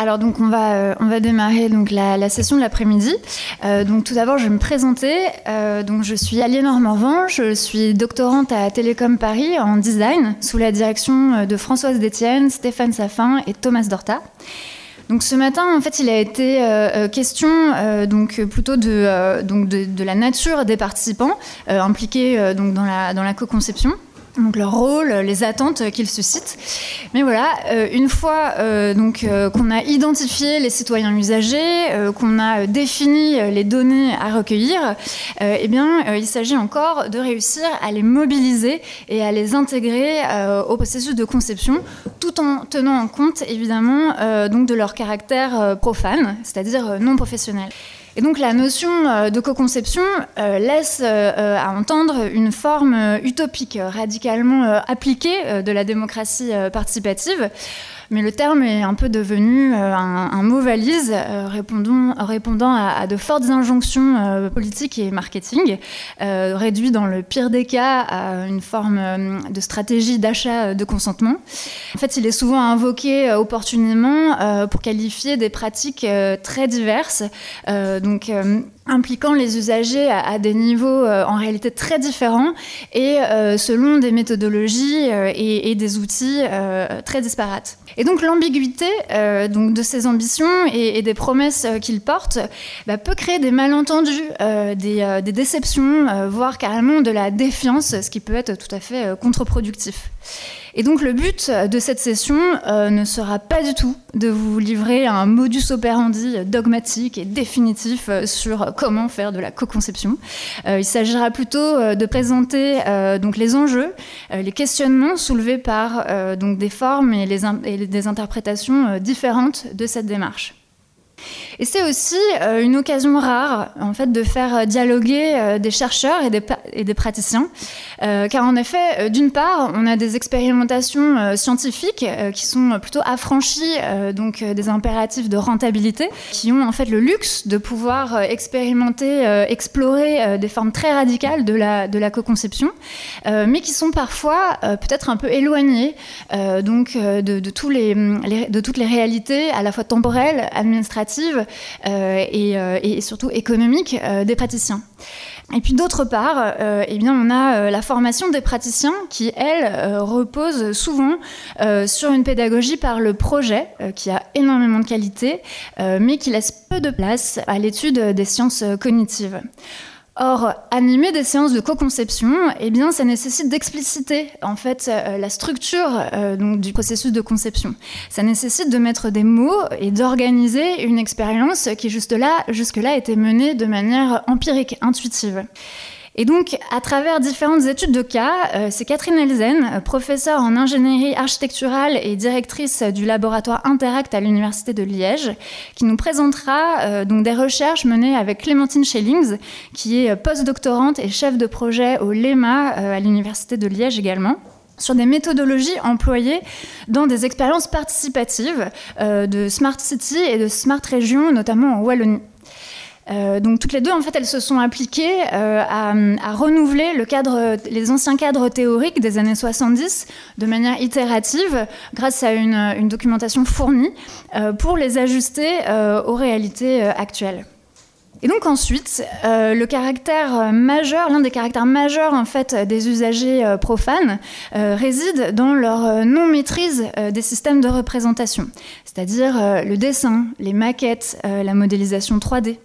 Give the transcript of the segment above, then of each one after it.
Alors donc on va, euh, on va démarrer donc la, session de l'après-midi. Euh, donc tout d'abord je vais me présenter. Euh, donc je suis Aliénor Morvan, je suis doctorante à Télécom Paris en design sous la direction de Françoise Détienne, Stéphane Safin et Thomas Dorta. Donc ce matin, en fait, il a été question donc plutôt de, donc de, la nature des participants impliqués donc dans la, dans la co-conception donc leur rôle, les attentes qu'ils suscitent. Mais voilà, euh, une fois euh, donc euh, qu'on a identifié les citoyens usagers, qu'on a défini les données à recueillir, eh bien, il s'agit encore de réussir à les mobiliser et à les intégrer au processus de conception, tout en tenant en compte évidemment donc de leur caractère profane, c'est-à-dire non professionnel. Et donc la notion euh, de co-conception euh, laisse euh, à entendre une forme utopique, radicalement appliquée de la démocratie participative mais le terme est un peu devenu euh, un, mot valise euh, répondant, répondant à, de fortes injonctions euh, politiques et marketing, réduit dans le pire des cas à une forme de stratégie d'achat de consentement. En fait, il est souvent invoqué opportunément pour qualifier des pratiques très diverses. donc, impliquant les usagers à, des niveaux en réalité très différents et selon des méthodologies et, des outils très disparates. Et donc l'ambiguïté euh, donc de ces ambitions et, des promesses euh, qu'ils portent bah, peut créer des malentendus, euh, des, des, déceptions, voire carrément de la défiance, ce qui peut être tout à fait contre-productif. Et donc le but de cette session euh, ne sera pas du tout de vous livrer un modus operandi dogmatique et définitif euh, sur comment faire de la co-conception. Euh, il s'agira plutôt de présenter donc les enjeux, les questionnements soulevés par donc des formes et, des interprétations différentes de cette démarche. Et c'est aussi euh, une occasion rare, en fait, de faire euh, dialoguer euh, des chercheurs et des, praticiens, car en effet, d'une part, on a des expérimentations scientifiques qui sont plutôt affranchies donc des impératifs de rentabilité, qui ont en fait le luxe de pouvoir expérimenter, explorer des formes très radicales de la, co-conception, mais qui sont parfois peut-être un peu éloignées donc de toutes les réalités à la fois temporelles, administratives euh, euh, et, surtout économique euh, des praticiens. Et puis d'autre part, eh bien, on a la formation des praticiens qui, elle, repose souvent sur une pédagogie par le projet, qui a énormément de qualité, mais qui laisse peu de place à l'étude des sciences cognitives. Or, animer des séances de co-conception, eh bien, ça nécessite d'expliciter en fait euh, la structure euh, du processus de conception. Ça nécessite de mettre des mots et d'organiser une expérience qui juste là, jusque-là, était menée de manière empirique, intuitive. Et donc, à travers différentes études de cas, euh, c'est Catherine Elzen, professeure en ingénierie architecturale et directrice du laboratoire Interact à l'Université de Liège, qui nous présentera euh, donc des recherches menées avec Clémentine Schellings, qui est postdoctorante et chef de projet au LEMA euh, à l'Université de Liège également sur des méthodologies employées dans des expériences participatives de Smart City et de Smart Région, notamment en Wallonie. Euh, donc toutes les deux, en fait, elles se sont appliquées euh, à, renouveler les anciens cadres théoriques des années 70 de manière itérative, grâce à une, documentation fournie, euh, pour les ajuster aux réalités actuelles. Et donc ensuite, euh, le caractère majeur, l'un des caractères majeurs en fait des usagers euh, profanes euh, réside dans leur non maîtrise des systèmes de représentation, c'est-à-dire le dessin, les maquettes, la modélisation 3D.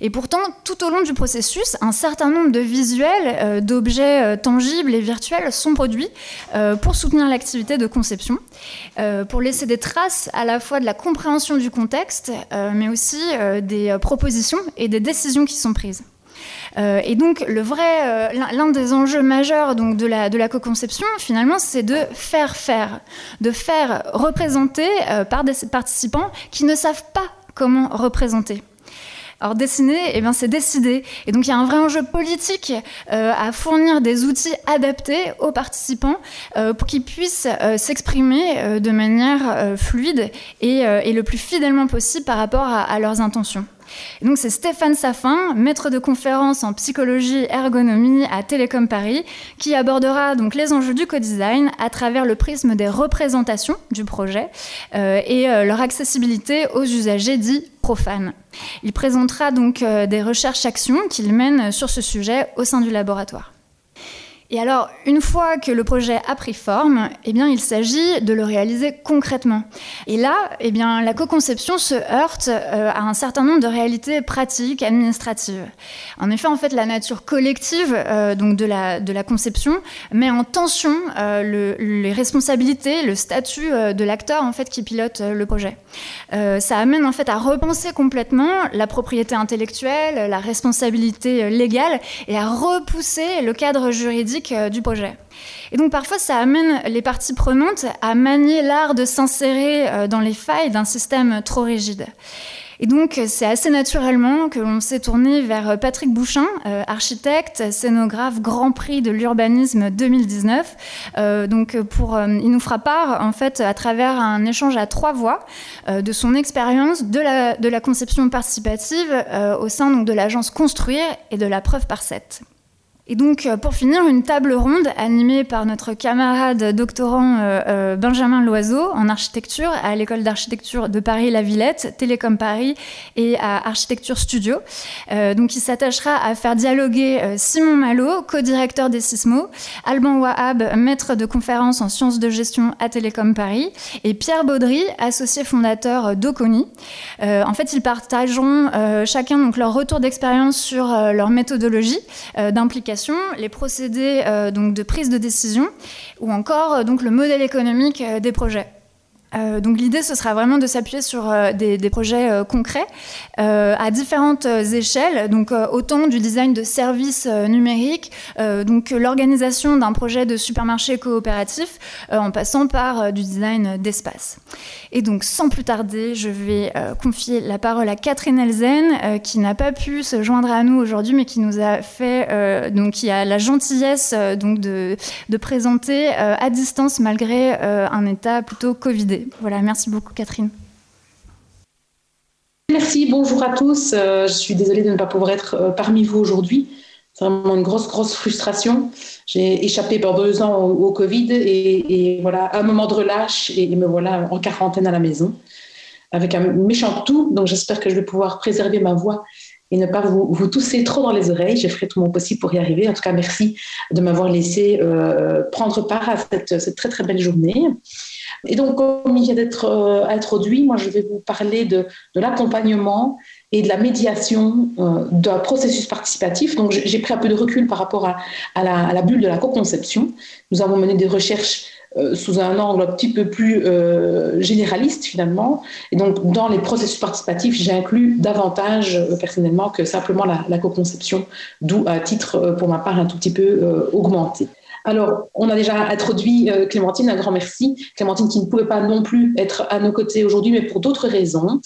Et pourtant, tout au long du processus, un certain nombre de visuels, d'objets tangibles et virtuels sont produits pour soutenir l'activité de conception, pour laisser des traces à la fois de la compréhension du contexte, mais aussi des propositions et des décisions qui sont prises. Euh, et donc, le vrai, euh, l'un des enjeux majeurs donc, de la, de la co-conception, finalement, c'est de faire faire, de faire représenter euh, par des participants qui ne savent pas comment représenter. Alors dessiner, eh bien, c'est décider. Et donc il y a un vrai enjeu politique à fournir des outils adaptés aux participants pour qu'ils puissent s'exprimer de manière fluide et, le plus fidèlement possible par rapport à leurs intentions donc c'est Stéphane Safin, maître de conférence en psychologie ergonomie à Télécom Paris, qui abordera donc les enjeux du co-design à travers le prisme des représentations du projet euh, et euh, leur accessibilité aux usagers dits profanes. Il présentera donc euh, des recherches-actions qu'il mène sur ce sujet au sein du laboratoire. Et alors, une fois que le projet a pris forme, eh bien, il s'agit de le réaliser concrètement. Et là, eh bien, la co-conception se heurte euh, à un certain nombre de réalités pratiques, administratives. En effet, en fait, la nature collective euh, donc de la, conception met en tension euh, les responsabilités, le statut de l'acteur en fait qui pilote le projet. ça amène en fait à repenser complètement la propriété intellectuelle, la responsabilité légale et à repousser le cadre juridique euh, du projet. Et donc parfois ça amène les parties prenantes à manier l'art de s'insérer euh, dans les failles d'un système trop rigide. Et donc, c'est assez naturellement que l'on s'est tourné vers euh, Patrick Bouchin, architecte, scénographe, Grand Prix de l'urbanisme 2019. donc, il nous fera part, en fait, à travers un échange à trois voix, de son expérience de la, de la, conception participative au sein donc, de l'agence Construire et de la preuve par 7. Et donc, euh, pour finir, une table ronde animée par notre camarade doctorant euh, euh, Benjamin Loiseau en architecture à l'école d'architecture de Paris-La Villette, Télécom Paris et à Architecture Studio. donc, il s'attachera à faire dialoguer Simon Malo, co-directeur des Sismo, Alban Wahab, maître de conférence en sciences de gestion à Télécom Paris, et Pierre Baudry, associé fondateur d'Oconi. en fait, ils partageront chacun donc, leur retour d'expérience sur leur méthodologie d'implication les procédés euh, donc de prise de décision ou encore euh, donc le modèle économique euh, des projets. Euh, donc l'idée, ce sera vraiment de s'appuyer sur euh, des, projets euh, concrets à différentes échelles, donc autant du design de services numériques, donc l'organisation d'un projet de supermarché coopératif, en passant par du design d'espace. Et donc sans plus tarder, je vais confier la parole à Catherine Elzen, qui n'a pas pu se joindre à nous aujourd'hui, mais qui nous a fait, donc qui a la gentillesse donc de, de présenter à distance malgré un état plutôt covidé. Voilà, merci beaucoup Catherine. Merci, bonjour à tous. Euh, je suis désolée de ne pas pouvoir être euh, parmi vous aujourd'hui. C'est vraiment une grosse, grosse frustration. J'ai échappé pendant deux ans au, Covid et, voilà, un moment de relâche et, me voilà en quarantaine à la maison avec un méchant tout. Donc j'espère que je vais pouvoir préserver ma voix et ne pas vous, vous, tousser trop dans les oreilles. Je ferai tout mon possible pour y arriver. En tout cas, merci de m'avoir laissé euh, prendre part à cette, cette, très très belle journée. Et donc, comme il vient d'être euh, introduit, moi, je vais vous parler de, l'accompagnement et de la médiation euh, d'un processus participatif. Donc, j'ai pris un peu de recul par rapport à, la, bulle de la co-conception. Nous avons mené des recherches euh, sous un angle un petit peu plus généraliste finalement. Et donc, dans les processus participatifs, j'ai inclus davantage personnellement que simplement la, la co-conception, d'où un titre pour ma part un tout petit peu augmenté. Alors, on a déjà introduit euh, Clémentine, un grand merci. Clémentine qui ne pouvait pas non plus être à nos côtés aujourd'hui, mais pour d'autres raisons.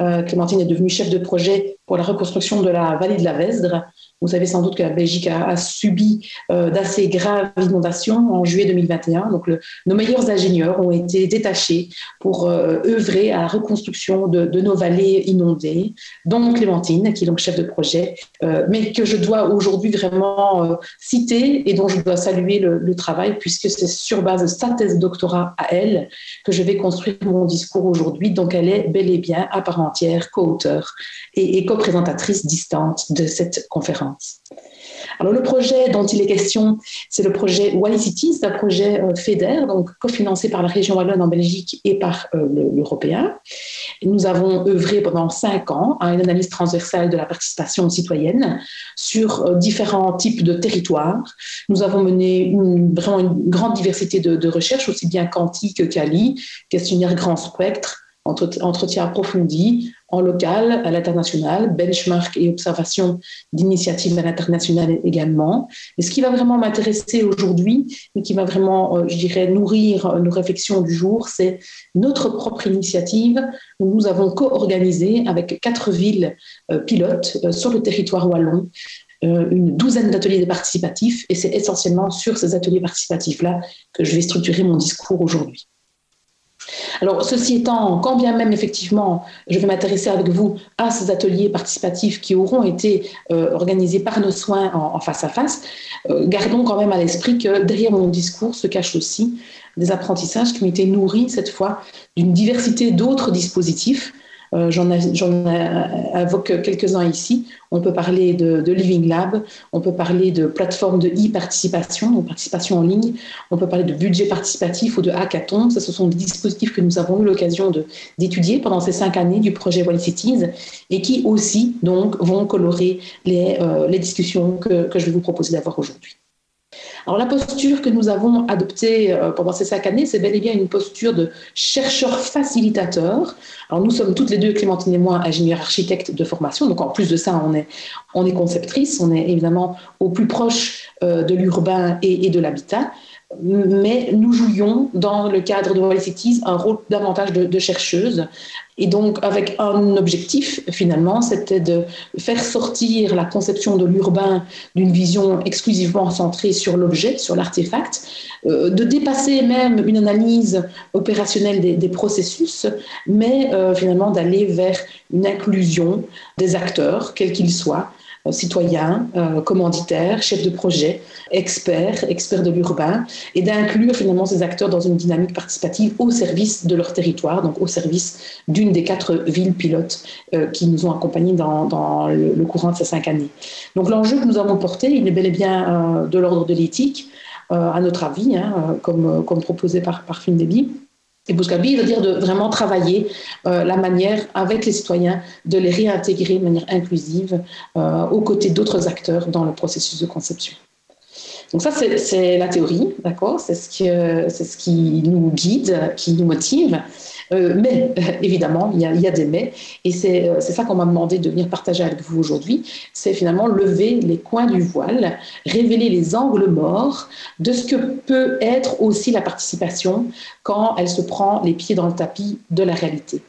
Euh, Clémentine est devenue chef de projet pour la reconstruction de la vallée de la Vesdre. Vous savez sans doute que la Belgique a, subi euh, d'assez graves inondations en juillet 2021. Donc, nos meilleurs ingénieurs ont été détachés pour euh, œuvrer à la reconstruction de, nos vallées inondées, dont Clémentine, qui est donc chef de projet, euh, mais que je dois aujourd'hui vraiment citer et dont je dois saluer le, travail, puisque c'est sur base de sa thèse doctorat à elle que je vais construire mon discours aujourd'hui. Donc, elle est bel et bien à part entière co-auteur et co-présentatrice distante de cette conférence. Alors le projet dont il est question, c'est le projet Wally City, c'est un projet euh, FEDER, donc cofinancé par la région Wallonne en Belgique et par euh, l'Européen. Nous avons œuvré pendant cinq ans à une analyse transversale de la participation citoyenne sur euh, différents types de territoires. Nous avons mené une, vraiment une grande diversité de, recherches, aussi bien quantiques que quali, questionnaire grand spectre, entretien approfondi en local, à l'international, benchmark et observation d'initiatives à l'international également. Et ce qui va vraiment m'intéresser aujourd'hui et qui va vraiment, euh, je dirais, nourrir nos réflexions du jour, c'est notre propre initiative où nous avons co-organisé avec quatre villes euh, pilotes euh, sur le territoire wallon une douzaine d'ateliers participatifs et c'est essentiellement sur ces ateliers participatifs-là que je vais structurer mon discours aujourd'hui. Alors, ceci étant, quand bien même effectivement, je vais m'intéresser avec vous à ces ateliers participatifs qui auront été euh, organisés par nos soins en, face à face, euh, gardons quand même à l'esprit que derrière mon discours se cachent aussi des apprentissages qui ont été nourris cette fois d'une diversité d'autres dispositifs euh, j'en invoque quelques-uns ici. On peut parler de, Living Lab, on peut parler de plateforme de e-participation, donc participation en ligne, on peut parler de budget participatif ou de hackathon. Ce sont des dispositifs que nous avons eu l'occasion d'étudier pendant ces cinq années du projet Wall Cities et qui aussi vont colorer les, euh, discussions que je vais vous proposer d'avoir aujourd'hui. Alors la posture que nous avons adoptée euh, pendant ces cinq années, c'est bel et bien une posture de chercheur facilitateur. Alors nous sommes toutes les deux, Clémentine et moi, ingénieurs architectes de formation. Donc en plus de ça, on est, on est conceptrice, on est évidemment au plus proche euh, de l'urbain et de l'habitat mais nous jouions dans le cadre de Wild Cities un rôle davantage de, de chercheuse. Et donc, avec un objectif, finalement, c'était de faire sortir la conception de l'urbain d'une vision exclusivement centrée sur l'objet, sur l'artefact, euh, de dépasser même une analyse opérationnelle des, processus, mais euh, finalement d'aller vers une inclusion des acteurs, quels qu'ils soient, citoyens, euh, commanditaires, chefs de projet, experts, experts de l'urbain, et d'inclure finalement ces acteurs dans une dynamique participative au service de leur territoire, donc au service d'une des quatre villes pilotes euh, qui nous ont accompagnés dans, le, courant de ces cinq années. Donc l'enjeu que nous avons porté, il est bel et bien de l'ordre de l'éthique, à notre avis, hein, comme, proposé par, par. Et Bouscabi veut dire de vraiment travailler euh, la manière avec les citoyens de les réintégrer de manière inclusive euh, aux côtés d'autres acteurs dans le processus de conception. Donc ça, c'est la théorie, d'accord? C'est ce, ce qui nous guide, qui nous motive. Euh, mais, évidemment, il y, a, des mais, et euh, c'est ça qu'on m'a demandé de venir partager avec vous aujourd'hui, c'est finalement lever les coins du voile, révéler les angles morts de ce que peut être aussi la participation quand elle se prend les pieds dans le tapis de la réalité.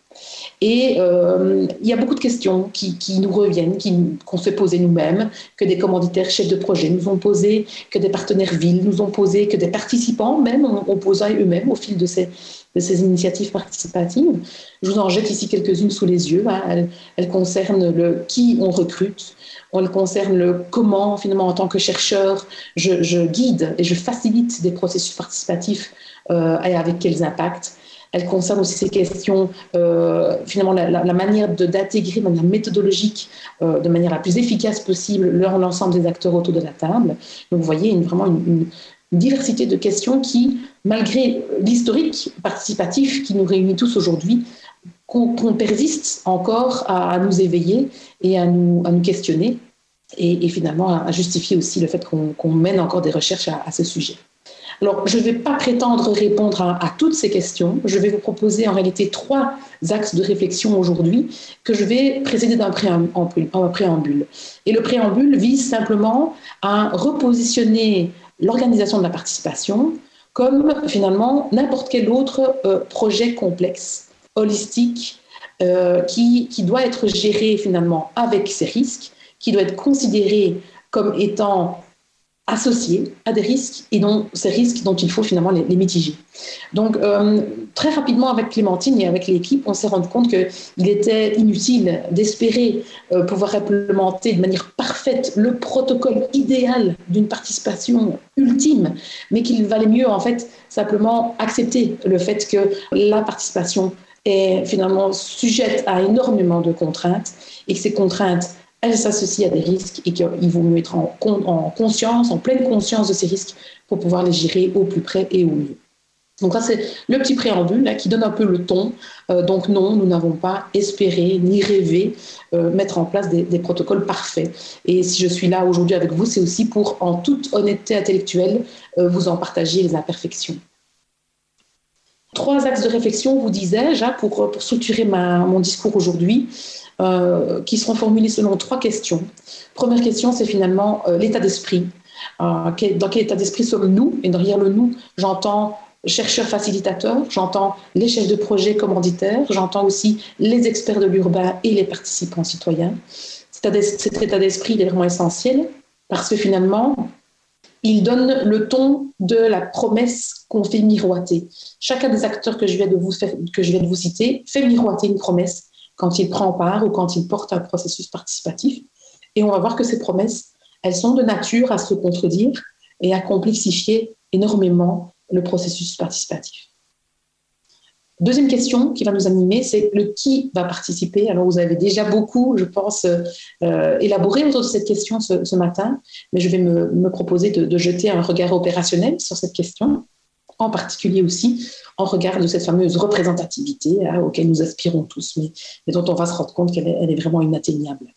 Et euh, il y a beaucoup de questions qui, nous reviennent, qu'on se posait nous-mêmes, que des commanditaires chefs de projet nous ont posées, que des partenaires villes nous ont posées, que des participants même ont, posé eux-mêmes au fil de ces, de ces initiatives participatives. Je vous en jette ici quelques-unes sous les yeux. Hein. Elles, concernent le qui on recrute, elles concernent le comment, finalement, en tant que chercheur, je, guide et je facilite des processus participatifs euh, et avec quels impacts. Elle concerne aussi ces questions, euh, finalement, la, manière d'intégrer de manière méthodologique, euh, de manière la plus efficace possible, l'ensemble des acteurs autour de la table. Donc, vous voyez une, vraiment une, diversité de questions qui, malgré l'historique participatif qui nous réunit tous aujourd'hui, qu'on persiste encore à, nous éveiller et à nous, à nous questionner et, finalement à justifier aussi le fait qu'on mène encore des recherches à ce sujet. Alors, je ne vais pas prétendre répondre à, toutes ces questions. Je vais vous proposer en réalité trois axes de réflexion aujourd'hui que je vais précéder d'un préambule. Et le préambule vise simplement à repositionner l'organisation de la participation comme finalement n'importe quel autre euh, projet complexe, holistique, euh, qui, qui doit être géré finalement avec ses risques, qui doit être considéré comme étant associés à des risques et dont ces risques dont il faut finalement les, mitiger. Donc euh, très rapidement avec Clémentine et avec l'équipe, on s'est rendu compte qu'il était inutile d'espérer euh, pouvoir implémenter de manière parfaite le protocole idéal d'une participation ultime, mais qu'il valait mieux en fait simplement accepter le fait que la participation est finalement sujette à énormément de contraintes et que ces contraintes elle s'associe à des risques et qu'il vaut mieux être en, en, conscience, en pleine conscience de ces risques pour pouvoir les gérer au plus près et au mieux. Donc ça, c'est le petit préambule qui donne un peu le ton. Euh, donc non, nous n'avons pas espéré ni rêvé euh, mettre en place des, des, protocoles parfaits. Et si je suis là aujourd'hui avec vous, c'est aussi pour, en toute honnêteté intellectuelle, euh, vous en partager les imperfections. trois axes de réflexion, vous disais-je, hein, pour, structurer mon discours aujourd'hui, euh, qui seront formulés selon trois questions. Première question, c'est finalement euh, l'état d'esprit. dans quel état d'esprit sommes-nous? Et derrière le nous, j'entends chercheurs facilitateurs, j'entends les chefs de projet commanditaires, j'entends aussi les experts de l'urbain et les participants citoyens. Cet état d'esprit est vraiment essentiel parce que finalement, il donne le ton de la promesse qu'on fait miroiter. Chacun des acteurs que je, viens de vous que je viens de vous citer fait miroiter une promesse quand il prend part ou quand il porte un processus participatif. Et on va voir que ces promesses, elles sont de nature à se contredire et à complexifier énormément le processus participatif. Deuxième question qui va nous animer, c'est le qui va participer. Alors, vous avez déjà beaucoup, je pense, euh, élaboré autour de cette question ce, matin, mais je vais me, proposer de, jeter un regard opérationnel sur cette question, en particulier aussi en regard de cette fameuse représentativité hein, auquel nous aspirons tous, mais, dont on va se rendre compte qu'elle est vraiment inatteignable.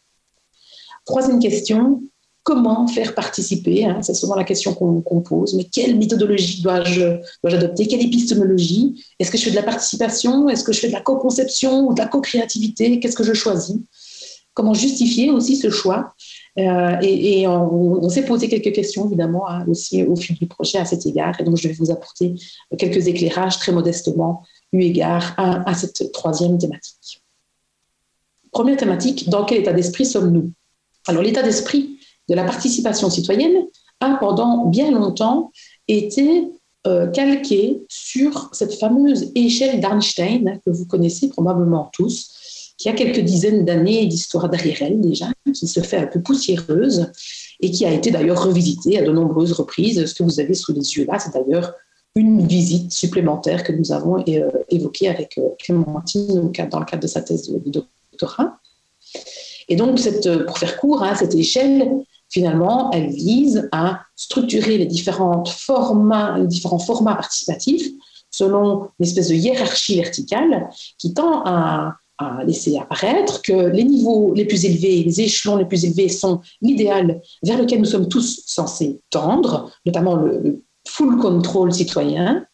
Troisième question, comment faire participer hein, C'est souvent la question qu'on pose. Mais quelle méthodologie dois-je adopter Quelle épistémologie? Est-ce que je fais de la participation? Est-ce que je fais de la co-conception ou de la co-créativité? Qu'est-ce que je choisis? Comment justifier aussi ce choix euh, Et, on, s'est posé quelques questions, évidemment, hein, aussi au fil du projet à cet égard. Et donc, je vais vous apporter quelques éclairages très modestement eu égard à cette troisième thématique. Première thématique, dans quel état d'esprit sommes-nous? Alors, l'état d'esprit, de la participation citoyenne a pendant bien longtemps été euh, calqué sur cette fameuse échelle d'Einstein que vous connaissez probablement tous, qui a quelques dizaines d'années d'histoire derrière elle déjà, qui se fait un peu poussiéreuse et qui a été d'ailleurs revisitée à de nombreuses reprises. Ce que vous avez sous les yeux là, c'est d'ailleurs une visite supplémentaire que nous avons euh, évoquée avec euh, Clémentine dans le cadre de sa thèse de, doctorat. Et donc, cette, pour faire court, hein, cette échelle, finalement, elle vise à structurer les, différentes formats, les différents formats participatifs selon une espèce de hiérarchie verticale qui tend à, laisser apparaître que les niveaux les plus élevés, les échelons les plus élevés sont l'idéal vers lequel nous sommes tous censés tendre, notamment le, le full control citoyen,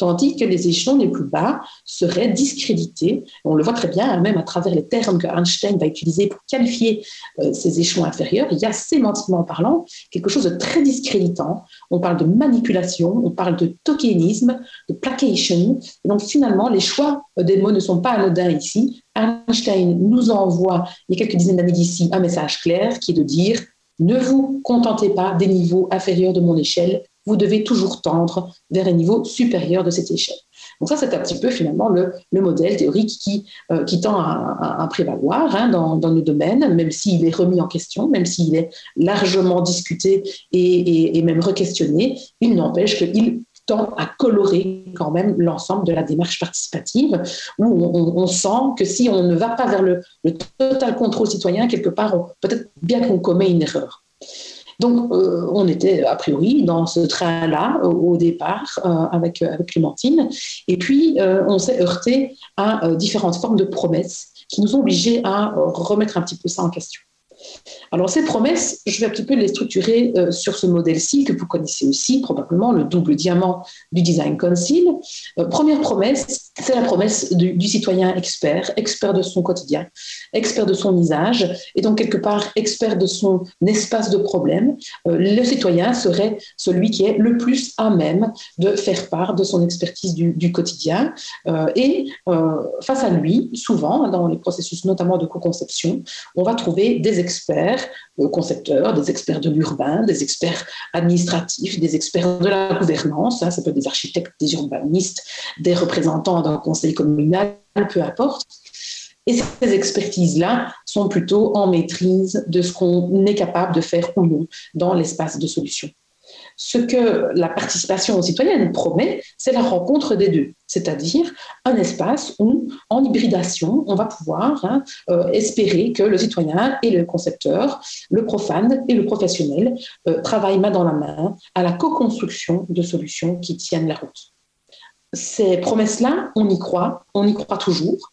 tandis que les échelons les plus bas seraient discrédités. On le voit très bien, même à travers les termes que Einstein va utiliser pour qualifier euh, ces échelons inférieurs. Il y a sémantiquement parlant quelque chose de très discréditant. On parle de manipulation, on parle de tokenisme, de placation. Et donc finalement, les choix des mots ne sont pas anodins ici. Einstein nous envoie, il y a quelques dizaines d'années d'ici, un message clair qui est de dire ne vous contentez pas des niveaux inférieurs de mon échelle, vous devez toujours tendre vers un niveau supérieur de cette échelle. Donc ça, c'est un petit peu finalement le, modèle théorique qui, euh, tend à, prévaloir hein, dans, dans, nos domaines, même s'il est remis en question, même s'il est largement discuté et, et, même re-questionné, il n'empêche qu'il tend à colorer quand même l'ensemble de la démarche participative, où on, sent que si on ne va pas vers le total contrôle citoyen, quelque part, peut-être bien qu'on commet une erreur. Donc, euh, on était a priori dans ce train-là au, départ euh, avec, avec Clémentine. Et puis, euh, on s'est heurté à différentes formes de promesses qui nous ont obligés à remettre un petit peu ça en question. Alors ces promesses, je vais un petit peu les structurer euh, sur ce modèle-ci que vous connaissez aussi probablement, le double diamant du Design Council. Euh, première promesse, c'est la promesse du, citoyen expert, expert de son quotidien, expert de son usage, et donc quelque part expert de son espace de problème. Euh, le citoyen serait celui qui est le plus à même de faire part de son expertise du, quotidien. et face à lui, souvent, dans les processus notamment de co-conception, on va trouver des experts euh, concepteurs, des experts de l'urbain, des experts administratifs, des experts de la gouvernance, hein, ça peut être des architectes, des urbanistes, des représentants d'un conseil communal, peu importe. Et ces expertises-là sont plutôt en maîtrise de ce qu'on est capable de faire ou non dans l'espace de solution. Ce que la participation citoyenne promet, c'est la rencontre des deux, c'est-à-dire un espace où, en hybridation, on va pouvoir hein, euh, espérer que le citoyen et le concepteur, le profane et le professionnel euh, travaillent main dans la main à la co-construction de solutions qui tiennent la route. Ces promesses-là, on y croit, on y croit toujours,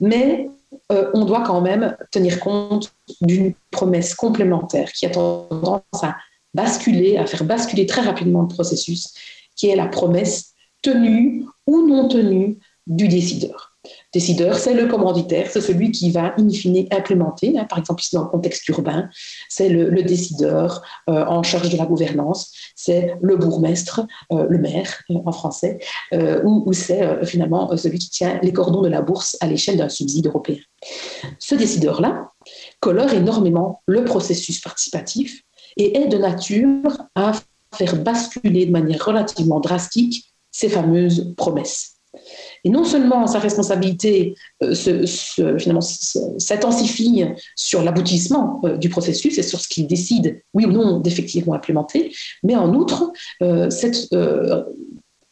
mais euh, on doit quand même tenir compte d'une promesse complémentaire qui a tendance à basculer, à faire basculer très rapidement le processus, qui est la promesse tenue ou non tenue du décideur. Décideur, c'est le commanditaire, c'est celui qui va in fine implémenter, hein, par exemple ici dans le contexte urbain, c'est le, décideur euh, en charge de la gouvernance, c'est le bourgmestre, euh, le maire euh, en français, ou, c'est finalement celui qui tient les cordons de la bourse à l'échelle d'un subside européen. Ce décideur-là colore énormément le processus participatif et est de nature à faire basculer de manière relativement drastique ces fameuses promesses. Et non seulement sa responsabilité euh, s'intensifie sur l'aboutissement euh, du processus et sur ce qu'il décide, oui ou non, d'effectivement implémenter, mais en outre, euh, cette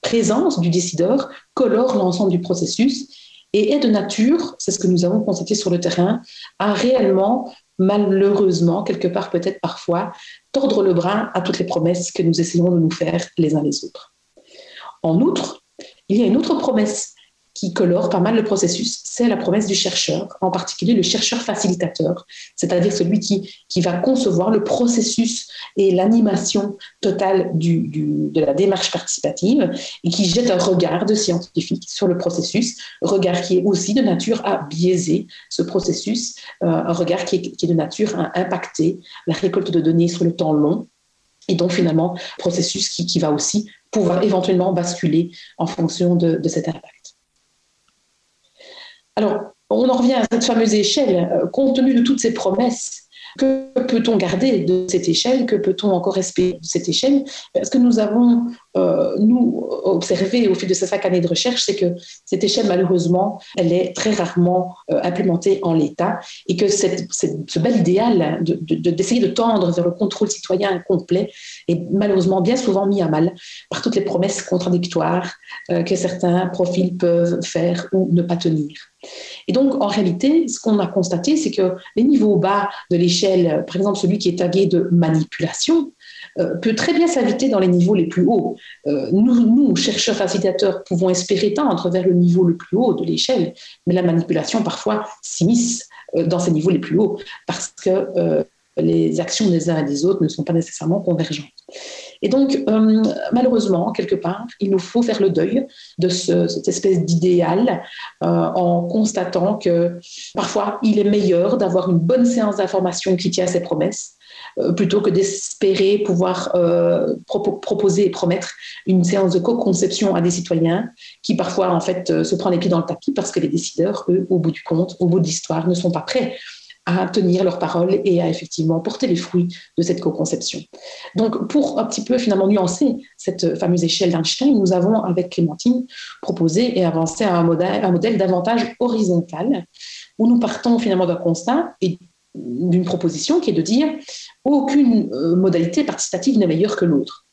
présence du décideur colore l'ensemble du processus et est de nature, c'est ce que nous avons constaté sur le terrain, à réellement, malheureusement, quelque part peut-être parfois, tordre le bras à toutes les promesses que nous essayons de nous faire les uns les autres. En outre, il y a une autre promesse qui colore pas mal le processus, c'est la promesse du chercheur, en particulier le chercheur facilitateur, c'est-à-dire celui qui, qui va concevoir le processus et l'animation totale du, de la démarche participative et qui jette un regard de scientifique sur le processus, regard qui est aussi de nature à biaiser ce processus, euh, un regard qui est, qui est de nature à impacter la récolte de données sur le temps long et donc finalement processus qui, qui va aussi pouvoir éventuellement basculer en fonction de, cet impact. Alors, on en revient à cette fameuse échelle. Euh, compte tenu de toutes ces promesses que peut-on garder de cette échelle? Que peut-on encore espérer de cette échelle? Ce que nous avons, euh, nous, observé au fil de ces cinq années de recherche, c'est que cette échelle, malheureusement, elle est très rarement euh, implémentée en l'état et que ce bel idéal d'essayer de, de, tendre vers le contrôle citoyen complet est malheureusement bien souvent mis à mal par toutes les promesses contradictoires euh, que certains profils peuvent faire ou ne pas tenir. Et donc, en réalité, ce qu'on a constaté, c'est que les niveaux bas de l'échelle, par exemple celui qui est tagué de manipulation, euh, peut très bien s'inviter dans les niveaux les plus hauts. Euh, nous, chercheurs facilitateurs, pouvons espérer tendre vers le niveau le plus haut de l'échelle, mais la manipulation parfois s'immisce euh, dans ces niveaux les plus hauts parce que les actions des uns et des autres ne sont pas nécessairement convergentes. Et donc, malheureusement, quelque part, il nous faut faire le deuil de cette espèce d'idéal en constatant que parfois, il est meilleur d'avoir une bonne séance d'information qui tient ses promesses plutôt que d'espérer pouvoir proposer et promettre une séance de co-conception à des citoyens qui parfois en fait se prend les pieds dans le tapis parce que les décideurs, eux, au bout du compte, au bout de l'histoire, ne sont pas prêts à tenir leurs paroles et à effectivement porter les fruits de cette co-conception. Donc, pour un petit peu finalement nuancer cette fameuse échelle d'Einstein, nous avons, avec Clémentine, proposé et avancé à un modèle, un modèle davantage horizontal, où nous partons finalement d'un constat et d'une proposition qui est de dire aucune euh, modalité participative n'est meilleure que l'autre.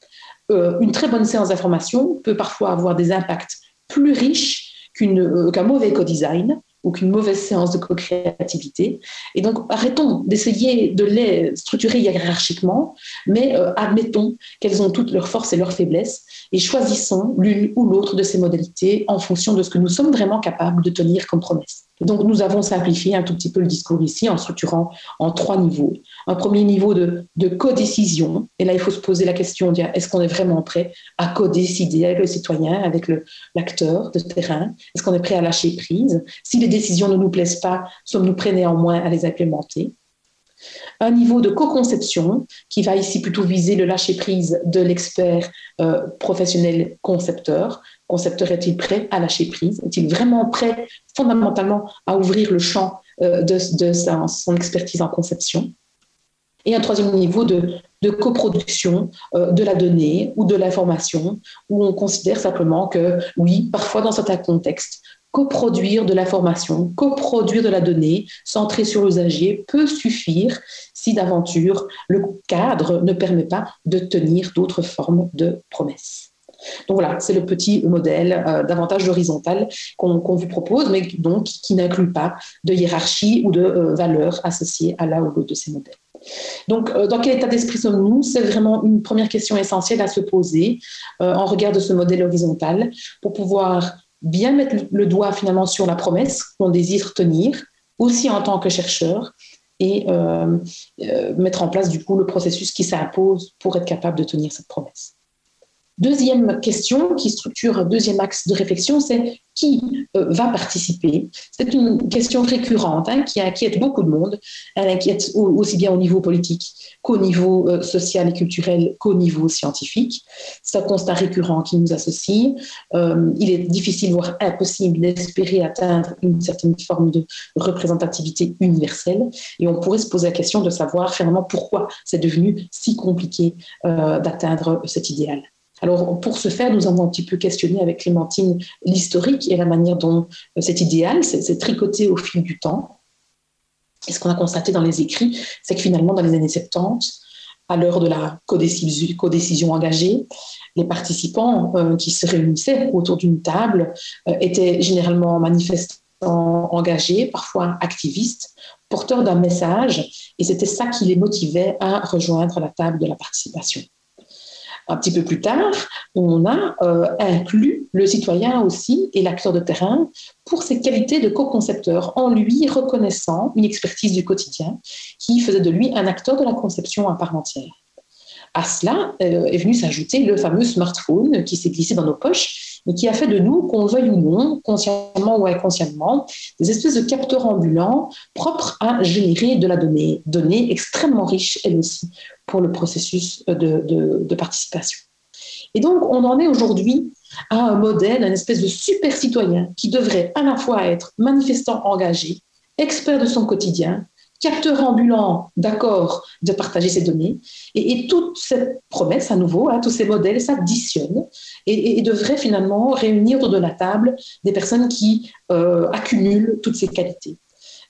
Euh, une très bonne séance d'information peut parfois avoir des impacts plus riches euh, qu'un mauvais co-design ou qu'une mauvaise séance de co-créativité. Et donc, arrêtons d'essayer de les structurer hiérarchiquement, mais admettons qu'elles ont toutes leurs forces et leurs faiblesses et choisissons l'une ou l'autre de ces modalités en fonction de ce que nous sommes vraiment capables de tenir comme promesse. Donc, nous avons simplifié un tout petit peu le discours ici en structurant en trois niveaux. Un premier niveau de, de co-décision. Et là, il faut se poser la question est-ce qu'on est vraiment prêt à co-décider avec le citoyen, avec l'acteur de terrain? Est-ce qu'on est prêt à lâcher prise? Si les décisions ne nous plaisent pas, sommes-nous prêts néanmoins à les implémenter? Un niveau de co-conception qui va ici plutôt viser le lâcher-prise de l'expert euh, professionnel concepteur. Concepteur est-il prêt à lâcher prise? Est-il vraiment prêt fondamentalement à ouvrir le champ euh, de, son expertise en conception? Et un troisième niveau de, coproduction euh, de la donnée ou de l'information, où on considère simplement que, oui, parfois dans certains contextes, coproduire de l'information, coproduire de la donnée centrée sur l'usager peut suffire si d'aventure le cadre ne permet pas de tenir d'autres formes de promesses. Donc voilà, c'est le petit modèle euh, davantage horizontal qu'on vous propose, mais donc qui n'inclut pas de hiérarchie ou de euh, valeur associée à l'un ou l'autre de ces modèles. Donc, euh, dans quel état d'esprit sommes-nous? C'est vraiment une première question essentielle à se poser en regard de ce modèle horizontal pour pouvoir bien mettre le doigt finalement sur la promesse qu'on désire tenir, aussi en tant que chercheur, et mettre en place du coup le processus qui s'impose pour être capable de tenir cette promesse. Deuxième question qui structure un deuxième axe de réflexion, c'est qui euh, va participer? C'est une question récurrente hein, qui inquiète beaucoup de monde. Elle inquiète aussi bien au niveau politique qu'au niveau euh, social et culturel qu'au niveau scientifique. C'est un constat récurrent qui nous associe. Euh, il est difficile, voire impossible, d'espérer atteindre une certaine forme de représentativité universelle. Et on pourrait se poser la question de savoir finalement pourquoi c'est devenu si compliqué d'atteindre cet idéal. Alors, pour ce faire, nous avons un petit peu questionné avec Clémentine l'historique et la manière dont euh, cet idéal s'est tricoté au fil du temps. Et ce qu'on a constaté dans les écrits, c'est que finalement, dans les années 70, à l'heure de la codécision engagée, les participants euh, qui se réunissaient autour d'une table euh, étaient généralement manifestants engagés, parfois activistes, porteurs d'un message, et c'était ça qui les motivait à rejoindre la table de la participation. Un petit peu plus tard, on a euh, inclus le citoyen aussi et l'acteur de terrain pour ses qualités de co-concepteur, en lui reconnaissant une expertise du quotidien qui faisait de lui un acteur de la conception à part entière. À cela euh, est venu s'ajouter le fameux smartphone qui s'est glissé dans nos poches et qui a fait de nous, qu'on le veuille ou non, consciemment ou inconsciemment, des espèces de capteurs ambulants propres à générer de la donnée, donnée extrêmement riche elle aussi pour le processus de, participation. Et donc, on en est aujourd'hui à un modèle, un espèce de super citoyen qui devrait à la fois être manifestant engagé, expert de son quotidien, capteur ambulant d'accord de partager ces données. Et, toute cette promesse, à nouveau, hein, tous ces modèles s'additionnent et, et, devraient finalement réunir autour de la table des personnes qui euh, accumulent toutes ces qualités.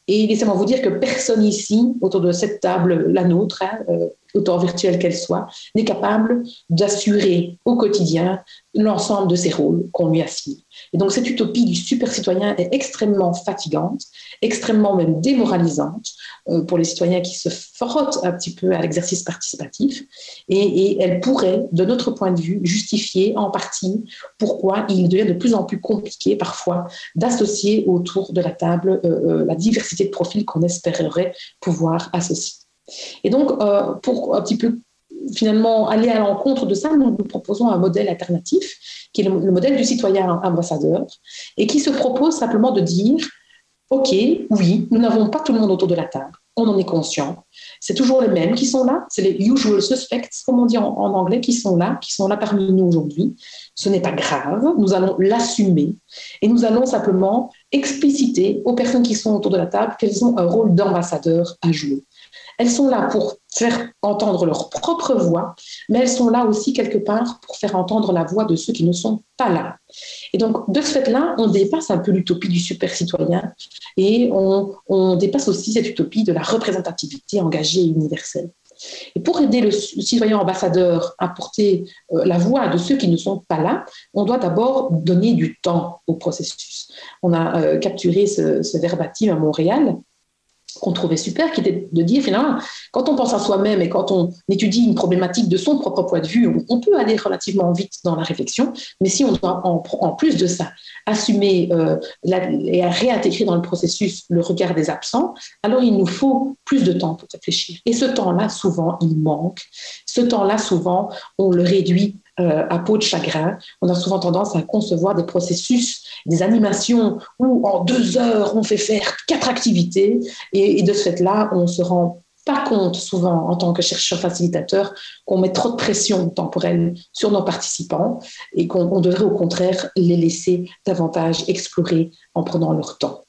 Et laissez-moi vous dire que personne ici, autour de cette table, la nôtre, hein, euh, autant virtuelle qu'elle soit, n'est capable d'assurer au quotidien l'ensemble de ces rôles qu'on lui assigne. Et donc cette utopie du super citoyen est extrêmement fatigante, extrêmement même démoralisante euh, pour les citoyens qui se frottent un petit peu à l'exercice participatif. Et, elle pourrait, de notre point de vue, justifier en partie pourquoi il devient de plus en plus compliqué parfois d'associer autour de la table euh, euh, la diversité de profils qu'on espérerait pouvoir associer. Et donc, pour un petit peu finalement aller à l'encontre de ça, nous, nous proposons un modèle alternatif, qui est le, modèle du citoyen ambassadeur, et qui se propose simplement de dire, OK, oui, nous n'avons pas tout le monde autour de la table, on en est conscient. C'est toujours les mêmes qui sont là, c'est les usual suspects, comme on dit en, en, anglais, qui sont là, qui sont là parmi nous aujourd'hui. Ce n'est pas grave, nous allons l'assumer et nous allons simplement expliciter aux personnes qui sont autour de la table qu'elles ont un rôle d'ambassadeur à jouer. Elles sont là pour faire entendre leur propre voix, mais elles sont là aussi quelque part pour faire entendre la voix de ceux qui ne sont pas là. Et donc, de ce fait-là, on dépasse un peu l'utopie du super citoyen et on, dépasse aussi cette utopie de la représentativité engagée et universelle. Et pour aider le citoyen ambassadeur à porter euh, la voix de ceux qui ne sont pas là, on doit d'abord donner du temps au processus. On a euh, capturé ce, ce verbatim à Montréal qu'on trouvait super, qui était de dire finalement, quand on pense à soi-même et quand on étudie une problématique de son propre point de vue, on peut aller relativement vite dans la réflexion, mais si on doit en, plus de ça assumer euh, et réintégrer dans le processus le regard des absents, alors il nous faut plus de temps pour réfléchir. Et ce temps-là, souvent, il manque. Ce temps-là, souvent, on le réduit euh, à peau de chagrin. On a souvent tendance à concevoir des processus, des animations où en deux heures, on fait faire quatre activités et, de ce fait-là, on se rend pas compte souvent en tant que chercheur facilitateur qu'on met trop de pression temporelle sur nos participants et qu'on devrait au contraire les laisser davantage explorer en prenant leur temps.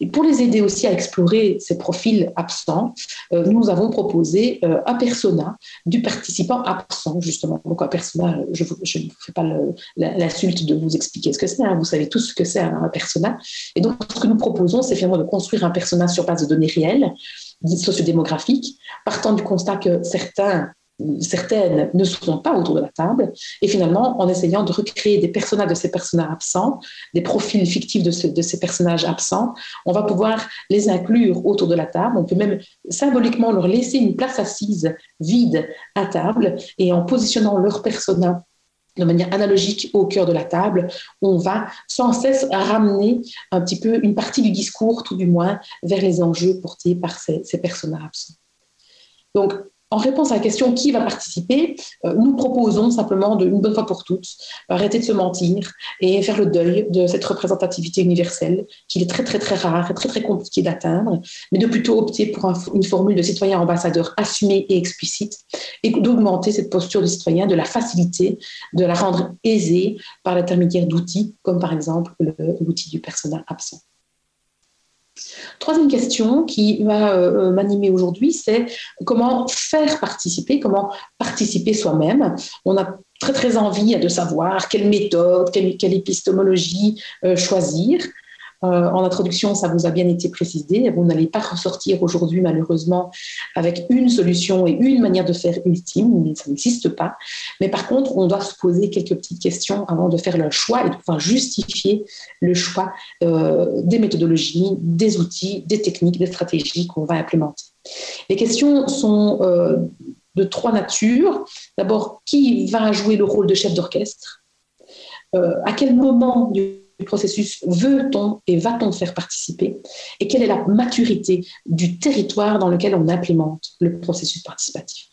Et pour les aider aussi à explorer ces profils absents, euh, nous avons proposé euh, un persona du participant absent, justement. Donc un persona, je ne vous fais pas l'insulte de vous expliquer ce que c'est, hein. vous savez tous ce que c'est un persona. Et donc ce que nous proposons, c'est finalement de construire un persona sur base de données réelles, sociodémographiques, partant du constat que certains certaines ne seront pas autour de la table, et finalement, en essayant de recréer des personnages de ces personnages absents, des profils fictifs de, ces personnages absents, on va pouvoir les inclure autour de la table. On peut même symboliquement leur laisser une place assise vide à table, et en positionnant leur persona de manière analogique au cœur de la table, on va sans cesse ramener un petit peu une partie du discours, tout du moins, vers les enjeux portés par ces, ces personnages absents. Donc, en réponse à la question qui va participer, euh, nous proposons simplement de, une bonne fois pour toutes arrêter de se mentir et faire le deuil de cette représentativité universelle qui est très très très rare et très très compliqué d'atteindre, mais de plutôt opter pour une formule de citoyen ambassadeur assumé et explicite et d'augmenter cette posture de citoyen, de la faciliter, de la rendre aisée par l'intermédiaire d'outils comme par exemple l'outil du personnel absent. Troisième question qui va euh, m'animer aujourd'hui, c'est comment faire participer, comment participer soi-même. On a très très envie de savoir quelle méthode, quelle, épistémologie euh, choisir. Euh, en introduction, ça vous a bien été précisé. Vous n'allez pas ressortir aujourd'hui, malheureusement, avec une solution et une manière de faire ultime, ça n'existe pas. Mais par contre, on doit se poser quelques petites questions avant de faire le choix et de pouvoir justifier le choix euh, des méthodologies, des outils, des techniques, des stratégies qu'on va implémenter. Les questions sont euh, de trois natures. D'abord, qui va jouer le rôle de chef d'orchestre? À quel moment du processus veut-on et va-t-on faire participer et quelle est la maturité du territoire dans lequel on implémente le processus participatif.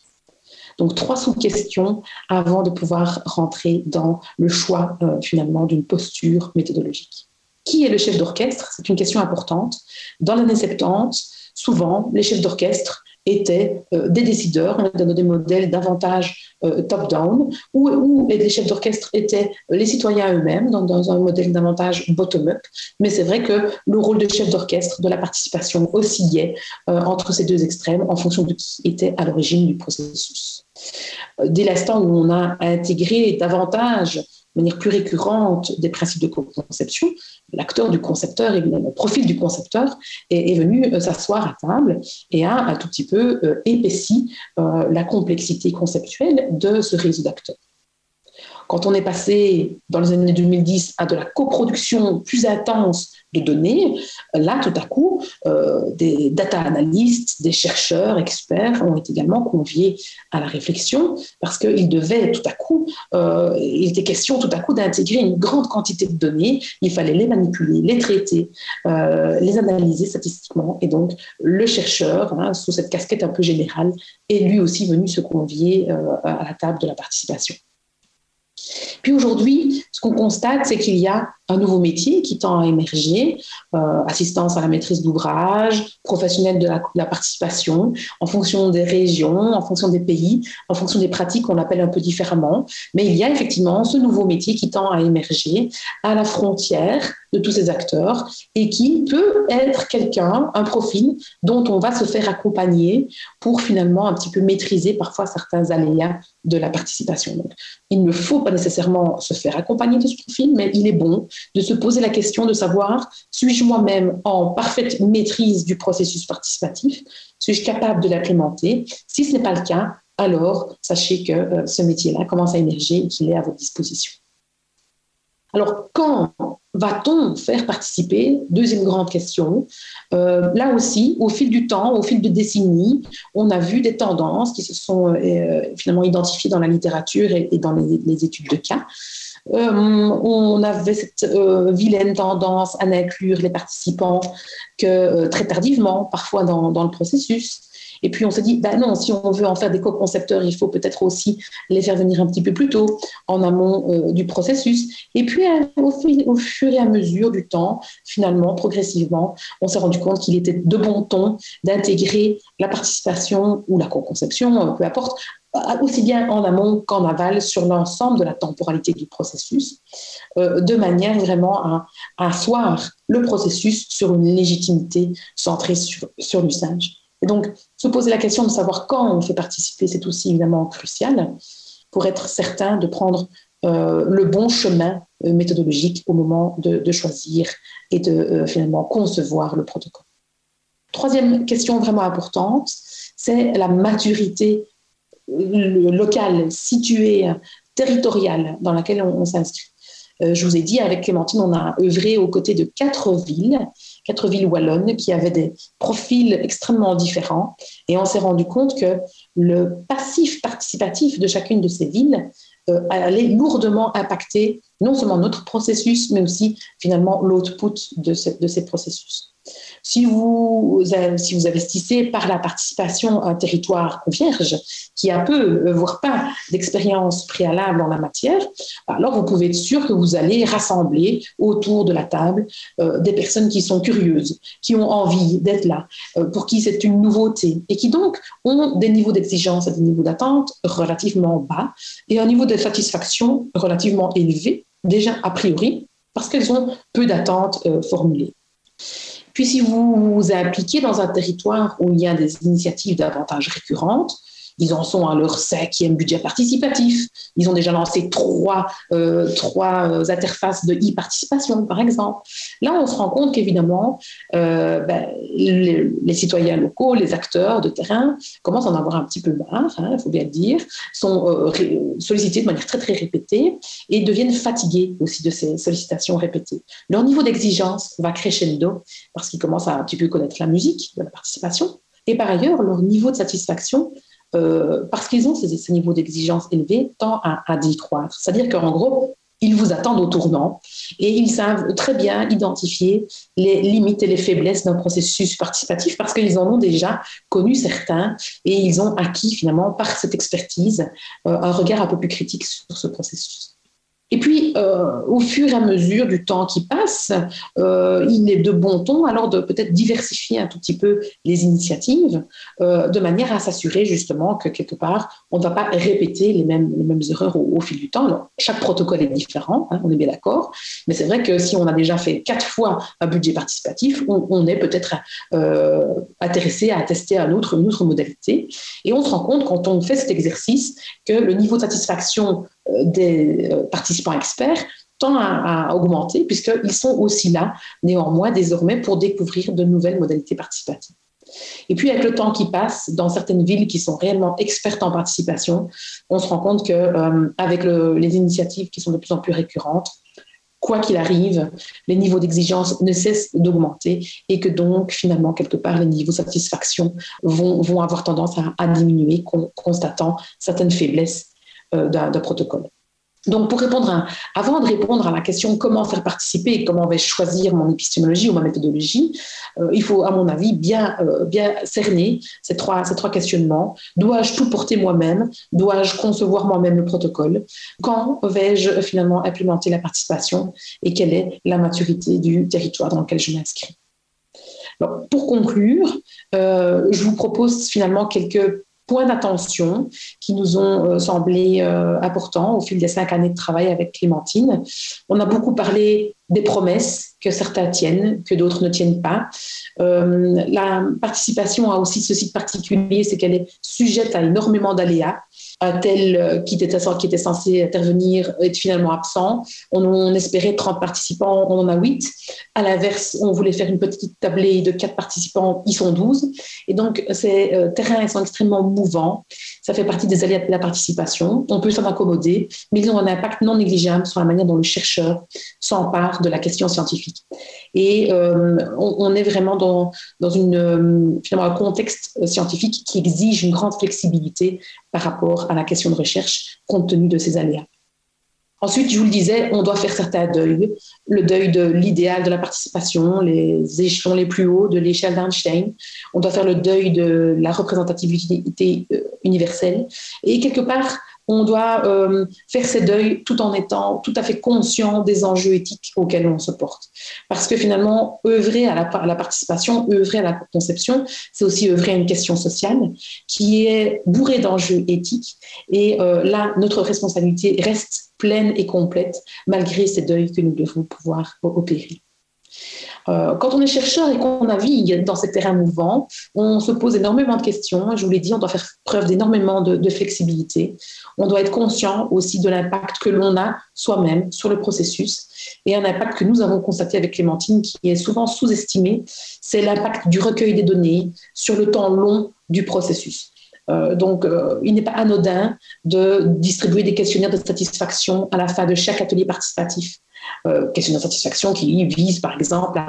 Donc trois sous-questions avant de pouvoir rentrer dans le choix euh, finalement d'une posture méthodologique. Qui est le chef d'orchestre? C'est une question importante. Dans l'année 70, souvent, les chefs d'orchestre étaient euh, des décideurs, dans des modèles davantage euh, top-down, où, les chefs d'orchestre étaient les citoyens eux-mêmes, dans, un modèle davantage bottom-up. Mais c'est vrai que le rôle de chef d'orchestre, de la participation, oscillait euh, entre ces deux extrêmes en fonction de qui était à l'origine du processus. Dès l'instant où on a intégré davantage de manière plus récurrente des principes de co-conception, l'acteur du concepteur, et le profil du concepteur est, venu euh, s'asseoir à table et a un tout petit peu euh, épaissi euh, la complexité conceptuelle de ce réseau d'acteurs. Quand on est passé dans les années 2010 à de la coproduction plus intense de données, là, tout à coup, euh, des data analystes, des chercheurs, experts ont été également conviés à la réflexion parce qu'ils devaient tout à coup, euh, il était question tout à coup d'intégrer une grande quantité de données. Il fallait les manipuler, les traiter, euh, les analyser statistiquement. Et donc, le chercheur, hein, sous cette casquette un peu générale, est lui aussi venu se convier à la table de la participation. Puis aujourd'hui, ce qu'on constate, c'est qu'il y a un nouveau métier qui tend à émerger, euh, assistance à la maîtrise d'ouvrage, professionnel de la, participation, en fonction des régions, en fonction des pays, en fonction des pratiques, on l'appelle un peu différemment. Mais il y a effectivement ce nouveau métier qui tend à émerger à la frontière de tous ces acteurs et qui peut être quelqu'un, un profil dont on va se faire accompagner pour finalement un petit peu maîtriser parfois certains aléas de la participation. Donc, il ne faut pas nécessairement se faire accompagner de ce profil, mais il est bon de se poser la question de savoir, suis-je moi-même en parfaite maîtrise du processus participatif? Suis-je capable de l'implémenter? Si ce n'est pas le cas, alors sachez que euh, ce métier-là commence à émerger et qu'il est à votre disposition. Alors, quand va-t-on faire participer? Deuxième grande question. Euh, là aussi, au fil du temps, au fil de décennies, on a vu des tendances qui se sont euh, finalement identifiées dans la littérature et, dans les, études de cas. Euh, on avait cette vilaine tendance à n'inclure les participants que très tardivement, parfois dans le processus. Et puis on s'est dit, ben non, si on veut en faire des co-concepteurs, il faut peut-être aussi les faire venir un petit peu plus tôt, en amont euh, du processus. Et puis au, au, fur et à mesure du temps, finalement, progressivement, on s'est rendu compte qu'il était de bon ton d'intégrer la participation ou la co-conception, euh, peu importe, aussi bien en amont qu'en aval sur l'ensemble de la temporalité du processus, euh, de manière vraiment à, asseoir le processus sur une légitimité centrée sur l'usage. Et donc, se poser la question de savoir quand on fait participer, c'est aussi évidemment crucial pour être certain de prendre euh, le bon chemin euh, méthodologique au moment de, choisir et de euh, finalement concevoir le protocole. Troisième question vraiment importante, c'est la maturité locale, située, territoriale dans laquelle on s'inscrit. je vous ai dit, avec Clémentine, on a œuvré aux côtés de quatre villes quatre villes wallonnes qui avaient des profils extrêmement différents. Et on s'est rendu compte que le passif participatif de chacune de ces villes euh, allait lourdement impacter non seulement notre processus, mais aussi finalement l'output de, de ces processus. Si vous, si vous investissez par la participation à un territoire vierge, qui a peu, euh, voire pas d'expérience préalable en la matière, alors vous pouvez être sûr que vous allez rassembler autour de la table euh, des personnes qui sont curieuses, qui ont envie d'être là, euh, pour qui c'est une nouveauté, et qui donc ont des niveaux d'exigence et des niveaux d'attente relativement bas, et un niveau de satisfaction relativement élevé, déjà a priori, parce qu'elles ont peu d'attentes formulées. Puis si vous vous impliquez dans un territoire où il y a des initiatives davantage récurrentes, ils en sont à leur cinquième budget participatif. Ils ont déjà lancé trois, euh, trois euh, interfaces de e-participation, par exemple. Là, on se rend compte qu'évidemment, euh, ben, les, citoyens locaux, les acteurs de terrain commencent à en avoir un petit peu marre, il hein, faut bien le dire, sont sollicités de manière très, très répétée et deviennent fatigués aussi de ces sollicitations répétées. Leur niveau d'exigence va crescendo parce qu'ils commencent à un petit peu connaître la musique de la participation. Et par ailleurs, leur niveau de satisfaction euh, parce qu'ils ont ces, niveaux d'exigence élevés, tend à, à décroître. C'est-à-dire qu'en gros, ils vous attendent au tournant et ils savent très bien identifier les limites et les faiblesses d'un processus participatif parce qu'ils en ont déjà connu certains et ils ont acquis finalement par cette expertise euh, un regard un peu plus critique sur ce processus. Et puis, euh, au fur et à mesure du temps qui passe, euh, il est de bon ton alors de peut-être diversifier un tout petit peu les initiatives euh, de manière à s'assurer justement que quelque part, on ne va pas répéter les mêmes, erreurs au, fil du temps. Alors, chaque protocole est différent, hein, on est bien d'accord, mais c'est vrai que si on a déjà fait quatre fois un budget participatif, on, est peut-être intéressé à tester un autre, une autre modalité. Et on se rend compte quand on fait cet exercice que le niveau de satisfaction des euh, participants experts tend à, augmenter puisqu'ils sont aussi là, néanmoins, désormais, pour découvrir de nouvelles modalités participatives. Et puis, avec le temps qui passe, dans certaines villes qui sont réellement expertes en participation, on se rend compte qu'avec euh, les initiatives qui sont de plus en plus récurrentes, quoi qu'il arrive, les niveaux d'exigence ne cessent d'augmenter et que donc, finalement, quelque part, les niveaux de satisfaction vont, avoir tendance à, diminuer, constatant certaines faiblesses euh, d'un protocole. Donc, pour répondre à, avant de répondre à la question comment faire participer et comment vais-je choisir mon épistémologie ou ma méthodologie, euh, il faut, à mon avis, bien, euh, bien cerner ces trois, ces trois questionnements. Dois-je tout porter moi-même? Dois-je concevoir moi-même le protocole? Quand vais-je finalement implémenter la participation? Et quelle est la maturité du territoire dans lequel je m'inscris? Pour conclure, je vous propose finalement quelques points d'attention qui nous ont euh, semblé euh, importants au fil des cinq années de travail avec Clémentine. On a beaucoup parlé des promesses que certains tiennent, que d'autres ne tiennent pas. Euh, la participation a aussi ce site particulier, c'est qu'elle est sujette à énormément d'aléas tel euh, qui était, censé intervenir est finalement absent. On, espérait 30 participants, on en a 8. À l'inverse, on voulait faire une petite tablée de 4 participants, ils sont 12. Et donc, ces euh, terrains sont extrêmement mouvants. Ça fait partie des aléas de la participation. On peut s'en accommoder, mais ils ont un impact non négligeable sur la manière dont le chercheur s'empare de la question scientifique. Et euh, on, est vraiment dans, dans une, finalement, un contexte scientifique qui exige une grande flexibilité par rapport à la question de recherche compte tenu de ces aléas. Ensuite, je vous le disais, on doit faire certains deuils. Le deuil de l'idéal de la participation, les échelons les plus hauts de l'échelle d'Einstein. On doit faire le deuil de la représentativité euh, universelle. Et quelque part, on doit euh, faire ces deuils tout en étant tout à fait conscient des enjeux éthiques auxquels on se porte. Parce que finalement, œuvrer à la, participation, œuvrer à la conception, c'est aussi œuvrer à une question sociale qui est bourrée d'enjeux éthiques. Et euh, là, notre responsabilité reste pleine et complète malgré ces deuils que nous devons pouvoir opérer. Euh, quand on est chercheur et qu'on navigue dans ces terrains mouvants, on se pose énormément de questions. Je vous l'ai dit, on doit faire preuve d'énormément de, flexibilité. On doit être conscient aussi de l'impact que l'on a soi-même sur le processus et un impact que nous avons constaté avec Clémentine qui est souvent sous-estimé, c'est l'impact du recueil des données sur le temps long du processus. Euh, donc, euh, il n'est pas anodin de distribuer des questionnaires de satisfaction à la fin de chaque atelier participatif euh, questionnaire de satisfaction qui vise par exemple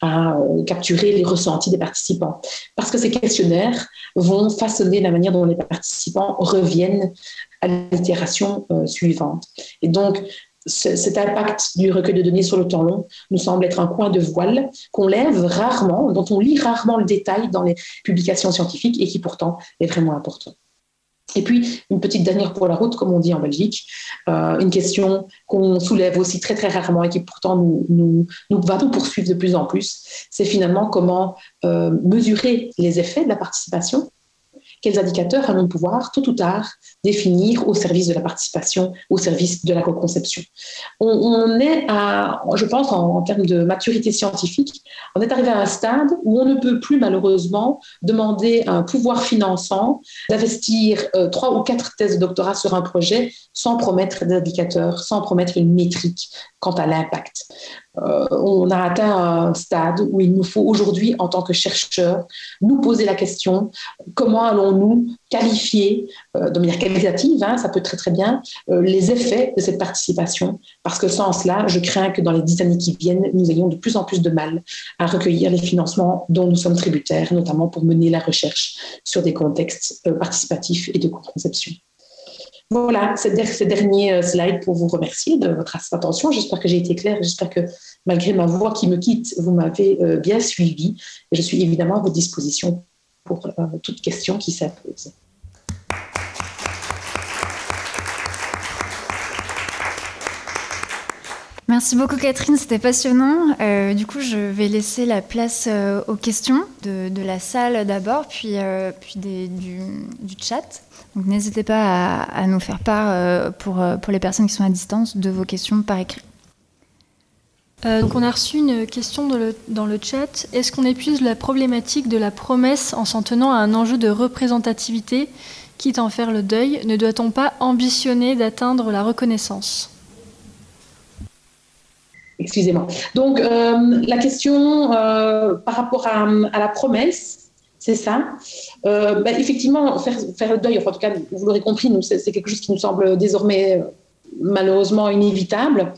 à, euh, capturer les ressentis des participants. Parce que ces questionnaires vont façonner la manière dont les participants reviennent à l'itération suivante. Et donc, cet impact du recueil de données sur le temps long nous semble être un coin de voile qu'on lève rarement, dont on lit rarement le détail dans les publications scientifiques et qui pourtant est vraiment important. Et puis, une petite dernière pour la route, comme on dit en Belgique, euh, une question qu'on soulève aussi très très rarement et qui pourtant nous, va nous poursuivre de plus en plus, c'est finalement comment euh, mesurer les effets de la participation quels indicateurs allons pouvoir, tôt ou tard, définir au service de la participation, au service de la co-conception? On, est à, je pense, en, termes de maturité scientifique, on est arrivé à un stade où on ne peut plus malheureusement demander à un pouvoir finançant d'investir euh, trois ou quatre thèses de doctorat sur un projet sans promettre d'indicateurs, sans promettre une métrique quant à l'impact. Euh, on a atteint un stade où il nous faut aujourd'hui, en tant que chercheurs, nous poser la question comment allons-nous qualifier euh, de manière qualitative, hein, ça peut très très bien, euh, les effets de cette participation, parce que sans cela, je crains que dans les dix années qui viennent, nous ayons de plus en plus de mal à recueillir les financements dont nous sommes tributaires, notamment pour mener la recherche sur des contextes participatifs et de conception. Voilà, ces, derniers euh, slides pour vous remercier de votre attention. J'espère que j'ai été claire. J'espère que malgré ma voix qui me quitte, vous m'avez euh, bien suivi. je suis évidemment à votre disposition pour euh, toute question qui s'impose. Merci beaucoup Catherine, c'était passionnant. du coup, je vais laisser la place aux questions de, la salle d'abord, puis, puis du, chat. Donc n'hésitez pas à, nous faire part euh, pour, euh, les personnes qui sont à distance de vos questions par écrit. Euh, donc on a reçu une question dans le, dans le chat. Est-ce qu'on épuise la problématique de la promesse en s'en tenant à un enjeu de représentativité, quitte à en faire le deuil? Ne doit-on pas ambitionner d'atteindre la reconnaissance? Excusez-moi. Donc la question par rapport à, la promesse, c'est ça. Euh, bah, effectivement, faire, le deuil, en tout cas, vous l'aurez compris, c'est quelque chose qui nous semble désormais euh, malheureusement inévitable.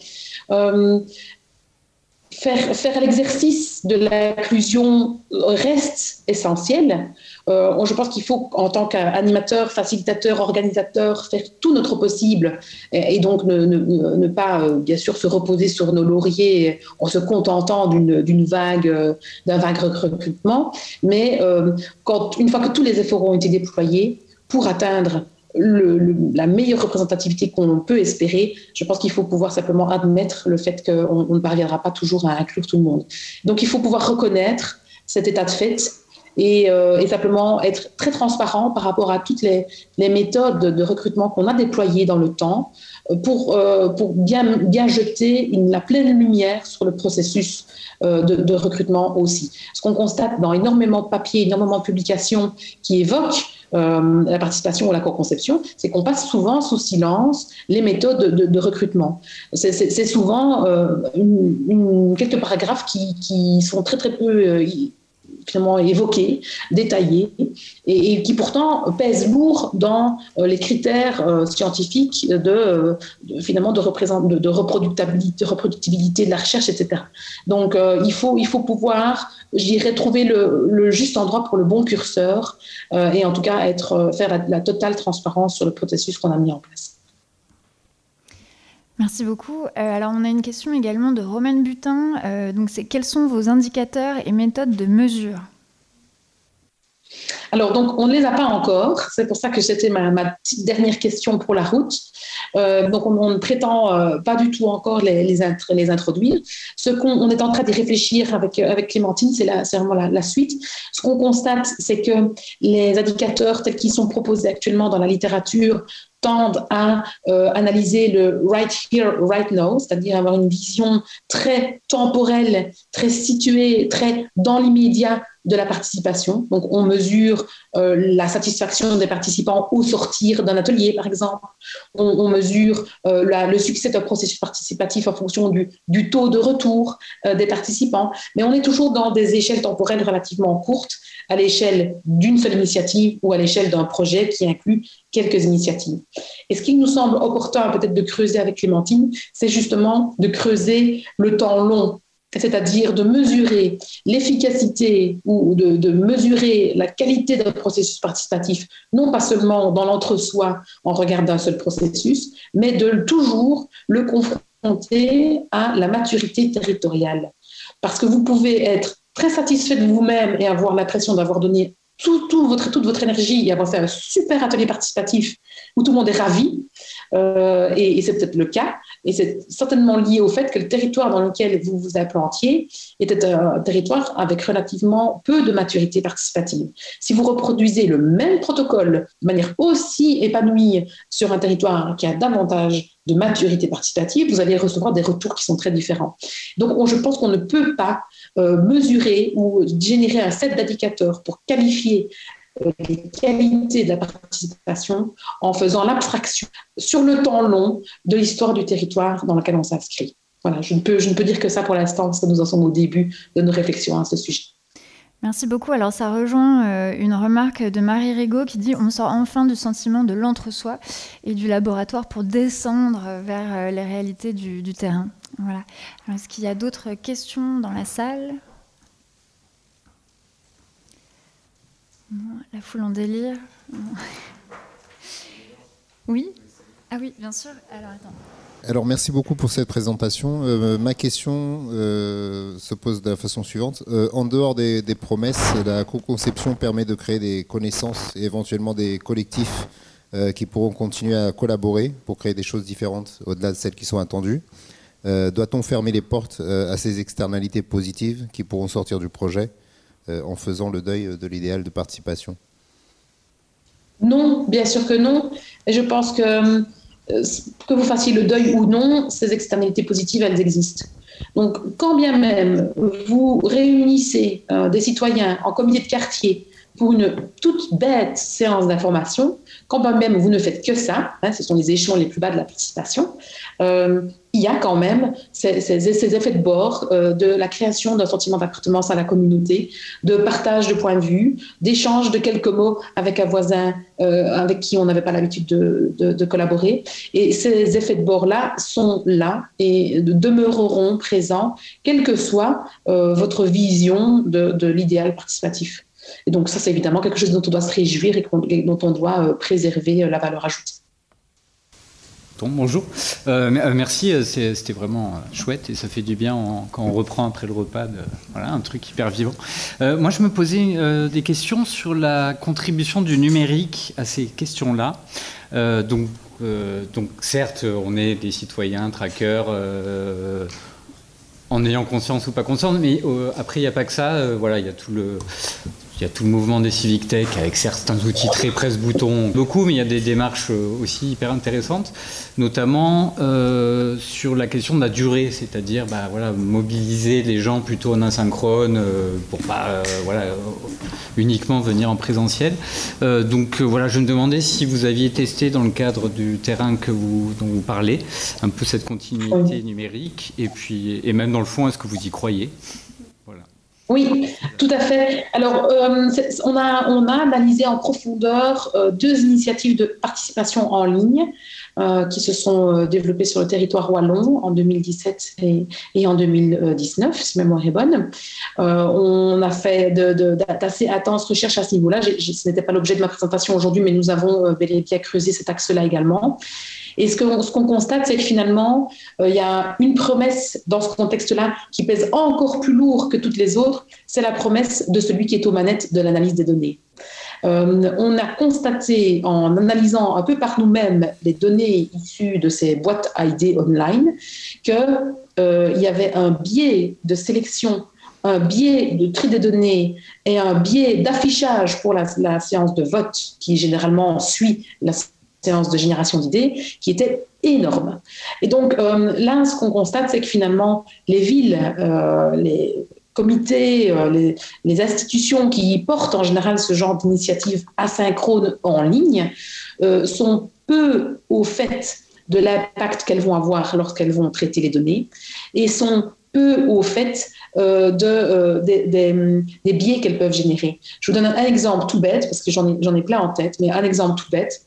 Euh, faire l'exercice de l'inclusion reste essentiel. Euh, je pense qu'il faut, en tant qu'animateur, facilitateur, organisateur, faire tout notre possible et, donc ne, pas, euh, bien sûr, se reposer sur nos lauriers en se contentant d'une vague, euh, d'un vague recrutement. Mais quand, une fois que tous les efforts ont été déployés pour atteindre la meilleure représentativité qu'on peut espérer, je pense qu'il faut pouvoir simplement admettre le fait qu'on ne parviendra pas toujours à inclure tout le monde. Donc il faut pouvoir reconnaître cet état de fait euh, et, simplement être très transparent par rapport à toutes les, méthodes de recrutement qu'on a déployées dans le temps euh, pour, euh, pour bien, bien jeter la pleine lumière sur le processus de, recrutement aussi. Ce qu'on constate dans énormément de papiers, énormément de publications qui évoquent la participation ou la co-conception, c'est qu'on passe souvent sous silence les méthodes de, recrutement. C'est souvent quelques paragraphes qui, qui, sont très très peu finalement évoqué, détaillé, et, qui pourtant pèse lourd dans euh, les critères euh, scientifiques de, finalement de, de, de, reproductibilité, reproductibilité de la recherche, etc. Donc euh, il, faut, il faut pouvoir, j'irais trouver le, le, juste endroit pour le bon curseur et en tout cas être, faire la totale transparence sur le processus qu'on a mis en place. Merci beaucoup. Euh, alors, on a une question également de Romaine Butin. Euh, donc, c'est quels sont vos indicateurs et méthodes de mesure? Alors, donc, on ne les a pas encore. C'est pour ça que c'était ma, petite dernière question pour la route. Euh, donc, on, ne prétend pas du tout encore les, les, introduire. Ce qu'on est en train de réfléchir avec, avec Clémentine, c'est vraiment la, suite. Ce qu'on constate, c'est que les indicateurs tels qu'ils sont proposés actuellement dans la littérature tendent à euh, analyser le right here, right now, c'est-à-dire avoir une vision très temporelle, très située, très dans l'immédiat de la participation. Donc, on mesure euh, la satisfaction des participants au sortir d'un atelier, par exemple. On, mesure euh, le succès d'un processus participatif en fonction du, du taux de retour des participants. Mais on est toujours dans des échelles temporelles relativement courtes, à l'échelle d'une seule initiative ou à l'échelle d'un projet qui inclut quelques initiatives. Et ce qui nous semble opportun peut-être de creuser avec Clémentine, c'est justement de creuser le temps long, c'est-à-dire de mesurer l'efficacité ou de, mesurer la qualité d'un processus participatif, non pas seulement dans l'entre-soi en regard d'un seul processus, mais de toujours le confronter à la maturité territoriale. Parce que vous pouvez être très satisfait de vous-même et avoir l'impression d'avoir donné tout, votre, toute votre énergie et avoir fait un super atelier participatif où tout le monde est ravi, euh, et, c'est peut-être le cas, et c'est certainement lié au fait que le territoire dans lequel vous vous implantiez était un territoire avec relativement peu de maturité participative. Si vous reproduisez le même protocole de manière aussi épanouie sur un territoire qui a davantage de maturité participative, vous allez recevoir des retours qui sont très différents. Donc, je pense qu'on ne peut pas euh, mesurer ou générer un set d'indicateurs pour qualifier euh, les qualités de la participation en faisant l'abstraction sur le temps long de l'histoire du territoire dans lequel on s'inscrit. Voilà, je ne, peux, je ne peux dire que ça pour l'instant parce que nous en sommes au début de nos réflexions à ce sujet. Merci beaucoup. Alors ça rejoint euh, une remarque de Marie Rigaud qui dit on sort enfin du sentiment de l'entre-soi et du laboratoire pour descendre vers les réalités du, du terrain. Voilà. Est-ce qu'il y a d'autres questions dans la salle? La foule en délire. Oui? Ah oui, bien sûr. Alors attends. Alors merci beaucoup pour cette présentation. Euh, ma question euh, se pose de la façon suivante. Euh, en dehors des, des promesses, la co-conception permet de créer des connaissances et éventuellement des collectifs qui pourront continuer à collaborer pour créer des choses différentes au-delà de celles qui sont attendues. Euh, doit-on fermer les portes euh, à ces externalités positives qui pourront sortir du projet euh, en faisant le deuil de l'idéal de participation? Non, bien sûr que non. Et je pense que que vous fassiez le deuil ou non, ces externalités positives, elles existent. Donc, quand bien même vous réunissez des citoyens en comité de quartier pour une toute bête séance d'information, quand bien même vous ne faites que ça, hein, ce sont les échelons les plus bas de la participation, euh, il y a quand même ces, effets de bord euh, de la création d'un sentiment d'appartenance à la communauté, de partage de points de vue, d'échange de quelques mots avec un voisin euh, avec qui on n'avait pas l'habitude de, collaborer. Et ces effets de bord-là sont là et demeureront présents, quelle que soit votre vision de, l'idéal participatif. Et donc ça, c'est évidemment quelque chose dont on doit se réjouir et dont on doit préserver la valeur ajoutée. Bonjour. Euh, merci, c'était vraiment chouette et ça fait du bien quand on reprend après le repas. Voilà, un truc hyper vivant. moi, je me posais des questions sur la contribution du numérique à ces questions-là. donc, donc, certes, on est des citoyens, trackers en ayant conscience ou pas conscience, mais après, il n'y a pas que ça. voilà, il y a tout le, il y a tout le mouvement des civic tech avec certains outils très presse-bouton, beaucoup, mais il y a des démarches euh, aussi hyper intéressantes, notamment euh, sur la question de la durée, c'est-à-dire bah, voilà, mobiliser les gens plutôt en asynchrone euh, pour pas voilà, uniquement venir en présentiel. donc voilà, je me demandais si vous aviez testé dans le cadre du terrain que vous, dont vous parlez, un peu cette continuité numérique, et puis et même dans le fond, est-ce que vous y croyez? Oui, tout à fait. Alors, euh, on, a, analysé en profondeur euh, deux initiatives de participation en ligne euh, qui se sont développées sur le territoire wallon en 2017 et, en 2019, si ma mémoire est bonne. on a fait d'assez intenses recherches à ce niveau-là. Ce n'était pas l'objet de ma présentation aujourd'hui, mais nous avons bel et bien creusé cet axe-là également. Et ce qu'on ce qu'on constate, c'est que finalement, euh, il y a une promesse dans ce contexte-là qui pèse encore plus lourd que toutes les autres, c'est la promesse de celui qui est aux manettes de l'analyse des données. Euh, on a constaté en analysant un peu par nous-mêmes les données issues de ces boîtes ID online qu'il euh, y avait un biais de sélection un biais de tri des données et un biais d'affichage pour la, la, séance de vote qui généralement suit la séance de génération d'idées qui était énorme. Et donc euh, là, ce qu'on constate, c'est que finalement, les villes, euh, les comités, euh, les, institutions qui portent en général ce genre d'initiative asynchrone en ligne sont peu au fait de l'impact qu'elles vont avoir lorsqu'elles vont traiter les données et sont peu au fait de, des, biais qu'elles peuvent générer. Je vous donne un, exemple tout bête, parce que j'en ai plein en tête, mais un exemple tout bête.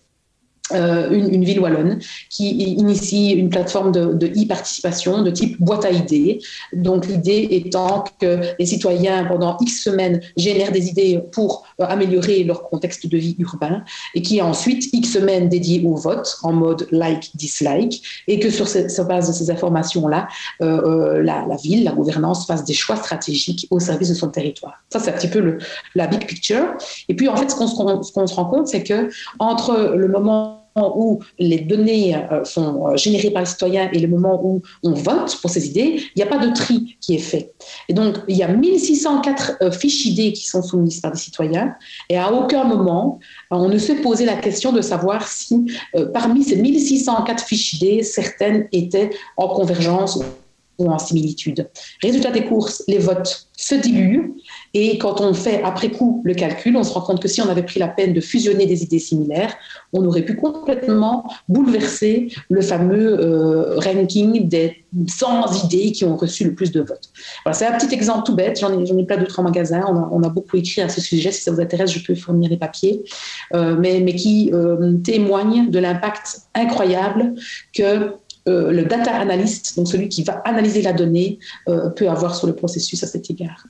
Euh, une, ville wallonne qui initie une plateforme de, e-participation de type boîte à idées. Donc l'idée étant que les citoyens pendant X semaines génèrent des idées pour euh, améliorer leur contexte de vie urbain et qui ensuite X semaines dédiées au vote en mode like-dislike et que sur, cette, base de ces informations-là, euh, la, ville, la gouvernance fasse des choix stratégiques au service de son territoire. Ça, c'est un petit peu la big picture. Et puis en fait, ce qu'on se rend compte, c'est que entre le moment où les données euh, sont euh, générées par les citoyens et le moment où on vote pour ces idées, il n'y a pas de tri qui est fait. Et donc, il y a 1604 euh, fiches idées qui sont soumises par les citoyens et à aucun moment, on ne s'est posé la question de savoir si parmi ces 1604 fiches idées, certaines étaient en convergence ou en similitude. Résultat des courses, les votes se diluent et quand on fait après coup le calcul, on se rend compte que si on avait pris la peine de fusionner des idées similaires, on aurait pu complètement bouleverser le fameux euh, ranking des 100 idées qui ont reçu le plus de votes. Voilà, c'est un petit exemple tout bête, j'en ai, plein d'autres en magasin, on a, beaucoup écrit à ce sujet, si ça vous intéresse, je peux fournir les papiers, euh, mais, qui euh, témoignent de l'impact incroyable que euh, le data analyst, donc celui qui va analyser la donnée, peut avoir sur le processus à cet égard.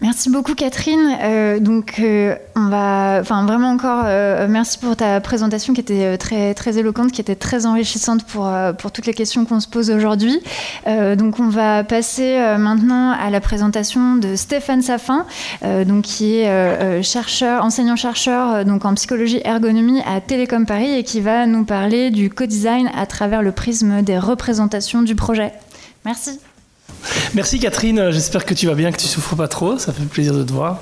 Merci beaucoup Catherine. Euh, donc euh, on va, enfin vraiment encore euh, merci pour ta présentation qui était très très éloquente, qui était très enrichissante pour pour toutes les questions qu'on se pose aujourd'hui. donc on va passer maintenant à la présentation de Stéphane Safin, donc qui est chercheur, enseignant chercheur donc en psychologie ergonomie à Télécom Paris et qui va nous parler du co-design à travers le prisme des représentations du projet. Merci. Merci Catherine, j'espère que tu vas bien, que tu souffres pas trop, ça fait plaisir de te voir.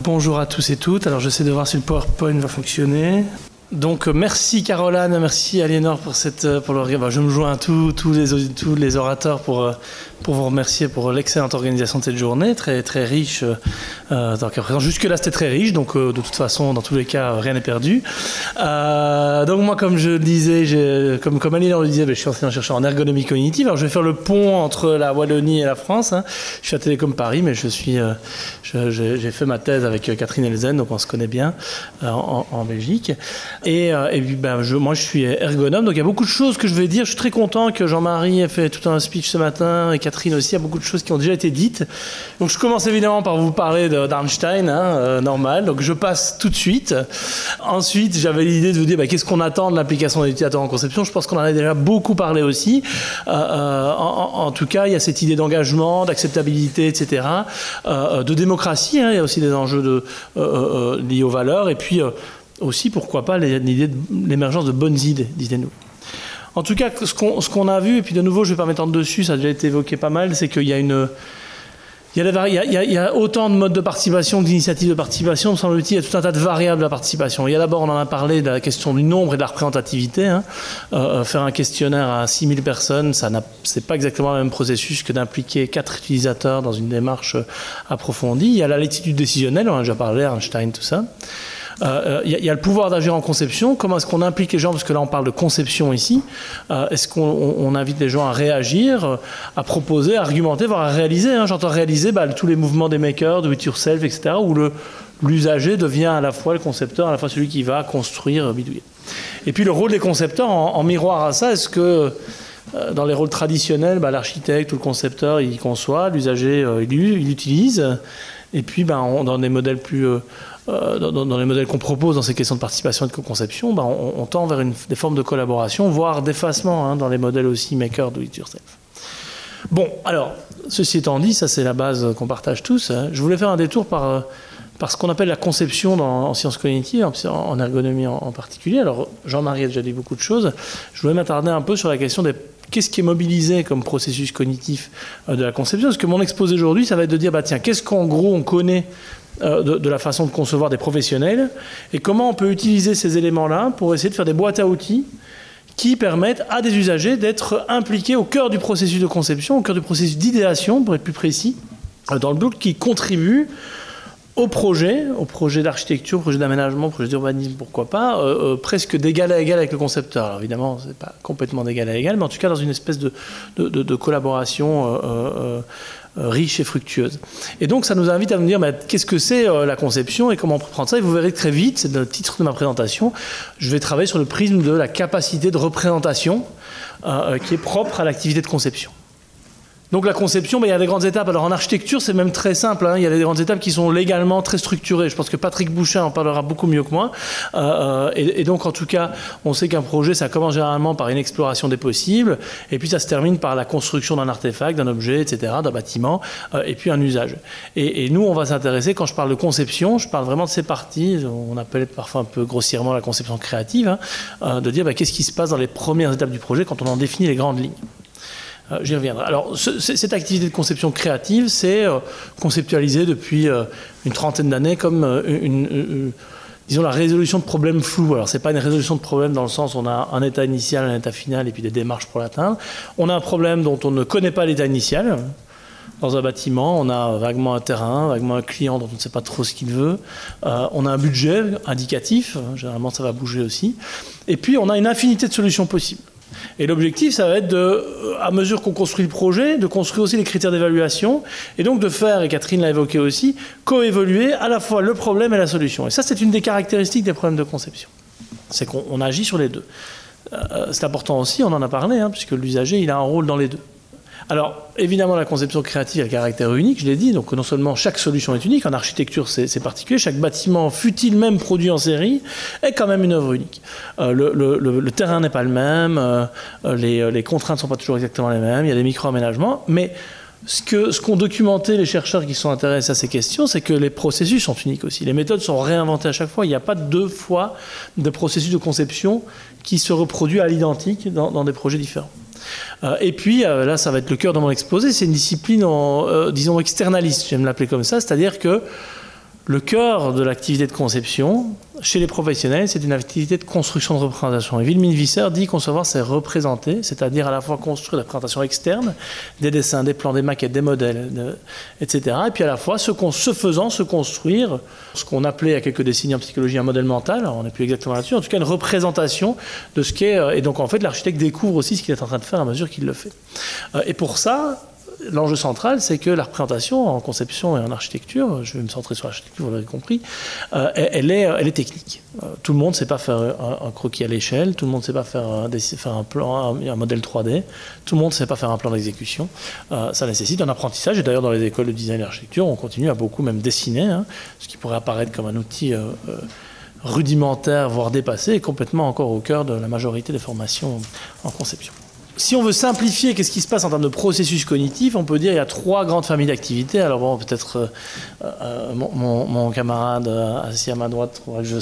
Bonjour à tous et toutes, alors j'essaie de voir si le PowerPoint va fonctionner. Donc euh, merci Caroline, merci Aliénor pour cette euh, pour le je me joins à tous, tous les tous les orateurs pour euh, pour vous remercier pour l'excellente organisation de cette journée, très, très riche. Euh, présent. Jusque-là, c'était très riche, donc de toute façon, dans tous les cas, rien n'est perdu. Donc moi, comme je disais, comme, comme Aline le disait, ben, je suis enseignant chercheur en ergonomie cognitive. Alors je vais faire le pont entre la Wallonie et la France. Hein. Je suis à Télécom Paris, mais je suis, j'ai fait ma thèse avec Catherine Elzen, donc on se connaît bien en, en, Belgique. Et, et puis, ben, moi, je suis ergonome, donc il y a beaucoup de choses que je vais dire. Je suis très content que Jean-Marie ait fait tout un speech ce matin et Catherine aussi, il y a beaucoup de choses qui ont déjà été dites. Donc je commence évidemment par vous parler d'Arnstein, hein, euh, normal. Donc je passe tout de suite. Ensuite, j'avais l'idée de vous dire bah, qu'est-ce qu'on attend de l'application des utilisateurs en conception. Je pense qu'on en a déjà beaucoup parlé aussi. Euh, euh, en, tout cas, il y a cette idée d'engagement, d'acceptabilité, etc., de démocratie. Hein. il y a aussi des enjeux liés aux valeurs. Et puis aussi, pourquoi pas, l'émergence de bonnes idées, dites-nous. En tout cas, ce qu'on a vu, et puis de nouveau, je vais pas m'étendre dessus, ça a déjà été évoqué pas mal, c'est qu'il y a autant de modes de participation que d'initiatives de participation. Semble-t-il, il y a tout un tas de variables de la participation. Il y a d'abord, on en a parlé, la question du nombre et de la représentativité. Hein. Euh, euh, faire un questionnaire à 6000 personnes, ça c'est pas exactement le même processus que d'impliquer quatre utilisateurs dans une démarche approfondie. Il y a la latitude décisionnelle, on a déjà parlé, Einstein, tout ça. Il euh, euh, y, a le pouvoir d'agir en conception. Comment est-ce qu'on implique les gens? Parce que là, on parle de conception ici. Euh, est-ce qu'on invite les gens à réagir, à proposer, à argumenter, voire à réaliser hein? J'entends réaliser bah, tous les mouvements des makers, de it yourself, etc., où l'usager devient à la fois le concepteur, à la fois celui qui va construire, bidouiller. Et puis le rôle des concepteurs en, miroir à ça, est-ce que dans les rôles traditionnels, bah, l'architecte ou le concepteur, il conçoit, l'usager, il, il, utilise, et puis bah, dans des modèles plus dans, les modèles qu'on propose dans ces questions de participation et de co-conception, ben, on, tend vers des formes de collaboration, voire d'effacement hein, dans les modèles aussi maker do it yourself. Bon, alors, ceci étant dit, ça c'est la base qu'on partage tous. Hein. Je voulais faire un détour par, euh, ce qu'on appelle la conception en sciences cognitives, en, ergonomie en, particulier. Alors, Jean-Marie a déjà dit beaucoup de choses. Je voulais m'attarder un peu sur la question des qu'est-ce qui est mobilisé comme processus cognitif euh, de la conception Parce que mon exposé aujourd'hui, ça va être de dire, bah, tiens, qu'est-ce qu'en gros on connaît euh, de, la façon de concevoir des professionnels et comment on peut utiliser ces éléments-là pour essayer de faire des boîtes à outils qui permettent à des usagers d'être impliqués au cœur du processus de conception, au cœur du processus d'idéation, pour être plus précis, euh, dans le but qui contribue au projet, au projet d'architecture, projet d'aménagement, projet d'urbanisme, pourquoi pas, euh, presque d'égal à égal avec le concepteur. Alors évidemment, c'est pas complètement d'égal à égal, mais en tout cas dans une espèce de, collaboration riche et fructueuse. Et donc ça nous invite à nous dire qu'est-ce que c'est la conception et comment prendre ça? Et vous verrez très vite, c'est le titre de ma présentation, je vais travailler sur le prisme de la capacité de représentation qui est propre à l'activité de conception. Donc la conception, il y a des grandes étapes. Alors en architecture, c'est même très simple. Hein. Il y a des grandes étapes qui sont légalement très structurées. Je pense que Patrick Boucher en parlera beaucoup mieux que moi. Euh, euh, et, donc en tout cas, on sait qu'un projet, ça commence généralement par une exploration des possibles, et puis ça se termine par la construction d'un artefact, d'un objet, etc., d'un bâtiment, euh, et puis un usage. Et, nous, on va s'intéresser, quand je parle de conception, je parle vraiment de ces parties, on appelle parfois un peu grossièrement la conception créative, hein, de dire ben, qu'est-ce qui se passe dans les premières étapes du projet quand on en définit les grandes lignes. Euh, j'y reviendrai. Alors, cette activité de conception créative, c'est euh, conceptualisé depuis euh, une trentaine d'années comme une, disons, la résolution de problèmes flous. Alors, ce n'est pas une résolution de problèmes dans le sens où on a un état initial, un état final et puis des démarches pour l'atteindre. On a un problème dont on ne connaît pas l'état initial. Dans un bâtiment, on a vaguement un terrain, vaguement un client dont on ne sait pas trop ce qu'il veut. on a un budget indicatif, généralement ça va bouger aussi. Et puis on a une infinité de solutions possibles. Et l'objectif, ça va être de, à mesure qu'on construit le projet, de construire aussi les critères d'évaluation, et donc de faire, et Catherine l'a évoqué aussi, coévoluer à la fois le problème et la solution. Et ça, c'est une des caractéristiques des problèmes de conception. C'est qu'on agit sur les deux. Euh, c'est important aussi, on en a parlé, hein, puisque l'usager, il a un rôle dans les deux. Alors, évidemment, la conception créative a un caractère unique, je l'ai dit. Donc, non seulement chaque solution est unique, en architecture, c'est particulier. Chaque bâtiment, fut-il même produit en série, est quand même une œuvre unique. Euh, le, terrain n'est pas le même, euh, les, les, contraintes ne sont pas toujours exactement les mêmes, il y a des micro-aménagements. Mais ce qu'ont ce documenté les chercheurs qui sont intéressés à ces questions, c'est que les processus sont uniques aussi. Les méthodes sont réinventées à chaque fois. Il n'y a pas deux fois de processus de conception qui se reproduit à l'identique dans des projets différents. Euh, et puis, euh, là, ça va être le cœur de mon exposé, c'est une discipline, euh, disons, externaliste, j'aime l'appeler comme ça, c'est-à-dire que le cœur de l'activité de conception, chez les professionnels, c'est une activité de construction de représentation. Et Wilhelm Visser dit concevoir, c'est représenter, c'est-à-dire à la fois construire la présentation externe, des dessins, des plans, des maquettes, des modèles, etc. Et puis à la fois, se faisant, se construire ce qu'on appelait a quelques décennies en psychologie un modèle mental, on n'est plus exactement là-dessus, en tout cas une représentation de ce qu'est. Et donc en fait, l'architecte découvre aussi ce qu'il est en train de faire à mesure qu'il le fait. Et pour ça, l'enjeu central, c'est que la représentation en conception et en architecture, je vais me centrer sur l'architecture, vous l'avez compris, euh, elle, est, est technique. Euh, tout le monde ne sait pas faire un, croquis à l'échelle, tout le monde ne sait pas faire un, plan, un, modèle 3D, tout le monde ne sait pas faire un plan d'exécution. Euh, ça nécessite un apprentissage, et d'ailleurs dans les écoles de design et d'architecture, on continue à beaucoup même dessiner, hein, ce qui pourrait apparaître comme un outil rudimentaire, voire dépassé, et complètement encore au cœur de la majorité des formations en conception si on veut simplifier, qu'est-ce qui se passe en termes de processus cognitifs On peut dire qu'il y a trois grandes familles d'activités. Alors bon, peut-être euh, euh, mon, camarade euh, assis à ma droite trouvera que je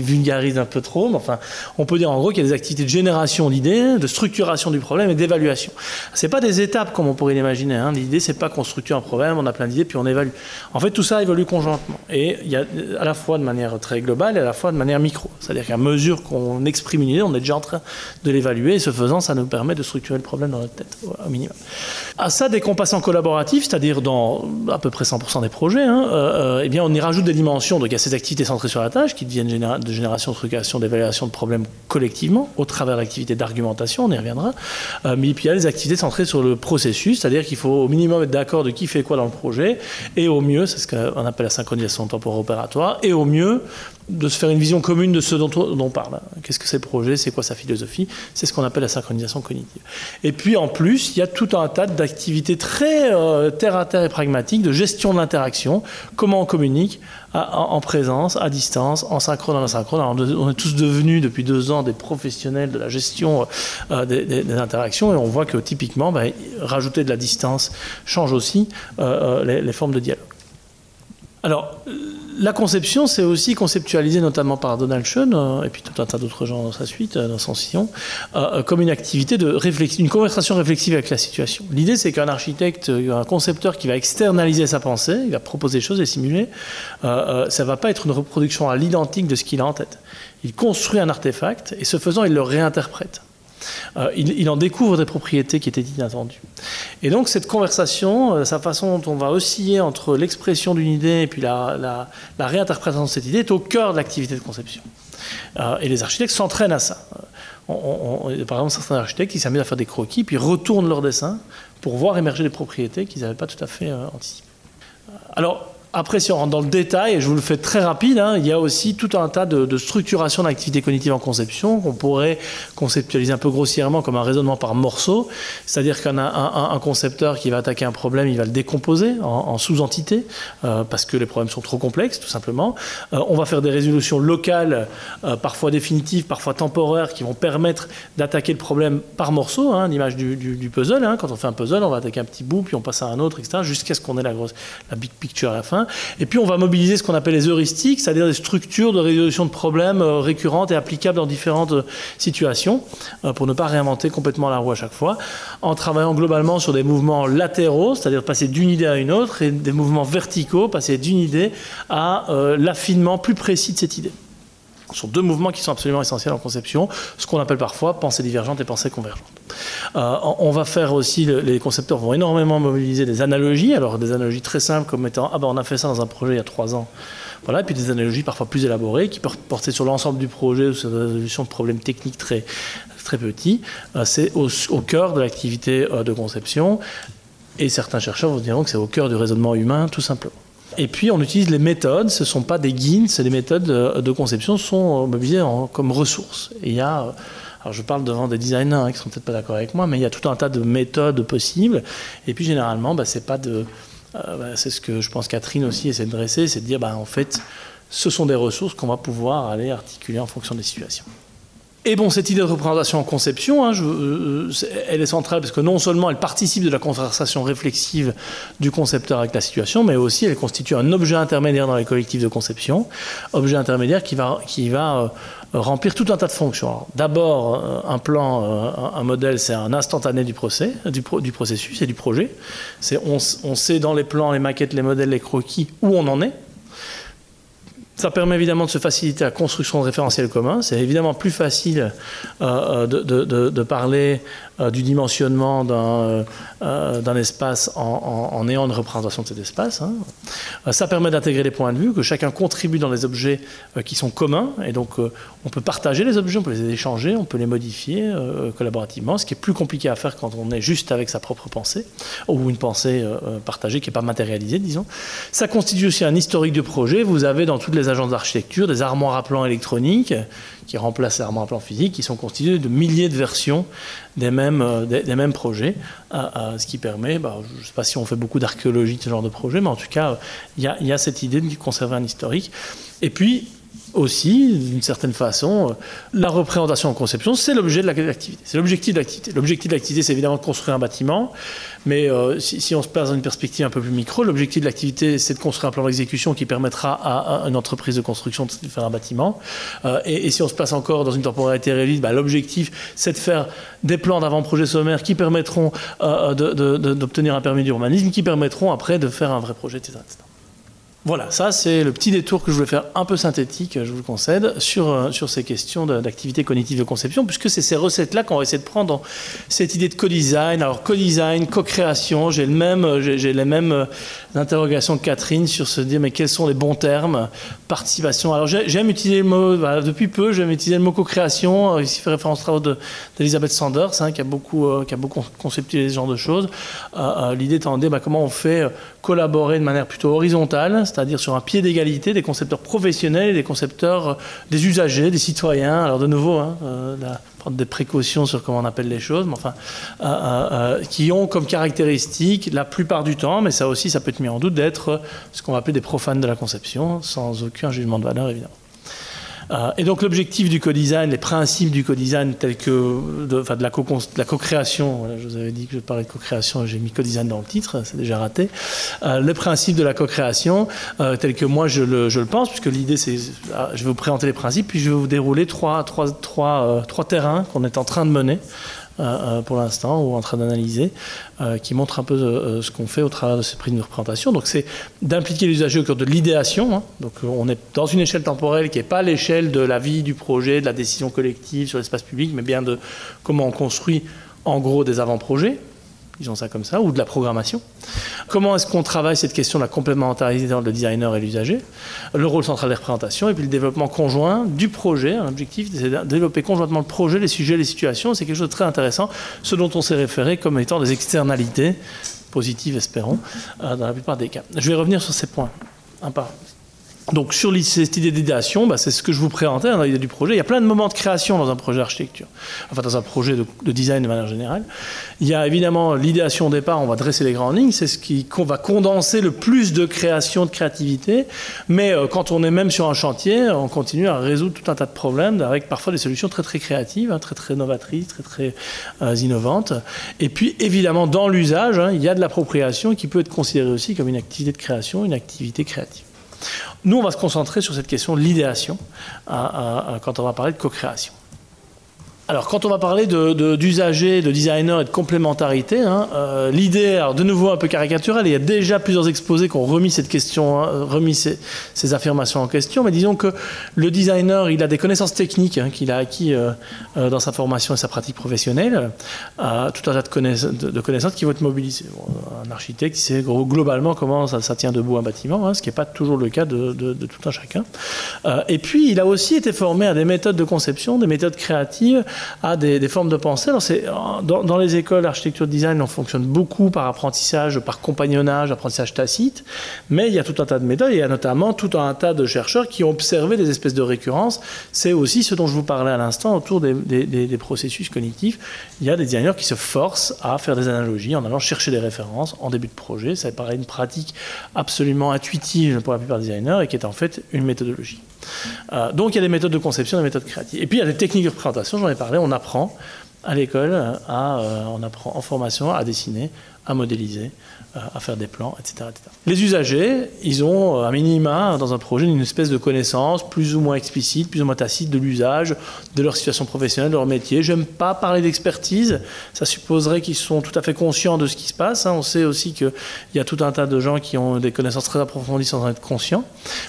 vulgarise un peu trop, mais enfin, on peut dire en gros qu'il y a des activités de génération d'idées, de structuration du problème et d'évaluation. C'est pas des étapes comme on pourrait l'imaginer. Hein. L'idée, c'est pas qu'on structure un problème, on a plein d'idées puis on évalue. En fait, tout ça évolue conjointement et il y a à la fois de manière très globale et à la fois de manière micro. C'est-à-dire qu'à mesure qu'on exprime une idée, on est déjà en train de l'évaluer et ce faisant, ça nous permet de structurer le problème dans notre tête, au minimum. À ça, dès qu'on passe en collaboratif, c'est-à-dire dans à peu près 100% des projets, hein, euh, euh, eh bien, on y rajoute des dimensions. Donc a ces activités centrées sur la tâche qui deviennent de génération, de structuration, d'évaluation de problèmes collectivement, au travers d'activités d'argumentation, on y reviendra. Euh, mais puis il y a les activités centrées sur le processus, c'est-à-dire qu'il faut au minimum être d'accord de qui fait quoi dans le projet, et au mieux, c'est ce qu'on appelle la synchronisation temporaire-opératoire, et au mieux, de se faire une vision commune de ce dont on parle. Qu'est-ce que c'est le projet, c'est quoi sa philosophie C'est ce qu'on appelle la synchronisation cognitive. Et puis en plus, il y a tout un tas d'activités très euh, terre à terre et pragmatiques de gestion de l'interaction, comment on communique en présence, à distance, en synchrone, en asynchrone. on est tous devenus depuis deux ans des professionnels de la gestion euh, des, interactions et on voit que typiquement, ben, rajouter de la distance change aussi euh, les formes de dialogue. Alors, la conception, c'est aussi conceptualisé notamment par Donald Schoen, euh, et puis tout un tas d'autres gens dans sa suite, euh, dans son sillon, euh, comme une activité de réflexion, une conversation réflexive avec la situation. L'idée, c'est qu'un architecte, un concepteur qui va externaliser sa pensée, il va proposer des choses, les simuler, ça ne va pas être une reproduction à l'identique de ce qu'il a en tête. Il construit un artefact, et ce faisant, il le réinterprète. Il, en découvre des propriétés qui étaient inattendues. Et donc cette conversation, sa façon dont on va osciller entre l'expression d'une idée et puis la, réinterprétation de cette idée est au cœur de l'activité de conception. et les architectes s'entraînent à ça. par exemple, certains architectes qui s'amusent à faire des croquis, puis retournent leur dessin pour voir émerger des propriétés qu'ils n'avaient pas tout à fait anticipées. Alors, après, si on rentre dans le détail, et je vous le fais très rapide, hein, il y a aussi tout un tas de, de structuration d'activités cognitives en conception qu'on pourrait conceptualiser un peu grossièrement comme un raisonnement par morceaux. C'est-à-dire qu'un un, un, concepteur qui va attaquer un problème, il va le décomposer en, sous-entités, euh, parce que les problèmes sont trop complexes, tout simplement. Euh, on va faire des résolutions locales, euh, parfois définitives, parfois temporaires, qui vont permettre d'attaquer le problème par morceaux, hein, l'image du, puzzle. Hein. Quand on fait un puzzle, on va attaquer un petit bout, puis on passe à un autre, etc., jusqu'à ce qu'on ait la big picture à la fin. Et puis on va mobiliser ce qu'on appelle les heuristiques, c'est-à-dire des structures de résolution de problèmes euh, récurrentes et applicables dans différentes euh, situations, euh, pour ne pas réinventer complètement la roue à chaque fois, en travaillant globalement sur des mouvements latéraux, c'est-à-dire passer d'une idée à une autre, et des mouvements verticaux, passer d'une idée à l'affinement plus précis de cette idée. Ce sont deux mouvements qui sont absolument essentiels en conception, ce qu'on appelle parfois pensée divergente et pensée convergente. Euh, on va faire aussi, les concepteurs vont énormément mobiliser des analogies, alors des analogies très simples comme étant ah ben on a fait ça dans un projet il y a trois ans, voilà, et puis des analogies parfois plus élaborées qui peuvent porter sur l'ensemble du projet ou sur la résolution de problèmes techniques très très petits. Euh, c'est au, cœur de l'activité euh, de conception, et certains chercheurs vous diront que c'est au cœur du raisonnement humain tout simplement. Et puis on utilise les méthodes, ce ne sont pas des guides, c'est des méthodes de, conception, sont mobilisées comme ressources. Il y a, alors je parle devant des designers hein, qui ne sont peut-être pas d'accord avec moi, mais il y a tout un tas de méthodes possibles. Et puis généralement, bah, c'est pas de, euh, bah, c'est ce que je pense Catherine aussi essaie de dresser, c'est de dire, bah, en fait, ce sont des ressources qu'on va pouvoir aller articuler en fonction des situations. Et bon, cette idée de représentation en conception, hein, euh, elle est centrale parce que non seulement elle participe de la conversation réflexive du concepteur avec la situation, mais aussi elle constitue un objet intermédiaire dans les collectifs de conception, objet intermédiaire qui va, qui va euh, remplir tout un tas de fonctions. D'abord, euh, un plan, un modèle, c'est un instantané du, procès, du processus et du projet. On, on sait dans les plans, les maquettes, les modèles, les croquis où on en est. Ça permet évidemment de se faciliter la construction de référentiels communs. C'est évidemment plus facile euh, de, de, parler euh, du dimensionnement d'un euh, espace en, ayant une représentation de cet espace. Hein. ça permet d'intégrer les points de vue, que chacun contribue dans les objets qui sont communs. Et donc, on peut partager les objets, on peut les échanger, on peut les modifier collaborativement, ce qui est plus compliqué à faire quand on est juste avec sa propre pensée, ou une pensée partagée qui n'est pas matérialisée, disons. Ça constitue aussi un historique du projet. Vous avez dans toutes les agences d'architecture, des armoires à plan électroniques qui remplacent les armoires à plan physique, qui sont constituées de milliers de versions des mêmes, euh, des, mêmes projets, euh, euh, ce qui permet, bah, je ne sais pas si on fait beaucoup d'archéologie de ce genre de projet, mais en tout cas, il y, y, a cette idée de conserver un historique. Et puis, aussi, d'une certaine façon, la représentation en conception, c'est l'objet de l'activité, c'est l'objectif de l'activité. L'objectif de l'activité, c'est évidemment de construire un bâtiment, mais euh, si, on se place dans une perspective un peu plus micro, l'objectif de l'activité, c'est de construire un plan d'exécution qui permettra à, une entreprise de construction de faire un bâtiment. Euh, et, si on se place encore dans une temporalité réaliste, bah, l'objectif, c'est de faire des plans d'avant-projet sommaire qui permettront euh, d'obtenir un permis d'urbanisme, qui permettront après de faire un vrai projet, etc. Voilà, ça c'est le petit détour que je voulais faire un peu synthétique, je vous le concède, sur, euh, ces questions d'activité cognitive de conception, puisque c'est ces recettes-là qu'on va essayer de prendre dans cette idée de co-design. Alors co-design, co-création, j'ai les mêmes euh, interrogations que Catherine sur se dire mais quels sont les bons termes Participation. Alors j'aime utiliser le mot, depuis peu, j'aime utiliser le mot co-création. Ici fait référence aux travaux d'Elisabeth Sanders, hein, qui, a beaucoup, qui a beaucoup conceptualisé ce genre de choses. L'idée étant de bah, comment on fait collaborer de manière plutôt horizontale, c'est-à-dire sur un pied d'égalité des concepteurs professionnels et des concepteurs, euh, des usagers, des citoyens. Alors de nouveau, hein, euh, prendre des précautions sur comment on appelle les choses, mais enfin, euh, qui ont comme caractéristique, la plupart du temps, mais ça aussi, ça peut être mis en doute, d'être ce qu'on va appeler des profanes de la conception, sans aucun jugement de valeur, évidemment. Euh, et donc l'objectif du co-design, les principes du co-design tels que de, enfin, de la co-création, je vous avais dit que je parlais de co-création, j'ai mis co-design dans le titre, c'est déjà raté. Euh, les principes de la co-création euh, tels que moi je le, je le pense, puisque l'idée c'est, ah, je vais vous présenter les principes, puis je vais vous dérouler trois, trois, trois, trois terrains qu'on est en train de mener pour l'instant ou en train d'analyser, qui montre un peu ce qu'on fait au travers de ces prises de représentation. Donc c'est d'impliquer l'usager au cœur de l'idéation. Hein. Donc on est dans une échelle temporelle qui n'est pas l'échelle de la vie du projet, de la décision collective sur l'espace public, mais bien de comment on construit en gros des avant-projets disons ça comme ça, ou de la programmation. Comment est-ce qu'on travaille cette question de la complémentarité entre le designer et l'usager Le rôle central des représentations, et puis le développement conjoint du projet. L'objectif, c'est de développer conjointement le projet, les sujets, les situations. C'est quelque chose de très intéressant, ce dont on s'est référé comme étant des externalités positives, espérons, euh, dans la plupart des cas. Je vais revenir sur ces points, un par donc sur cette idée d'idéation, bah, c'est ce que je vous présentais hein, dans l'idée du projet. Il y a plein de moments de création dans un projet d'architecture, enfin dans un projet de, design de manière générale. Il y a évidemment l'idéation au départ, on va dresser les grandes lignes, c'est ce qui va condenser le plus de création, de créativité. Mais euh, quand on est même sur un chantier, on continue à résoudre tout un tas de problèmes avec parfois des solutions très très créatives, hein, très très novatrices, très très euh, innovantes. Et puis évidemment dans l'usage, hein, il y a de l'appropriation qui peut être considérée aussi comme une activité de création, une activité créative. Nous, on va se concentrer sur cette question de l'idéation quand on va parler de co-création. Alors, quand on va parler d'usagers, de, de, designers et de complémentarité, hein, euh, l'idée, alors de nouveau un peu caricaturale, il y a déjà plusieurs exposés qui ont remis cette question, hein, remis ces, affirmations en question, mais disons que le designer, il a des connaissances techniques hein, qu'il a acquis euh, euh, dans sa formation et sa pratique professionnelle, tout un tas de, connaissances, qui vont être mobilisées. un architecte, il sait globalement comment ça, tient debout un bâtiment, ce qui n'est pas toujours le cas de, tout un chacun. et puis, il a aussi été formé à des méthodes de conception, des méthodes créatives, à des, formes de pensée. Alors dans, les écoles d'architecture design, on fonctionne beaucoup par apprentissage, par compagnonnage, apprentissage tacite, mais il y a tout un tas de méthodes. Il y a notamment tout un tas de chercheurs qui ont observé des espèces de récurrences. C'est aussi ce dont je vous parlais à l'instant autour des, des, processus cognitifs. Il y a des designers qui se forcent à faire des analogies en allant chercher des références en début de projet. Ça paraît une pratique absolument intuitive pour la plupart des designers et qui est en fait une méthodologie. Euh, donc il y a des méthodes de conception, des méthodes créatives. Et puis il y a des techniques de représentation, j'en ai parlé, on apprend à l'école, euh, on apprend en formation à dessiner, à modéliser, à faire des plans, etc., Les usagers, ils ont un minima dans un projet une espèce de connaissance plus ou moins explicite, plus ou moins tacite de l'usage, de leur situation professionnelle, de leur métier. J'aime pas parler d'expertise, ça supposerait qu'ils sont tout à fait conscients de ce qui se passe. Hein. On sait aussi qu'il y a tout un tas de gens qui ont des connaissances très approfondies sans en être conscients.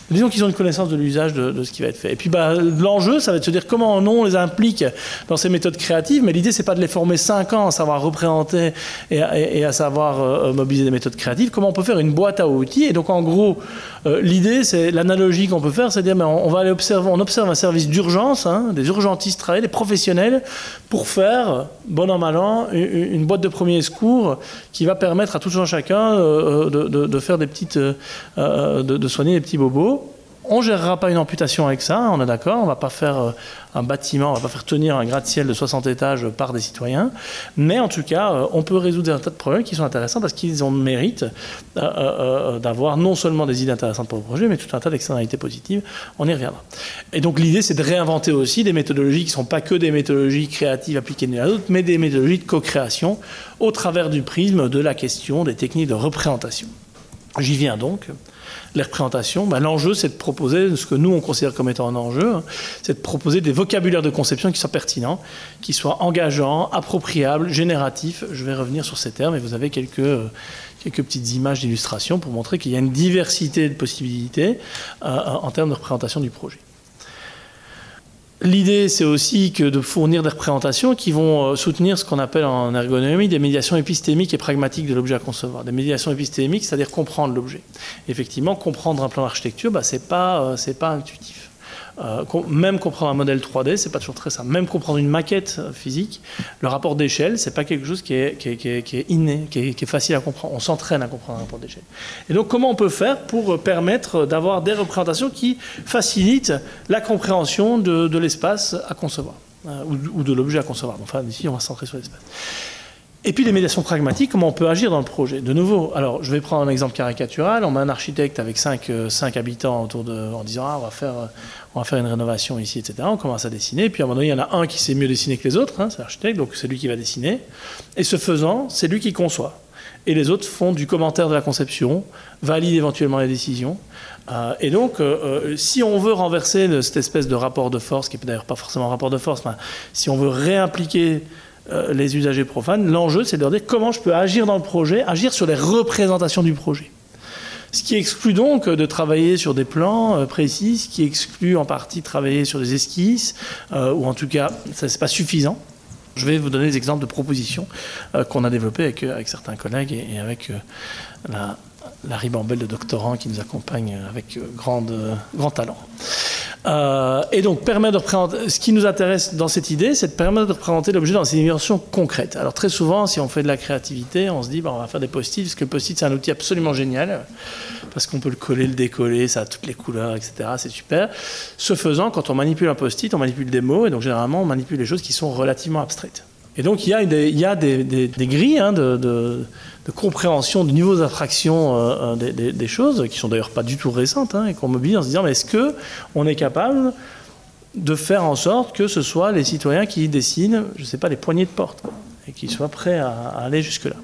Mais disons qu'ils ont une connaissance de l'usage de, ce qui va être fait. Et puis bah, l'enjeu, ça va être de se dire comment on les implique dans ces méthodes créatives, mais l'idée, c'est pas de les former 5 ans à savoir représenter et, à savoir euh, mobiliser méthodes comment on peut faire une boîte à outils. Et donc, en gros, euh, l'idée, c'est l'analogie qu'on peut faire, c'est dire, ben, on, va aller observer, on observe un service d'urgence, hein, des urgentistes travaillent, des professionnels, pour faire, bon an, mal an, une, boîte de premier secours qui va permettre à tout un chacun euh, euh, de, faire des petites, de soigner les petits bobos. On gérera pas une amputation avec ça, on est d'accord. On va pas faire euh, un bâtiment, on va pas faire tenir un gratte-ciel de 60 étages par des citoyens. Mais en tout cas, euh, on peut résoudre un tas de problèmes qui sont intéressants parce qu'ils ont le mérite euh, d'avoir non seulement des idées intéressantes pour le projet, mais tout un tas d'externalités positives. On y reviendra. Et donc l'idée, c'est de réinventer aussi des méthodologies qui ne sont pas que des méthodologies créatives appliquées l'une à l'autre, mais des méthodologies de co-création au travers du prisme de la question des techniques de représentation. J'y viens donc les représentations, ben, l'enjeu, c'est de proposer ce que nous, on considère comme étant un enjeu, hein, c'est de proposer des vocabulaires de conception qui soient pertinents, qui soient engageants, appropriables, génératifs. Je vais revenir sur ces termes et vous avez quelques, euh, quelques petites images d'illustration pour montrer qu'il y a une diversité de possibilités euh, en termes de représentation du projet. L'idée, c'est aussi que de fournir des représentations qui vont euh, soutenir ce qu'on appelle en ergonomie des médiations épistémiques et pragmatiques de l'objet à concevoir. Des médiations épistémiques, c'est-à-dire comprendre l'objet. Effectivement, comprendre un plan d'architecture, bah, c'est pas, euh, pas intuitif. Euh, même comprendre un modèle 3D, c'est pas toujours très simple. Même comprendre une maquette euh, physique, le rapport d'échelle, c'est pas quelque chose qui est, qui est, inné, qui est, facile à comprendre. On s'entraîne à comprendre un rapport d'échelle. Et donc, comment on peut faire pour euh, permettre d'avoir des représentations qui facilitent la compréhension de, l'espace à concevoir ou, de l'objet à concevoir? Enfin, ici, on va se centrer sur l'espace. Et puis les médiations pragmatiques, comment on peut agir dans le projet. De nouveau, alors je vais prendre un exemple caricatural. On met un architecte avec 5, habitants autour de, en disant ah, on va faire on va faire une rénovation ici, etc. On commence à dessiner, puis à un moment donné, il y en a un qui sait mieux dessiner que les autres, hein, c'est l'architecte, donc c'est lui qui va dessiner. Et ce faisant, c'est lui qui conçoit. Et les autres font du commentaire de la conception, valident éventuellement les décisions. Euh, et donc, euh, euh, si on veut renverser cette espèce de rapport de force, qui n'est d'ailleurs pas forcément un rapport de force, mais si on veut réimpliquer les usagers profanes, l'enjeu c'est de leur dire comment je peux agir dans le projet, agir sur les représentations du projet. Ce qui exclut donc de travailler sur des plans précis, ce qui exclut en partie de travailler sur des esquisses, ou en tout cas, ça c'est pas suffisant. Je vais vous donner des exemples de propositions qu'on a développées avec, certains collègues et, avec la, ribambelle de doctorants qui nous accompagne avec euh, euh, grand talent. Euh, et donc, permet de ce qui nous intéresse dans cette idée, c'est de permettre de représenter l'objet dans ses dimensions concrètes. Alors, très souvent, si on fait de la créativité, on se dit, bah, on va faire des post-it, parce que le post-it, c'est un outil absolument génial, parce qu'on peut le coller, le décoller, ça a toutes les couleurs, etc. C'est super. Ce faisant, quand on manipule un post-it, on manipule des mots, et donc, généralement, on manipule des choses qui sont relativement abstraites. Et donc, il y a des, il y a des, grilles hein, de de compréhension du niveau d'abstraction euh, euh, des, choses, qui sont d'ailleurs pas du tout récentes, hein, et qu'on mobilise en se disant, mais est-ce que on est capable de faire en sorte que ce soit les citoyens qui dessinent, je ne sais pas, les poignées de porte, et qui soient prêts à, aller jusque-là.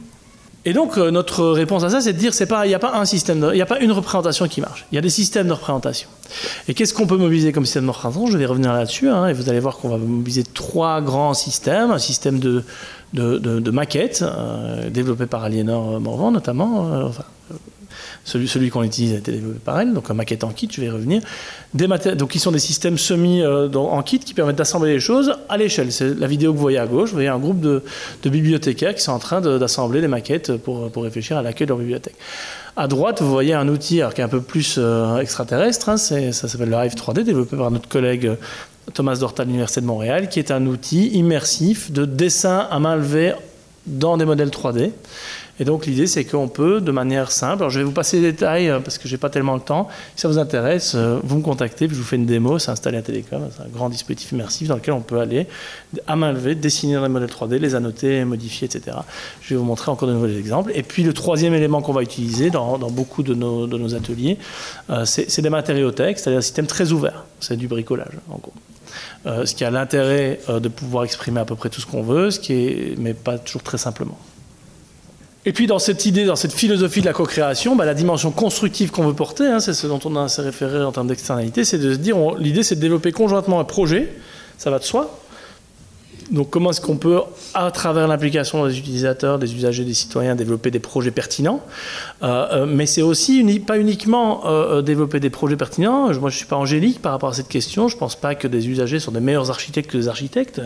Et donc euh, notre réponse à ça, c'est de dire, c'est il n'y a pas un système, il n'y a pas une représentation qui marche. Il y a des systèmes de représentation. Et qu'est-ce qu'on peut mobiliser comme système de représentation? Je vais revenir là-dessus, hein, et vous allez voir qu'on va mobiliser trois grands systèmes, un système de de, maquettes euh, développées par Aliénor Morvan notamment. Euh, celui, qu'on utilise a été développé par elle, donc un maquette en kit, je vais y revenir. Donc qui sont des systèmes semi euh, en kit qui permettent d'assembler les choses à l'échelle. C'est la vidéo que vous voyez à gauche. Vous voyez un groupe de, bibliothécaires qui sont en train d'assembler des maquettes pour, pour réfléchir à l'accueil de leur bibliothèque. À droite, vous voyez un outil qui est un peu plus extraterrestre. Hein, ça s'appelle le Hive 3D, développé par notre collègue Thomas Dorta de l'Université de Montréal, qui est un outil immersif de dessin à main levée dans des modèles 3D. Et donc l'idée, c'est qu'on peut, de manière simple, je vais vous passer les détails euh, parce que j'ai pas tellement le temps. Si ça vous intéresse, euh, vous me contactez, puis je vous fais une démo. C'est installé à Télécom, c'est un grand dispositif immersif dans lequel on peut aller à main levée, dessiner les modèles 3D, les annoter, modifier, etc. Je vais vous montrer encore de nouveaux exemples. Et puis le troisième élément qu'on va utiliser dans, beaucoup de nos, ateliers, euh, c'est des matériauthèques, c'est-à-dire un système très ouvert. C'est du bricolage, en gros. Euh, ce qui a l'intérêt de pouvoir exprimer à peu près tout ce qu'on veut, ce qui est, mais pas toujours très simplement. Et puis dans cette idée, dans cette philosophie de la co-création, bah, la dimension constructive qu'on veut porter, hein, c'est ce dont on a assez référé en termes d'externalité, c'est de se dire, l'idée c'est de développer conjointement un projet, ça va de soi, donc comment est-ce qu'on peut, à travers l'implication des utilisateurs, des usagers, des citoyens, développer des projets pertinents euh, euh, Mais c'est aussi pas uniquement euh, développer des projets pertinents. Moi, je ne suis pas angélique par rapport à cette question. Je ne pense pas que des usagers sont des meilleurs architectes que des architectes.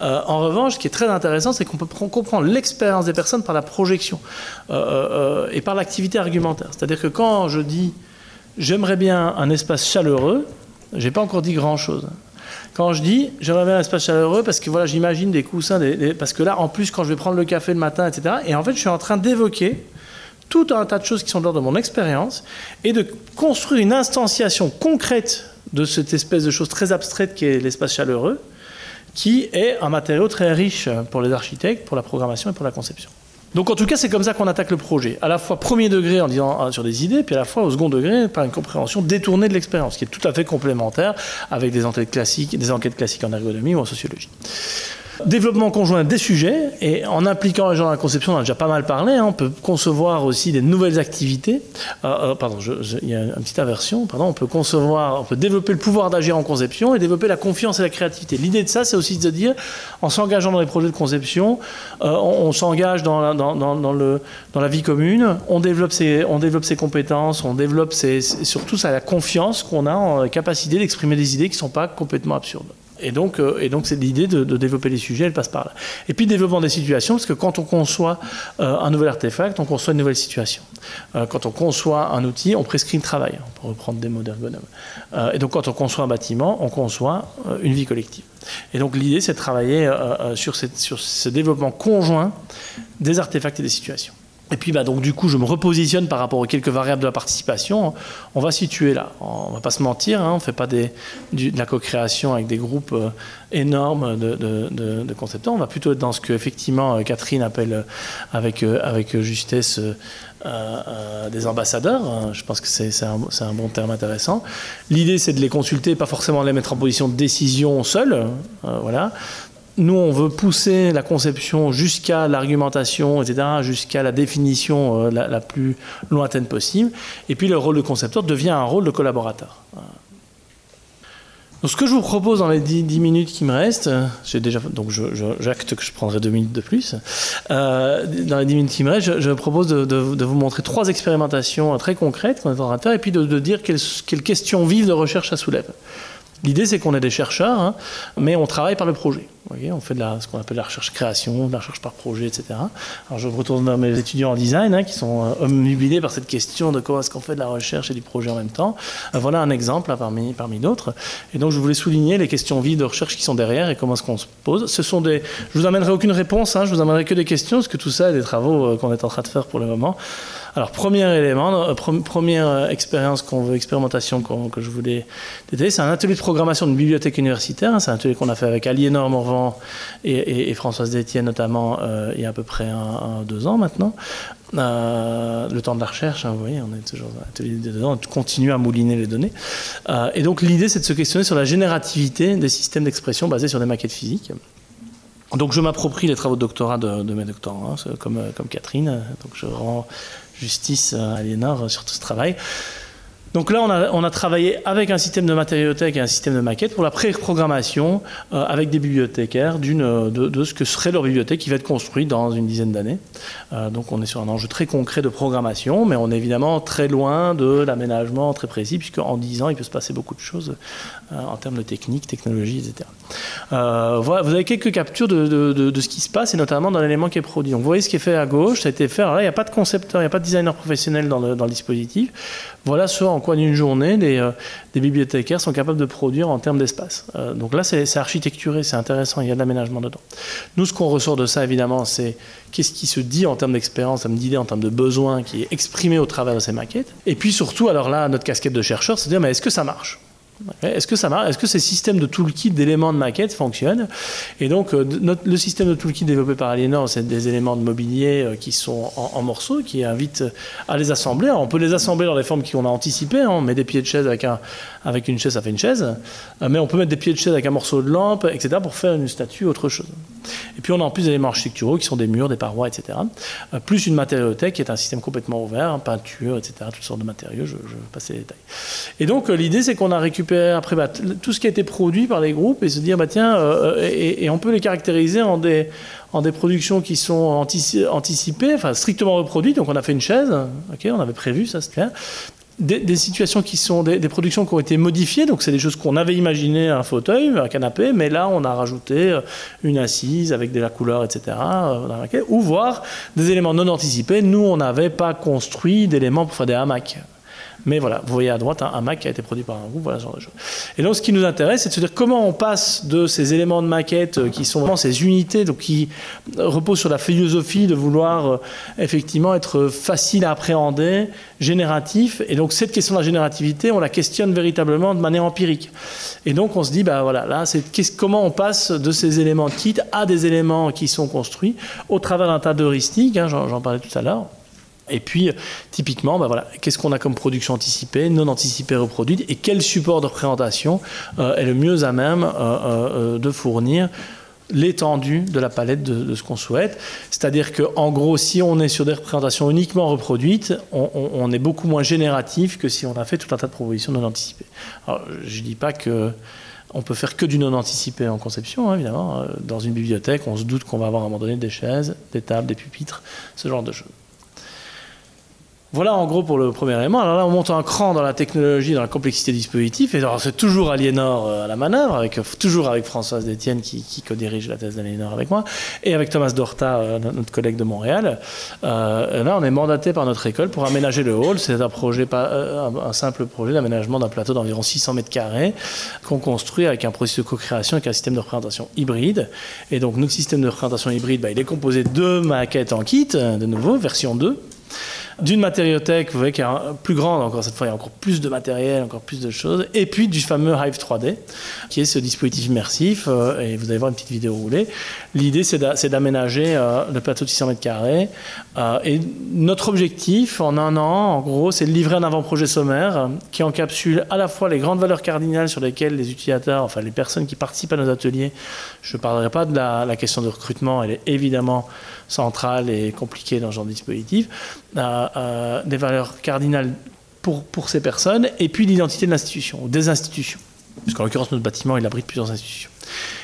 en revanche, ce qui est très intéressant, c'est qu'on peut comprendre l'expérience des personnes par la projection et par l'activité argumentaire. C'est-à-dire que quand je dis j'aimerais bien un espace chaleureux, j'ai pas encore dit grand-chose. Quand je dis j'aimerais bien un espace chaleureux, parce que voilà, j'imagine des coussins, parce que là, en plus, quand je vais prendre le café le matin, etc., et en fait, je suis en train d'évoquer tout un tas de choses qui sont de l'ordre de mon expérience et de construire une instantiation concrète de cette espèce de chose très abstraite qui est l'espace chaleureux, qui est un matériau très riche pour les architectes, pour la programmation et pour la conception. Donc en tout cas, c'est comme ça qu'on attaque le projet. À la fois premier degré en disant ah, sur des idées, puis à la fois au second degré par une compréhension détournée de l'expérience, qui est tout à fait complémentaire avec des enquêtes classiques, des enquêtes classiques en ergonomie ou en sociologie. Développement conjoint des sujets, et en impliquant les gens dans la conception, on a déjà pas mal parlé, hein, on peut concevoir aussi des nouvelles activités. Euh, euh, pardon, il y a une petite inversion, pardon, on peut concevoir, on peut développer le pouvoir d'agir en conception et développer la confiance et la créativité. L'idée de ça, c'est aussi de dire, en s'engageant dans les projets de conception, euh, on, s'engage dans la, dans, la vie commune, on développe ses, on développe ses compétences, on développe ses, surtout ça, la confiance qu'on a en capacité d'exprimer des idées qui ne sont pas complètement absurdes. Et donc, euh, et donc c'est l'idée de, développer les sujets, elle passe par là. Et puis, développement des situations, parce que quand on conçoit euh, un nouvel artefact, on conçoit une nouvelle situation. Euh, quand on conçoit un outil, on prescrit le travail, pour reprendre des mots d'ergonome. et donc, quand on conçoit un bâtiment, on conçoit une vie collective. Et donc, l'idée, c'est de travailler sur, sur ce développement conjoint des artefacts et des situations. Et puis, bah, donc, du coup, je me repositionne par rapport aux quelques variables de la participation. On va situer là. On va pas se mentir, hein, on ne fait pas de la co-création avec des groupes euh, énormes de, concepteurs. On va plutôt être dans ce que, effectivement, euh, Catherine appelle euh, avec, avec justesse des ambassadeurs. Je pense que c'est un, bon terme intéressant. L'idée, c'est de les consulter, pas forcément les mettre en position de décision seuls. voilà nous, on veut pousser la conception jusqu'à l'argumentation, etc., jusqu'à la définition euh, la, plus lointaine possible. Et puis le rôle de concepteur devient un rôle de collaborateur. Donc ce que je vous propose dans les 10, minutes qui me restent, j'ai déjà, donc j'acte que je prendrai deux minutes de plus. Euh, dans les 10 minutes qui me restent, je, propose de, vous montrer trois expérimentations très concrètes qu'on est en train de faire et puis de, dire quelles, quelles questions vives de recherche ça soulève. L'idée, c'est qu'on est des chercheurs, hein, mais on travaille par le projet. on fait de la, ce qu'on appelle la recherche-création, de la recherche par projet, etc. Alors, je retourne vers mes étudiants en design, hein, qui sont euh, omnubilés par cette question de comment est-ce qu'on fait de la recherche et du projet en même temps. Euh, voilà un exemple parmi, parmi d'autres. Et donc, je voulais souligner les questions vives de recherche qui sont derrière et comment est-ce qu'on se pose. Ce sont des, je vous amènerai aucune réponse, hein, je vous amènerai que des questions, parce que tout ça est des travaux euh, qu'on est en train de faire pour le moment. Alors, premier élément, euh, première euh, expérience qu'on veut, expérimentation que je voulais détailler, c'est un atelier de programmation d'une bibliothèque universitaire. C'est un atelier qu'on a fait avec Aliénor Morvan et, Françoise Détienne, notamment, euh, il y a à peu près deux ans maintenant. le temps de la recherche, hein, vous voyez, on est toujours dans l'atelier de on continue à mouliner les données. et donc, l'idée, c'est de se questionner sur la générativité des systèmes d'expression basés sur des maquettes physiques. Donc je m'approprie les travaux de doctorat de, mes doctorants, hein, comme, comme Catherine. Donc je rends justice à Aliénor sur tout ce travail. Donc là, on a, travaillé avec un système de matériothèque et un système de maquette pour la pré-programmation euh, avec des bibliothécaires d'une, de, ce que serait leur bibliothèque qui va être construite dans une dizaine d'années. Euh, donc on est sur un enjeu très concret de programmation, mais on est évidemment très loin de l'aménagement très précis, puisque en 10 ans, il peut se passer beaucoup de choses euh, en termes de technique, technologie, etc. vous avez quelques captures de, ce qui se passe, et notamment dans l'élément qui est produit. Vous voyez ce qui est fait à gauche, ça a été fait. Là, il n'y a pas de concepteur, il n'y a pas de designer professionnel dans le dispositif. Voilà ce en quoi d'une journée, euh, des bibliothécaires sont capables de produire en termes d'espace. Euh, donc là, c'est architecturé, c'est intéressant, il y a de l'aménagement dedans. Nous, ce qu'on ressort de ça, évidemment, c'est qu'est-ce qui se dit en termes d'expérience, en termes d'idées, en termes de besoins, qui est exprimé au travers de ces maquettes. Et puis surtout, alors là, notre casquette de chercheur, c'est de dire, mais est-ce que ça marche? Est-ce que ça marche? Est-ce que ces systèmes de toolkit d'éléments de maquette fonctionnent? Et donc, euh, le système de toolkit développé par Alienor, c'est des éléments de mobilier euh, qui sont en, morceaux, qui invitent à les assembler. on peut les assembler dans les formes qu'on a anticipées. Hein. On met des pieds de chaise avec, un, avec une chaise, ça fait une chaise. Euh, mais on peut mettre des pieds de chaise avec un morceau de lampe, etc., pour faire une statue, autre chose. Et puis, on a en plus des éléments architecturaux qui sont des murs, des parois, etc. Plus une matériothèque qui est un système complètement ouvert, hein, peinture, etc., toutes sortes de matériaux. Je, je vais passer les détails. Et donc, l'idée, c'est qu'on a récupéré après bah, tout ce qui a été produit par les groupes et se dire bah tiens euh, euh, et, on peut les caractériser en des en des productions qui sont anticipées, enfin strictement reproduites. Donc on a fait une chaise, ok, on avait prévu ça, c'est clair. Des, situations qui sont des, productions qui ont été modifiées, donc c'est des choses qu'on avait imaginé un fauteuil, un canapé, mais là on a rajouté euh, une assise avec de la couleur, etc. ou voir des éléments non anticipés. Nous on n'avait pas construit d'éléments pour faire des hamacs. Mais voilà, vous voyez à droite un, Mac qui a été produit par un groupe, voilà ce genre de choses. Et donc ce qui nous intéresse, c'est de se dire comment on passe de ces éléments de maquette euh, qui sont vraiment ces unités, donc qui reposent sur la philosophie de vouloir euh, effectivement être facile à appréhender, génératif. Et donc cette question de la générativité, on la questionne véritablement de manière empirique. Et donc on se dit, bah voilà, là, c'est comment on passe de ces éléments de kit à des éléments qui sont construits au travers d'un tas d'heuristiques, hein, j'en parlais tout à l'heure. Et puis, typiquement, bah voilà, qu'est-ce qu'on a comme production anticipée, non anticipée, reproduite, et quel support de représentation euh, est le mieux à même euh, euh, de fournir l'étendue de la palette de, ce qu'on souhaite. C'est-à-dire qu'en gros, si on est sur des représentations uniquement reproduites, on, est beaucoup moins génératif que si on a fait tout un tas de propositions non anticipées. Alors, je ne dis pas que on peut faire que du non anticipé en conception, hein, évidemment. Dans une bibliothèque, on se doute qu'on va avoir à un moment donné des chaises, des tables, des pupitres, ce genre de choses. Voilà en gros pour le premier élément. Alors là, on monte un cran dans la technologie, dans la complexité du dispositif. Et alors, c'est toujours Aliénor euh, à la manœuvre, avec, toujours avec Françoise Détienne qui, co-dirige la thèse d'Aliénor avec moi, et avec Thomas Dorta, euh, notre collègue de Montréal. Euh, là, on est mandaté par notre école pour aménager le hall. C'est un projet, pas, un simple projet d'aménagement d'un plateau d'environ 600 mètres carrés qu'on construit avec un processus de co-création avec un système de représentation hybride. Et donc, notre système de représentation hybride, bah, il est composé de maquettes en kit, de nouveau, version 2 d'une matériothèque, vous voyez, qui est plus grande encore cette fois, il y a encore plus de matériel, encore plus de choses, et puis du fameux Hive 3D, qui est ce dispositif immersif, euh, et vous allez voir une petite vidéo roulée. L'idée, c'est d'aménager euh, le plateau de 600 mètres carrés, euh, et notre objectif, en un an, en gros, c'est de livrer un avant-projet sommaire qui encapsule à la fois les grandes valeurs cardinales sur lesquelles les utilisateurs, enfin les personnes qui participent à nos ateliers, je ne parlerai pas de la, la question de recrutement, elle est évidemment centrale et compliquée dans ce genre de dispositif, des valeurs cardinales pour, pour ces personnes, et puis l'identité de l'institution, ou des institutions. puisqu'en l'occurrence notre bâtiment il abrite plusieurs institutions.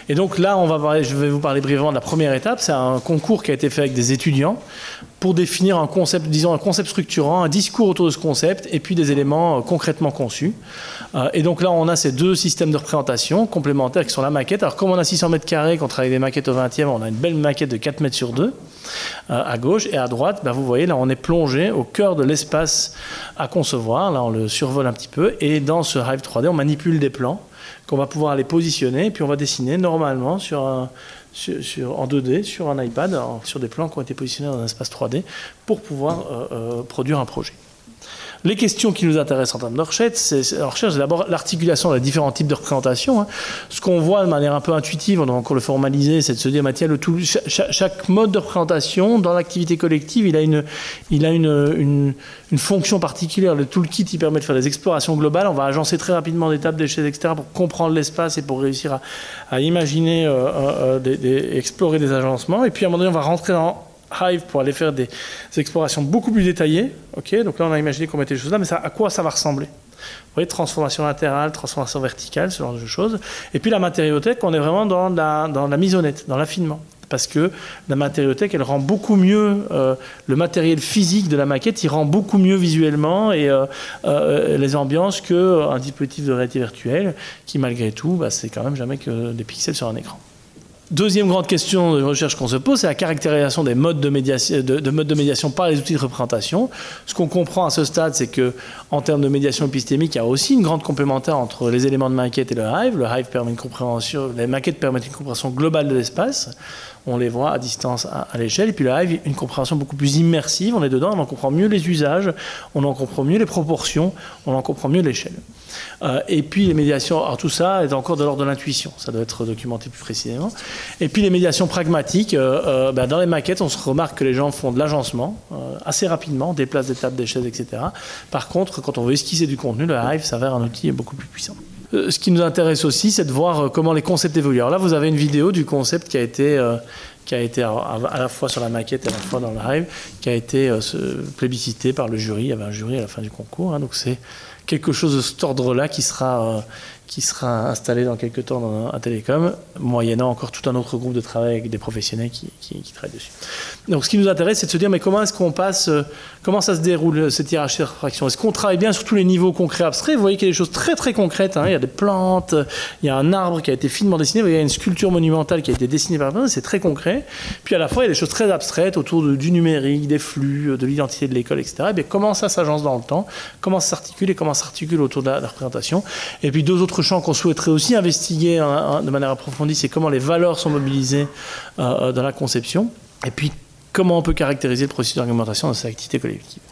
Et donc là, on va je vais vous parler brièvement de la première étape. C'est un concours qui a été fait avec des étudiants pour définir un concept, disons un concept structurant, un discours autour de ce concept, et puis des éléments euh, concrètement conçus. Euh, et donc là, on a ces deux systèmes de représentation complémentaires qui sont la maquette. Alors comme on a 600 mètres carrés, qu'on travaille des maquettes au 20e, on a une belle maquette de 4 mètres sur 2 euh, à gauche et à droite. Ben, vous voyez, là, on est plongé au cœur de l'espace à concevoir. Là, on le survole un petit peu, et dans ce Hive 3D, on manipule des plans qu'on va pouvoir aller positionner, et puis on va dessiner normalement sur en 2D sur un iPad, sur des plans qui ont été positionnés dans un espace 3D, pour pouvoir euh, euh, produire un projet. Les questions qui nous intéressent en termes de recherche, c'est d'abord l'articulation des différents types de représentations. Hein. Ce qu'on voit de manière un peu intuitive, on doit encore le formaliser, c'est de se dire, bah, chaque, mode de représentation dans l'activité collective, il a, une, fonction particulière. Le toolkit, il permet de faire des explorations globales. On va agencer très rapidement des tables, des chaises, etc. pour comprendre l'espace et pour réussir à, imaginer, euh, euh, des, explorer des agencements. Et puis à un moment donné, on va rentrer dans Hive pour aller faire des, explorations beaucoup plus détaillées. Ok, donc là on a imaginé qu'on mettait des choses là, mais à quoi ça va ressembler? Vous voyez, transformation latérale, transformation verticale, ce genre de choses. Et puis la matériothèque, on est vraiment dans la, dans la mise honnête, dans l'affinement. Parce que la matériothèque, elle rend beaucoup mieux euh, le matériel physique de la maquette, il rend beaucoup mieux visuellement et euh, euh, les ambiances qu'un dispositif de réalité virtuelle, qui malgré tout, bah, c'est quand même jamais que des pixels sur un écran. Deuxième grande question de recherche qu'on se pose, c'est la caractérisation des modes de médiation, de, modes de médiation par les outils de représentation. Ce qu'on comprend à ce stade, c'est que en termes de médiation épistémique, il y a aussi une grande complémentaire entre les éléments de maquette et le Hive. Le Hive permet une compréhension, les maquettes permettent une compréhension globale de l'espace. On les voit à distance, à, à l'échelle. Et puis le Hive, une compréhension beaucoup plus immersive. On est dedans, on en comprend mieux les usages, on en comprend mieux les proportions, on en comprend mieux l'échelle. Euh, et puis les médiations, alors tout ça est encore de l'ordre de l'intuition, ça doit être documenté plus précisément. Et puis les médiations pragmatiques, euh, euh, ben, dans les maquettes, on se remarque que les gens font de l'agencement assez rapidement, déplacent des tables, des chaises, etc. Par contre, quand on veut esquisser du contenu, le Hive s'avère un outil beaucoup plus puissant. ce qui nous intéresse aussi, c'est de voir comment les concepts évoluent. Alors là, vous avez une vidéo du concept qui a été qui a été à, la fois sur la maquette et à la fois dans le Hive, qui a été plébiscité par le jury. Il y avait un jury à la fin du concours. Hein, donc c'est quelque chose de cet ordre-là qui sera, euh, qui sera installé dans quelques temps dans un télécom, moyennant encore tout un autre groupe de travail avec des professionnels qui, qui, travaillent dessus. Donc ce qui nous intéresse, c'est de se dire, mais comment est-ce qu'on passe, euh, comment ça se déroule cette hiérarchie de réfraction Est-ce qu'on travaille bien sur tous les niveaux concrets abstraits? Vous voyez qu'il y a des choses très très concrètes, hein. il y a des plantes, il y a un arbre qui a été finement dessiné, il y a une sculpture monumentale qui a été dessinée par personne, c'est très concret. Puis à la fois, il y a des choses très abstraites autour du numérique, des flux, de l'identité de l'école, etc. Et bien, comment ça s'agence dans le temps? Comment ça s'articule et comment ça s'articule autour de la, représentation? Et puis deux autres champ qu'on souhaiterait aussi investiguer hein, de manière approfondie, c'est comment les valeurs sont mobilisées euh, euh, dans la conception. Et puis, comment on peut caractériser le processus d'argumentation dans cette activité collective.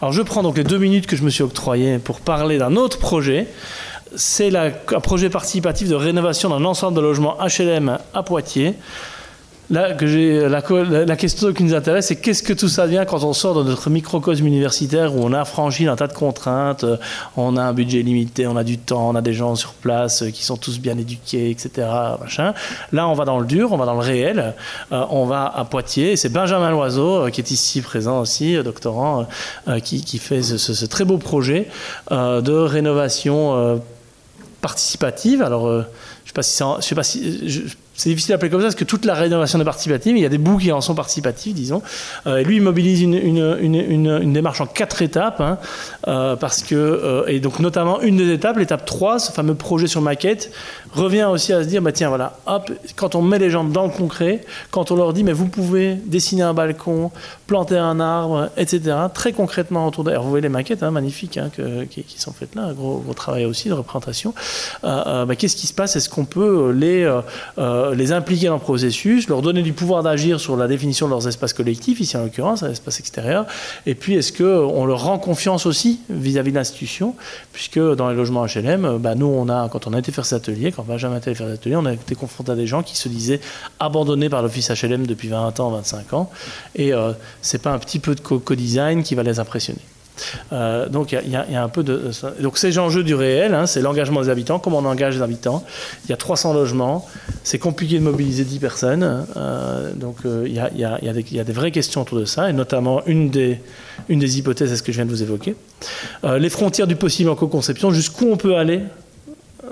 Alors, je prends donc les deux minutes que je me suis octroyées pour parler d'un autre projet. C'est un projet participatif de rénovation d'un ensemble de logements HLM à Poitiers. La, question qui nous intéresse, c'est qu'est-ce que tout ça devient quand on sort de notre microcosme universitaire où on a franchi un tas de contraintes, euh, on a un budget limité, on a du temps, on a des gens sur place euh, qui sont tous bien éduqués, etc. Là, on va dans le dur, on va dans le réel, euh, on va à Poitiers. C'est Benjamin Loiseau, qui est ici présent aussi, doctorant, qui, fait ce, très beau projet de rénovation participative. Alors, je ne sais pas si c'est difficile d'appeler comme ça parce que toute la rénovation est participative, il y a des bouts qui en sont participatifs, disons. Euh, et lui, il mobilise une, démarche en quatre étapes, hein, euh, parce que, euh, et donc notamment une des étapes, l'étape 3, ce fameux projet sur maquette, revient aussi à se dire, bah tiens, voilà, hop, quand on met les gens dans le concret, quand on leur dit, mais vous pouvez dessiner un balcon, planter un arbre, etc., très concrètement autour d'ailleurs, vous voyez les maquettes hein, magnifiques hein, qui, sont faites là, gros, gros travail aussi de représentation, bah, qu'est-ce qui se passe? Est-ce qu'on peut les euh, les impliquer dans le processus, leur donner du pouvoir d'agir sur la définition de leurs espaces collectifs, ici en l'occurrence, un espace extérieur, et puis est-ce qu'on leur rend confiance aussi vis-à-vis de l'institution, puisque dans les logements HLM, bah, nous, on a, quand on a été faire cet atelier, quand Benjamin été faire cet atelier, on a été confronté à des gens qui se disaient abandonnés par l'office HLM depuis 20 ans, 25 ans, et euh, c'est pas un petit peu de co-design qui va les impressionner. Euh, donc il y, a un peu de donc ces enjeux du réel, hein, c'est l'engagement des habitants, comment on engage les habitants. Il y a 300 logements, c'est compliqué de mobiliser 10 personnes, donc il y, a, des vraies questions autour de ça, et notamment une des, une des hypothèses, c'est ce que je viens de vous évoquer. Euh, les frontières du possible en co-conception, jusqu'où on peut aller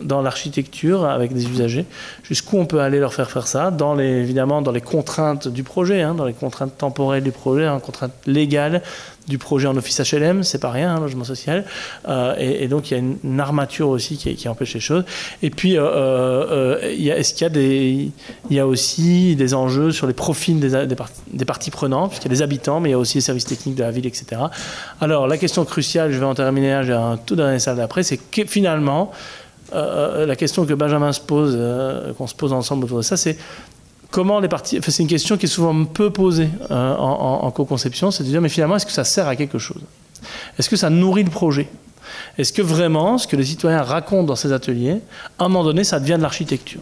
dans l'architecture avec des usagers, jusqu'où on peut aller leur faire faire ça, dans évidemment dans les contraintes du projet, hein, dans les contraintes temporelles du projet, en contraintes légales du projet en office HLM, c'est pas rien, un logement social. Euh, et, donc il y a une, armature aussi qui, empêche les choses. Et puis, euh, euh, est-ce qu'il y a des, il y a aussi des enjeux sur les profils des, des, parties prenantes, puisqu'il y a des habitants, mais il y a aussi les services techniques de la ville, etc. Alors la question cruciale, je vais en terminer, j'ai un tout dernier salle d'après, c'est que finalement, la question que Benjamin se pose, qu'on se pose ensemble autour de ça, c'est comment les parties. c'est une question qui est souvent peu posée euh, en, co-conception, c'est de dire mais finalement est-ce que ça sert à quelque chose? Est-ce que ça nourrit le projet? Est-ce que vraiment ce que les citoyens racontent dans ces ateliers, à un moment donné, ça devient de l'architecture?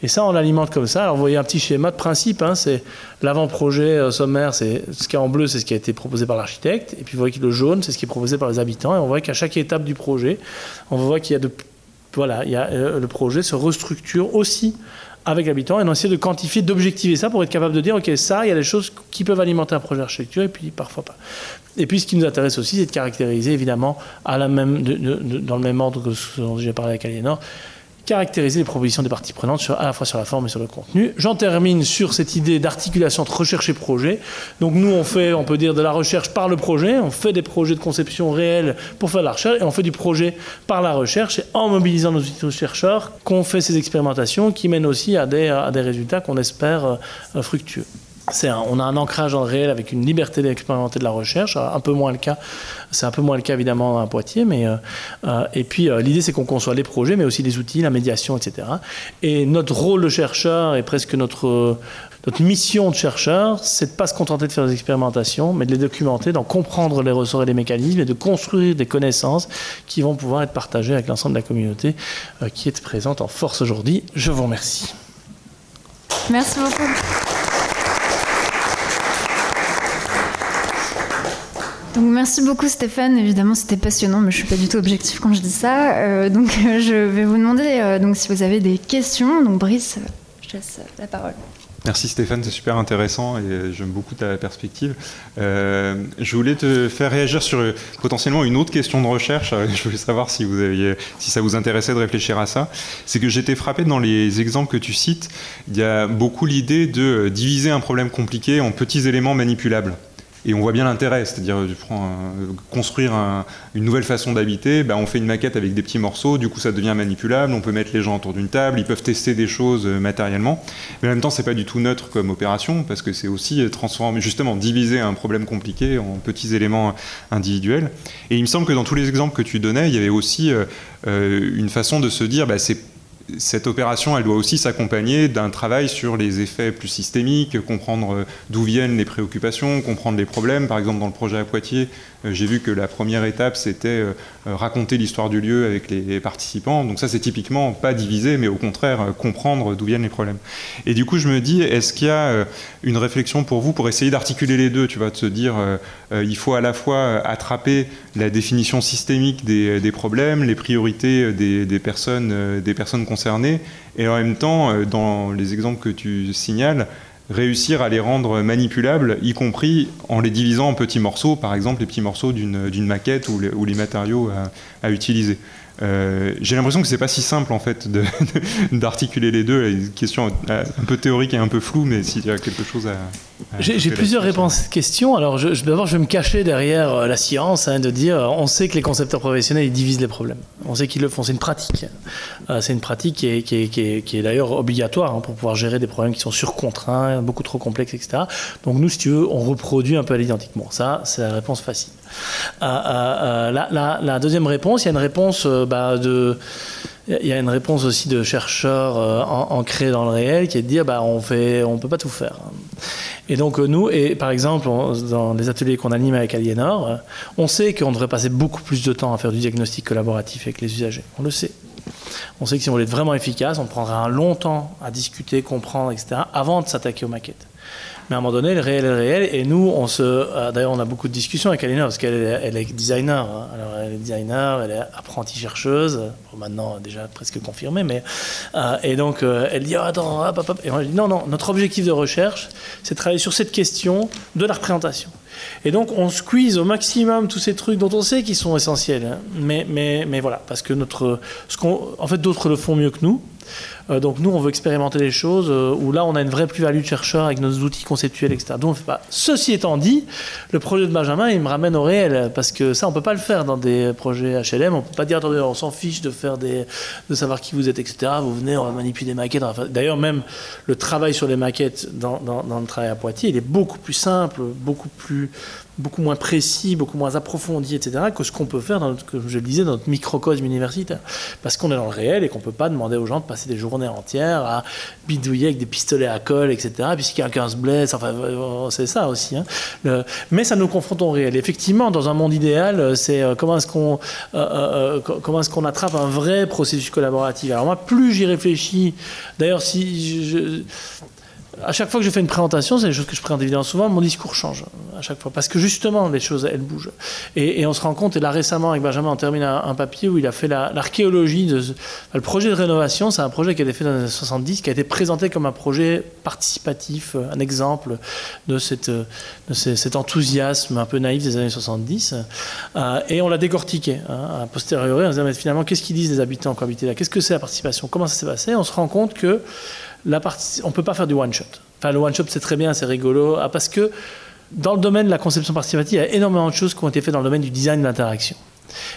Et ça, on l'alimente comme ça. Alors, vous voyez un petit schéma de principe. Hein, c'est l'avant-projet euh, sommaire, c'est ce qui est en bleu, c'est ce qui a été proposé par l'architecte. Et puis, vous voyez que le jaune, c'est ce qui est proposé par les habitants. Et on voit qu'à chaque étape du projet, on voit qu'il y a de voilà, il y a, euh, le projet se restructure aussi avec l'habitant et on essaie de quantifier, d'objectiver ça pour être capable de dire, OK, ça, il y a des choses qui peuvent alimenter un projet d'architecture et puis parfois pas. Et puis ce qui nous intéresse aussi, c'est de caractériser évidemment à la même, dans le même ordre que ce dont j'ai parlé avec Aliénor, caractériser les propositions des parties prenantes sur, à la fois sur la forme et sur le contenu. J'en termine sur cette idée d'articulation entre recherche et projet. Donc nous, on fait, on peut dire, de la recherche par le projet, on fait des projets de conception réels pour faire de la recherche, et on fait du projet par la recherche, et en mobilisant nos chercheurs, qu'on fait ces expérimentations qui mènent aussi à des, à des résultats qu'on espère euh, on a un ancrage dans le réel avec une liberté d'expérimenter de la recherche, un peu moins le cas, c'est un peu moins le cas évidemment à Poitiers, mais euh, euh, et puis euh, l'idée c'est qu'on conçoit les projets, mais aussi les outils, la médiation, etc. Et notre rôle de chercheur et presque notre notre mission de chercheur, c'est de pas se contenter de faire des expérimentations, mais de les documenter, d'en comprendre les ressorts et les mécanismes, et de construire des connaissances qui vont pouvoir être partagées avec l'ensemble de la communauté qui est présente en force aujourd'hui. Je vous remercie. Merci beaucoup. Donc merci beaucoup Stéphane, évidemment c'était passionnant, mais je suis pas du tout objectif quand je dis ça. Euh, donc je vais vous demander euh, donc si vous avez des questions. Donc Brice, je te laisse la parole. Merci Stéphane, c'est super intéressant et j'aime beaucoup ta perspective. Euh, je voulais te faire réagir sur potentiellement une autre question de recherche. Je voulais savoir si, vous aviez, si ça vous intéressait de réfléchir à ça. C'est que j'étais frappé dans les exemples que tu cites, il y a beaucoup l'idée de diviser un problème compliqué en petits éléments manipulables. Et on voit bien l'intérêt, c'est-à-dire construire une nouvelle façon d'habiter, ben, on fait une maquette avec des petits morceaux, du coup ça devient manipulable, on peut mettre les gens autour d'une table, ils peuvent tester des choses euh, matériellement, mais en même temps c'est pas du tout neutre comme opération, parce que c'est aussi euh, transformer, justement diviser un problème compliqué en petits éléments individuels. Et il me semble que dans tous les exemples que tu donnais, il y avait aussi euh, une façon de se dire, ben, c'est cette opération, doit aussi s'accompagner d'un travail sur les effets plus systémiques, comprendre d'où viennent les préoccupations, comprendre les problèmes. Par exemple, dans le projet à Poitiers, j'ai vu que la première étape, c'était euh, raconter l'histoire du lieu avec les participants. Donc ça, c'est typiquement pas diviser, mais au contraire, comprendre d'où viennent les problèmes. Et du coup, je me dis, est-ce qu'il y a une réflexion pour vous pour essayer d'articuler les deux Tu vas de dire, il faut à la fois attraper la définition systémique des, problèmes, les priorités des, personnes, des personnes concernés, et en même temps, euh, dans les exemples que tu signales, réussir à les rendre manipulables, y compris en les divisant en petits morceaux, par exemple les petits morceaux d'une maquette ou les, matériaux à utiliser. Euh, j'ai l'impression que c'est pas si simple en fait d'articuler les deux. Une question un peu théorique et un peu floue, mais s'il y a quelque chose à. j'ai plusieurs réponses à cette question. Alors d'abord, je vais me cacher derrière euh, la science, hein, de dire on sait que les concepteurs professionnels ils divisent les problèmes. On sait qu'ils le font. C'est une pratique. Euh, c'est une pratique qui est, qui est, qui est, d'ailleurs obligatoire hein, pour pouvoir gérer des problèmes qui sont surcontraints, beaucoup trop complexes, etc. Donc nous, si tu veux, on reproduit un peu à l'identique. Bon, ça, c'est la réponse facile. La, la, la, deuxième réponse, il y a une réponse bah, de il y a une réponse aussi de chercheurs euh, ancrés dans le réel qui est de dire bah on fait on peut pas tout faire. Et donc euh, nous et par exemple dans les ateliers qu'on anime avec Aliénor euh, on sait qu'on devrait passer beaucoup plus de temps à faire du diagnostic collaboratif avec les usagers. On le sait. On sait que si on voulait être vraiment efficace on prendra un long temps à discuter comprendre etc avant de s'attaquer aux maquettes mais à un moment donné, le réel est le réel. Et nous, on se. Euh, d'ailleurs, on a beaucoup de discussions avec Alina parce qu'elle elle est designer. Hein. Alors, elle est designer, elle est apprentie chercheuse. maintenant, déjà presque confirmée. Mais, euh, et donc, euh, elle dit oh, Attends, hop, hop, hop. Et on dit Non, non, notre objectif de recherche, c'est de travailler sur cette question de la représentation. Et donc on squeeze au maximum tous ces trucs dont on sait qu'ils sont essentiels. Hein. Mais, mais, mais voilà, parce que notre, ce en fait d'autres le font mieux que nous. Euh, donc nous, on veut expérimenter les choses euh, où là, on a une vraie plus-value de chercheur avec nos outils conceptuels, etc. Donc. Ceci étant dit, le projet de Benjamin, il me ramène au réel parce que ça, on peut pas le faire dans des projets HLM. On peut pas dire attendez, on s'en fiche de faire des, de savoir qui vous êtes, etc. Vous venez, on va manipuler des maquettes. D'ailleurs, même le travail sur les maquettes dans, dans, dans le travail à Poitiers, il est beaucoup plus simple, beaucoup plus beaucoup moins précis, beaucoup moins approfondi, etc., que ce qu'on peut faire, comme je le disais, dans notre microcosme universitaire. Parce qu'on est dans le réel et qu'on ne peut pas demander aux gens de passer des journées entières à bidouiller avec des pistolets à colle, etc., puisqu'il y a quelqu'un se blesse, enfin, c'est ça aussi. Hein. mais ça nous confronte au réel. Effectivement, dans un monde idéal, c'est euh, comment est-ce qu'on euh, euh, comment est-ce qu'on attrape un vrai processus collaboratif? Alors moi, plus j'y réfléchis, d'ailleurs, si je, à chaque fois que je fais une présentation, c'est des choses que je présente évidemment souvent, mon discours change à chaque fois. Parce que justement, les choses, elles bougent. Et, on se rend compte, et là récemment, avec Benjamin, on termine un, papier où il a fait l'archéologie. de le projet de rénovation, c'est un projet qui a été fait dans les années 70, qui a été présenté comme un projet participatif, un exemple de, cette, de cet enthousiasme un peu naïf des années 70. Euh, et on l'a décortiqué hein, a posteriori en disant, mais finalement, qu'est-ce qu'ils disent les habitants qui habitent là? Qu'est-ce que c'est la participation? Comment ça s'est passé? On se rend compte que on ne peut pas faire du one-shot. Enfin, le one-shot, c'est très bien, c'est rigolo, ah, parce que dans le domaine de la conception participative, il y a énormément de choses qui ont été faites dans le domaine du design de l'interaction.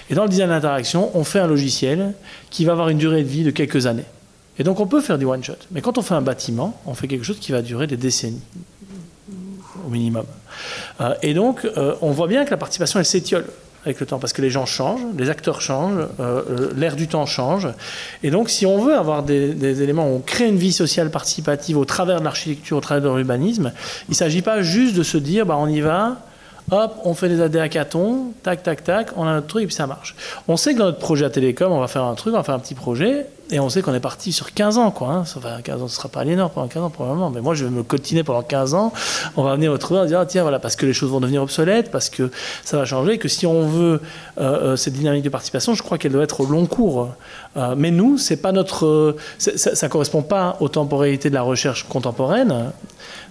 Et dans le design de l'interaction, on fait un logiciel qui va avoir une durée de vie de quelques années. Et donc on peut faire du one-shot. Mais quand on fait un bâtiment, on fait quelque chose qui va durer des décennies, au minimum. Euh, et donc euh, on voit bien que la participation, elle s'étiole avec le temps, parce que les gens changent, les acteurs changent, euh, euh, l'air du temps change. Et donc, si on veut avoir des, éléments où on crée une vie sociale participative au travers de l'architecture, au travers de l'urbanisme, il ne s'agit pas juste de se dire, bah, on y va, hop, on fait des AD tac, tac, tac, on a notre truc et puis ça marche. On sait que dans notre projet à Télécom, on va faire un truc, on va faire un petit projet, et on sait qu'on est parti sur 15 ans, quoi. Hein. Enfin, 15 ans, ce ne sera pas Aliénor pendant 15 ans, probablement. Mais moi, je vais me cotiner pendant 15 ans. On va venir retrouver en disant, ah, tiens, voilà, parce que les choses vont devenir obsolètes, parce que ça va changer, que si on veut euh, euh, cette dynamique de participation, je crois qu'elle doit être au long cours. Euh, mais nous, c'est pas notre, ça, ne correspond pas aux temporalités de la recherche contemporaine.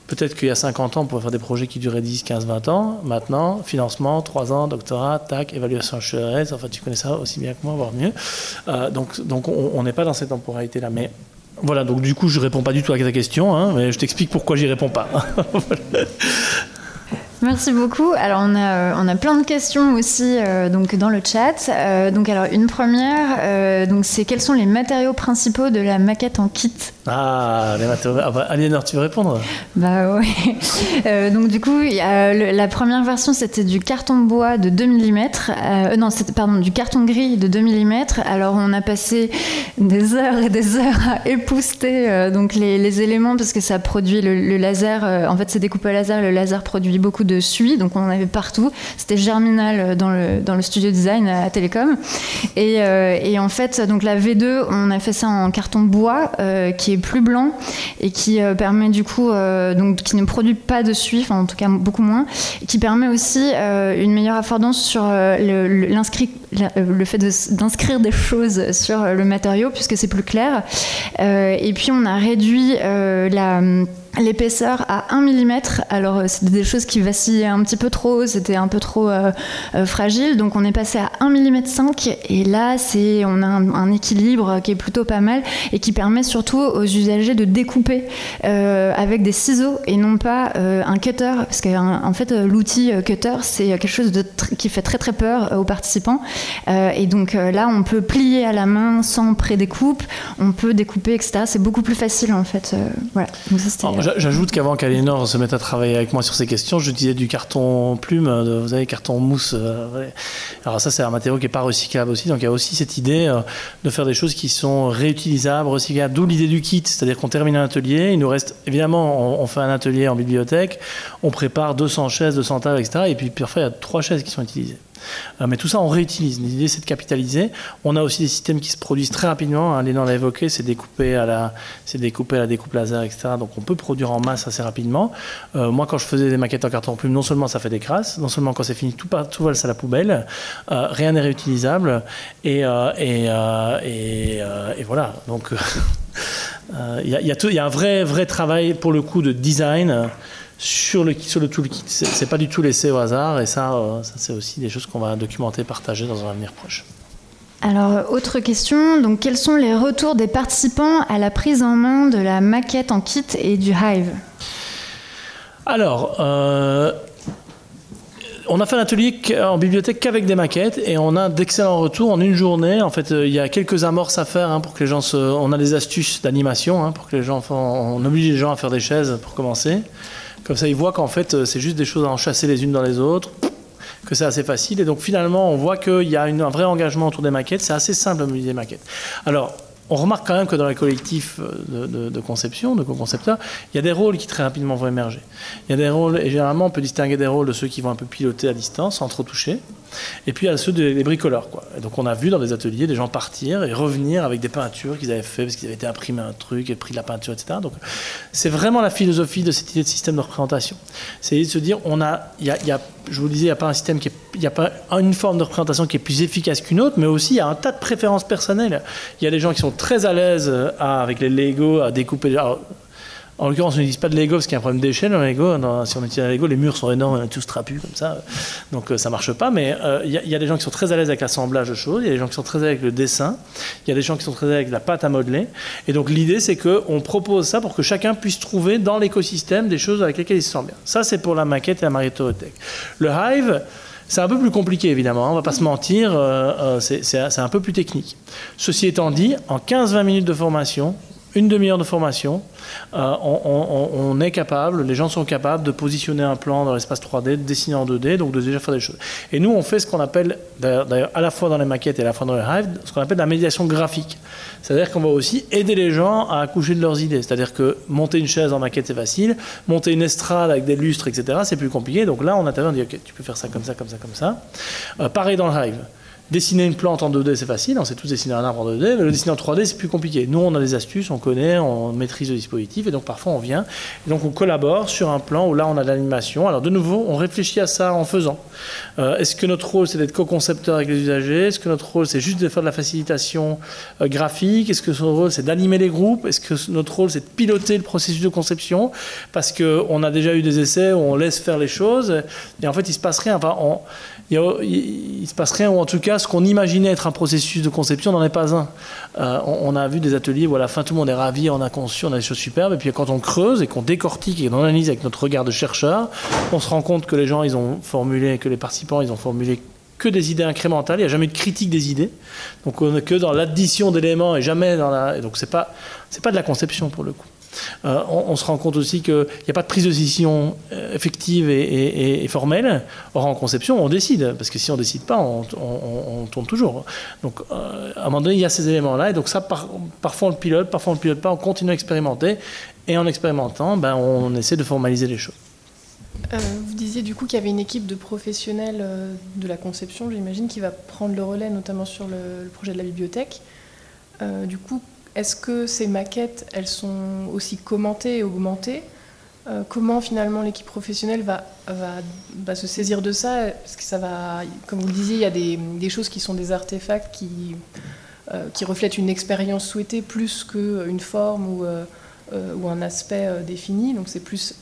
Peut-être qu'il y a 50 ans, on pouvait faire des projets qui duraient 10, 15, 20 ans. Maintenant, financement, 3 ans, doctorat, tac, évaluation HRS. Enfin, tu connais ça aussi bien que moi, voire mieux. donc, donc on n'est pas dans cette temporalité-là. Mais voilà, donc du coup, je réponds pas du tout à ta question, hein, mais je t'explique pourquoi j'y réponds pas. Merci beaucoup. Alors on a, euh, on a plein de questions aussi euh, donc dans le chat. Euh, donc alors une première, donc c'est quels sont les matériaux principaux de la maquette en kit? Ah, les matériaux. Ah bah, Aliénor, tu veux répondre? Bah oui. donc du coup, la première version c'était du carton bois de 2 mm. non, c'était pardon du carton gris de 2 mm. Alors on a passé des heures et des heures à épousseter donc les, les, éléments parce que ça produit le, le laser. en fait, c'est découpé au laser. Le laser produit beaucoup de suie, donc on en avait partout. C'était Germinal dans le, dans le studio design à Télécom. Et, euh, et, en fait, donc la V2, on a fait ça en carton bois euh, qui est plus blanc et qui euh, permet du coup, donc qui ne produit pas de suie, enfin en tout cas beaucoup moins, et qui permet aussi une meilleure affordance sur le, le fait d'inscrire des choses sur le matériau puisque c'est plus clair. et puis on a réduit la l'épaisseur à 1 mm. Alors, euh, c'était des choses qui vacillaient un petit peu trop, c'était un peu trop euh, euh, fragile. Donc, on est passé à 1 mm 5. Et là, c'est, on a un, équilibre qui est plutôt pas mal et qui permet surtout aux usagers de découper avec des ciseaux et non pas un cutter. Parce qu'en en fait, l'outil cutter, c'est quelque chose de qui fait très très peur aux participants. et donc là, on peut plier à la main sans pré-découpe, on peut découper, etc. C'est beaucoup plus facile en fait. voilà. Donc ça, J'ajoute qu'avant qu'Aliénor se mette à travailler avec moi sur ces questions, je disais du carton plume, vous savez, carton mousse. Euh, Alors ça, c'est un matériau qui n'est pas recyclable aussi. Donc il y a aussi cette idée euh, de faire des choses qui sont réutilisables, recyclables. D'où l'idée du kit, c'est-à-dire qu'on termine un atelier, il nous reste, évidemment, on, fait un atelier en bibliothèque, on prépare 200 chaises, 200 tables, etc. Et puis parfois, il y a trois chaises qui sont utilisées. Euh, mais tout ça, on réutilise. L'idée, c'est de capitaliser. On a aussi des systèmes qui se produisent très rapidement. Hein, Léna l'a évoqué, c'est découpé, à la, découpé à la découpe laser, etc. Donc on peut produire en masse assez rapidement. Euh, moi, quand je faisais des maquettes en carton plume, non seulement ça fait des crasses, non seulement quand c'est fini, tout, tout va à la poubelle, euh, rien n'est réutilisable. Et, voilà. Donc il y, y, a un vrai, vrai travail, pour le coup, de design sur le, sur le toolkit. C'est pas du tout laissé au hasard et ça, ça c'est aussi des choses qu'on va documenter, partager dans un avenir proche. Alors, autre question, donc quels sont les retours des participants à la prise en main de la maquette en kit et du Hive? Alors, euh, on a fait un atelier en bibliothèque qu'avec des maquettes et on a d'excellents retours en une journée. En fait, euh, il y a quelques amorces à faire hein, pour que les gens se... On a des astuces d'animation hein, pour que les gens... On oblige les gens à faire des chaises pour commencer. Comme ça, ils voient qu'en fait, euh, c'est juste des choses à enchasser les unes dans les autres que c'est assez facile. Et donc finalement, on voit qu'il y a un vrai engagement autour des maquettes. C'est assez simple mobiliser des maquettes. Alors, on remarque quand même que dans les collectifs euh, de, conception, de co-concepteurs, il y a des rôles qui très rapidement vont émerger. Il y a des rôles, et généralement on peut distinguer des rôles de ceux qui vont un peu piloter à distance, sans trop toucher, et puis y a ceux des, bricoleurs. Quoi. Donc on a vu dans des ateliers des gens partir et revenir avec des peintures qu'ils avaient fait parce qu'ils avaient été imprimés un truc et pris de la peinture, etc. Donc c'est vraiment la philosophie de cette idée de système de représentation. C'est de se dire, on a, il y a, je vous le disais, il n'y a pas un système qui il n'y a pas une forme de représentation qui est plus efficace qu'une autre, mais aussi il y a un tas de préférences personnelles. Il y a des gens qui sont très à l'aise euh, avec les Lego, à découper. En l'occurrence, on n'utilise pas de Lego parce qu'il y a un problème d'échelle dans Lego. si on utilise un Lego, les murs sont énormes, on est tous trapus comme ça. Donc euh, ça marche pas. Mais euh, il y, a des gens qui sont très à l'aise avec l'assemblage de choses, il y a des gens qui sont très à l'aise avec le dessin, il y a des gens qui sont très à l'aise avec la pâte à modeler. Et donc l'idée, c'est qu'on propose ça pour que chacun puisse trouver dans l'écosystème des choses avec lesquelles il se sent bien. Ça, c'est pour la maquette et la mariothèque. Le Hive, c'est un peu plus compliqué, évidemment, hein, on ne va pas se mentir, euh, c'est un peu plus technique. Ceci étant dit, en 15-20 minutes de formation, une demi-heure de formation, euh, on, est capable, les gens sont capables de positionner un plan dans l'espace 3D, de dessiner en 2D, donc de déjà faire des choses. Et nous, on fait ce qu'on appelle, d'ailleurs, à la fois dans les maquettes et à la fois dans les Hive, ce qu'on appelle la médiation graphique. C'est-à-dire qu'on va aussi aider les gens à accoucher de leurs idées. C'est-à-dire que monter une chaise en maquette, c'est facile. Monter une estrade avec des lustres, etc., c'est plus compliqué. Donc là, on intervient, on dit, OK, tu peux faire ça comme ça, comme ça, comme ça. Euh, pareil dans le Hive. Dessiner une plante en 2D, c'est facile, on sait tous dessiner un arbre en 2D, mais le dessiner en 3D, c'est plus compliqué. Nous, on a des astuces, on connaît, on maîtrise le dispositif, et donc parfois on vient, et donc on collabore sur un plan où là on a de l'animation. Alors de nouveau, on réfléchit à ça en faisant. Euh, est-ce que notre rôle, c'est d'être co-concepteur avec les usagers? Est-ce que notre rôle, c'est juste de faire de la facilitation euh, graphique? Est-ce que notre rôle, c'est d'animer les groupes? Est-ce que notre rôle, c'est de piloter le processus de conception? Parce qu'on a déjà eu des essais où on laisse faire les choses, et en fait, il se passe rien. Enfin, on, il ne se passe rien, ou en tout cas, ce qu'on imaginait être un processus de conception n'en est pas un. Euh, on, a vu des ateliers où à la fin tout le monde est ravi, on a conçu, on a des choses superbes, et puis quand on creuse et qu'on décortique et qu'on analyse avec notre regard de chercheur, on se rend compte que les gens, ils ont formulé, que les participants, ils ont formulé que des idées incrémentales, il n'y a jamais de critique des idées. Donc on n'est que dans l'addition d'éléments et jamais dans la... donc c'est pas, c'est pas de la conception pour le coup. Euh, on, se rend compte aussi qu'il n'y a pas de prise de décision euh, effective et, formelle. Or, en conception, on décide, parce que si on ne décide pas, on, tourne toujours. Donc, euh, à un moment donné, il y a ces éléments-là, et donc ça, parfois on le pilote, parfois on ne le pilote pas, on continue à expérimenter, et en expérimentant, ben, on essaie de formaliser les choses. vous disiez du coup qu'il y avait une équipe de professionnels de la conception, j'imagine, qui va prendre le relais, notamment sur le, projet de la bibliothèque. du coup, est-ce que ces maquettes, elles sont aussi commentées et augmentées euh, Comment finalement l'équipe professionnelle va, se saisir de ça? Parce que ça va, comme vous le disiez, il y a des, choses qui sont des artefacts qui, euh, qui reflètent une expérience souhaitée plus qu'une forme ou, euh, un aspect défini. Donc c'est plus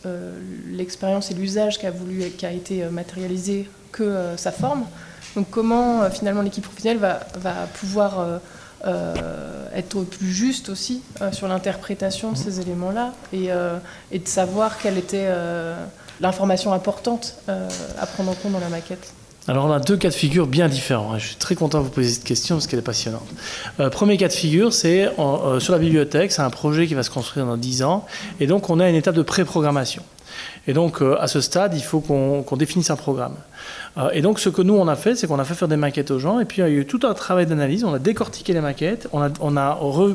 l'expérience et l'usage qui a, été matérialisé que sa forme. Donc comment finalement l'équipe professionnelle va, pouvoir être plus juste aussi euh, sur l'interprétation de ces éléments-là et, euh, et, de savoir quelle était l'information importante à prendre en compte dans la maquette. Alors on a deux cas de figure bien différents. Je suis très content de vous poser cette question parce qu'elle est passionnante. premier cas de figure, c'est sur la bibliothèque, c'est un projet qui va se construire dans 10 ans et donc on a une étape de pré-programmation. Et donc à ce stade, il faut qu'on définisse un programme. Euh, et donc, ce que nous, on a fait, c'est qu'on a fait faire des maquettes aux gens, et puis il y a eu tout un travail d'analyse, on a décortiqué les maquettes, on a,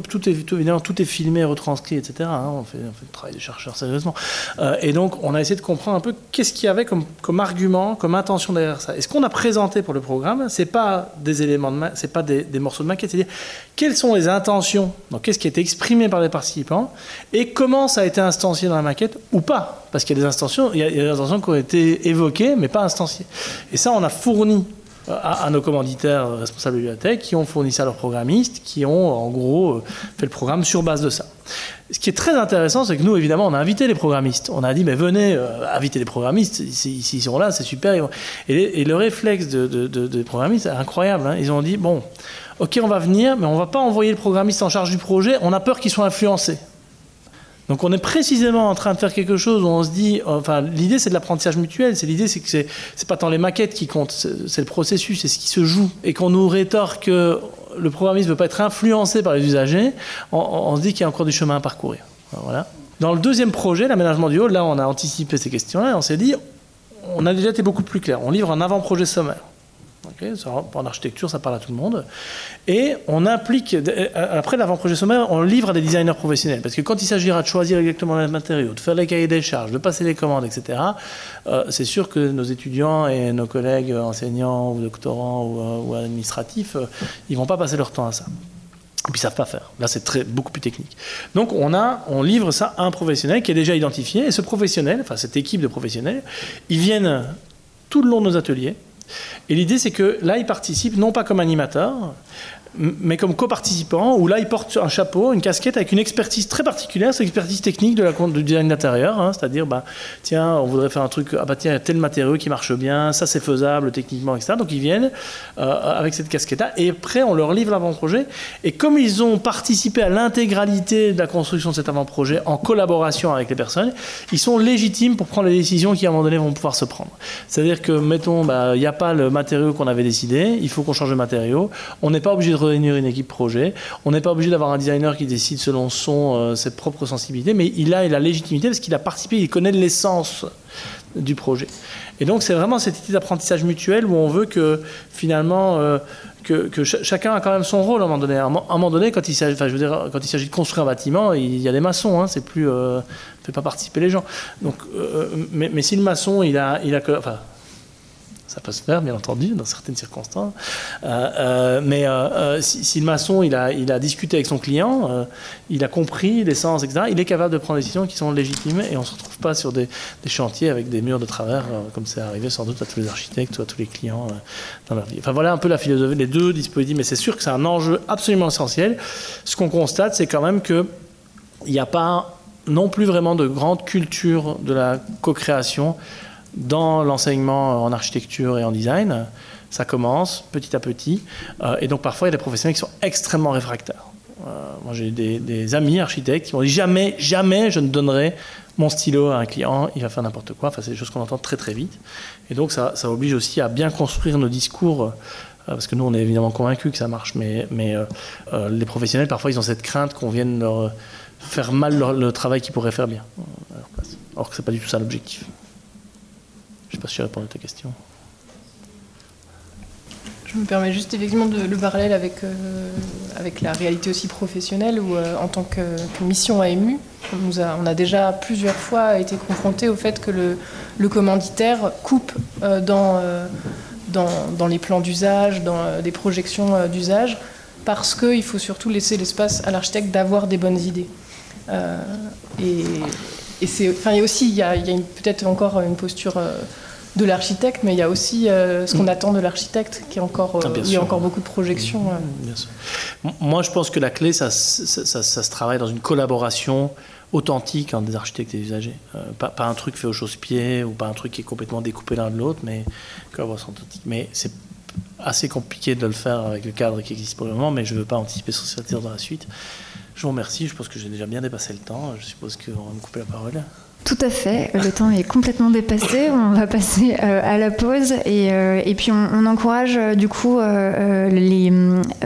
tout, est, filmé, retranscrit, etc. Hein, on, fait, on, le travail des chercheurs sérieusement. Euh, et donc, on a essayé de comprendre un peu qu'est-ce qu'il y avait comme, argument, comme intention derrière ça. Et ce qu'on a présenté pour le programme, c'est pas des éléments de c'est pas des, morceaux de maquette, c'est-à-dire quelles sont les intentions, donc qu'est-ce qui a été exprimé par les participants, et comment ça a été instancié dans la maquette ou pas. Parce qu'il y a des intentions, il y a des intentions qui ont été évoquées, mais pas instanciées. Et ça, on a fourni euh, à, nos commanditaires responsables de bibliothèque qui ont fourni ça à leurs programmistes, qui ont en gros euh, fait le programme sur base de ça. Ce qui est très intéressant, c'est que nous, évidemment, on a invité les programmistes. On a dit, mais venez, inviter les programmistes, s'ils sont là, c'est super. Et, le réflexe des programmistes est incroyable. Hein. Ils ont dit, bon, ok, on va venir, mais on va pas envoyer le programmiste en charge du projet, on a peur qu'il soit influencé. Donc on est précisément en train de faire quelque chose où on se dit, enfin l'idée c'est de l'apprentissage mutuel, c'est l'idée c'est que c'est, c'est pas tant les maquettes qui comptent, c'est, le processus, c'est ce qui se joue. Et qu'on nous rétorque que le programmiste ne veut pas être influencé par les usagers, on, se dit qu'il y a encore du chemin à parcourir. Voilà. Dans le deuxième projet, l'aménagement du hall, là on a anticipé ces questions-là et on s'est dit, on a déjà été beaucoup plus clair, on livre un avant-projet sommaire. En architecture, ça parle à tout le monde. Et on implique, euh, après l'avant-projet sommaire, on livre à des designers professionnels. Parce que quand il s'agira de choisir exactement les matériaux, de faire les cahiers des charges, de passer les commandes, etc., euh, c'est sûr que nos étudiants et nos collègues enseignants ou doctorants ou, euh, administratifs, ils vont pas passer leur temps à ça. Et puis ils savent pas faire. Là, c'est très, beaucoup plus technique. Donc on, a, on livre ça à un professionnel qui est déjà identifié. Et ce professionnel, enfin cette équipe de professionnels, ils viennent tout le long de nos ateliers. Et l'idée, c'est que là, ils participent non pas comme animateurs, mais comme coparticipant, où là, il porte un chapeau, une casquette avec une expertise très particulière, c'est l'expertise technique de la, du design d'intérieur, hein, c'est-à-dire, bah, tiens, on voudrait faire un truc, ah bah tiens, il y a tel matériau qui marche bien, ça c'est faisable techniquement, etc. Donc ils viennent euh, avec cette casquette-là, et après, on leur livre l'avant-projet, et comme ils ont participé à l'intégralité de la construction de cet avant-projet en collaboration avec les personnes, ils sont légitimes pour prendre les décisions qui, à un moment donné, vont pouvoir se prendre. C'est-à-dire que, mettons, bah, il n'y a pas le matériau qu'on avait décidé, il faut qu'on change de matériau, on n'est pas obligé de réunir une équipe projet. On n'est pas obligé d'avoir un designer qui décide selon son, euh, ses propres sensibilités, mais il a la légitimité parce qu'il a participé, il connaît l'essence du projet. Et donc c'est vraiment cette idée d'apprentissage mutuel où on veut que finalement euh, que, chacun a quand même son rôle à un moment donné. À un moment donné, quand il s'agit, de construire un bâtiment, il y a des maçons. Hein, c'est plus, euh, fait pas participer les gens. Donc, mais, mais, si le maçon, il a, il a, enfin, ça peut se faire, bien entendu, dans certaines circonstances. Euh, euh, mais euh, si, le maçon il a, discuté avec son client, il a compris l'essence, etc., il est capable de prendre des décisions qui sont légitimes et on ne se retrouve pas sur des, chantiers avec des murs de travers, comme c'est arrivé sans doute à tous les architectes ou à tous les clients dans leur vie. Enfin voilà un peu la philosophie, les deux dispositifs, mais c'est sûr que c'est un enjeu absolument essentiel. Ce qu'on constate, c'est quand même qu'il n'y a pas non plus vraiment de grande culture de la co-création dans l'enseignement en architecture et en design. Ça commence petit à petit. Euh, et donc parfois, il y a des professionnels qui sont extrêmement réfractaires. Euh, moi, j'ai des, amis architectes qui m'ont dit jamais, jamais je ne donnerai mon stylo à un client, il va faire n'importe quoi. Enfin, c'est des choses qu'on entend très très vite. Et donc, ça, oblige aussi à bien construire nos discours. Euh, parce que nous, on est évidemment convaincus que ça marche, mais, les professionnels, parfois, ils ont cette crainte qu'on vienne leur faire mal le travail qu'ils pourraient faire bien. Alors que ce n'est pas du tout ça l'objectif. Je sais pas si j'ai répondu à ta question. Je me permets juste effectivement de, le parallèle avec, euh, avec la réalité aussi professionnelle où en tant que, mission AMU, on, a, on a déjà plusieurs fois été confronté au fait que le, le commanditaire coupe euh, dans, euh, dans, dans, les plans d'usage, dans des projections d'usage, parce qu'il faut surtout laisser l'espace à l'architecte d'avoir des bonnes idées. et, et c'est, aussi, il y a, peut-être encore une posture euh, de l'architecte, mais il y a aussi euh, ce qu'on mm. attend de l'architecte, qui est encore, euh, ah, il y a encore beaucoup de projections. Mm, Moi, je pense que la clé, ça, ça, se travaille dans une collaboration authentique entre des architectes et des usagers. pas, un truc fait au chausse-pied ou pas un truc qui est complètement découpé l'un de l'autre, mais collaboration authentique. Mais c'est assez compliqué de le faire avec le cadre qui existe pour le moment, mais je ne veux pas anticiper sur cette dans la suite. Je vous remercie. Je pense que j'ai déjà bien dépassé le temps. Je suppose qu'on va me couper la parole. Tout à fait, le temps est complètement dépassé, on va passer euh, à la pause et, euh, puis on, encourage euh, du coup les,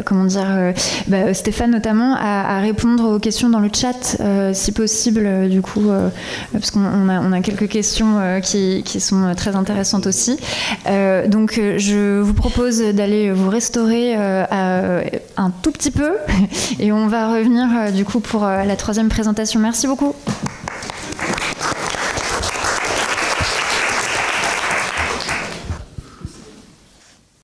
comment dire, bah, Stéphane notamment à, répondre aux questions dans le chat si possible du coup, parce qu'on a, quelques questions qui, qui, sont très intéressantes aussi. donc je vous propose d'aller vous restaurer un tout petit peu et on va revenir du coup pour la troisième présentation. Merci beaucoup.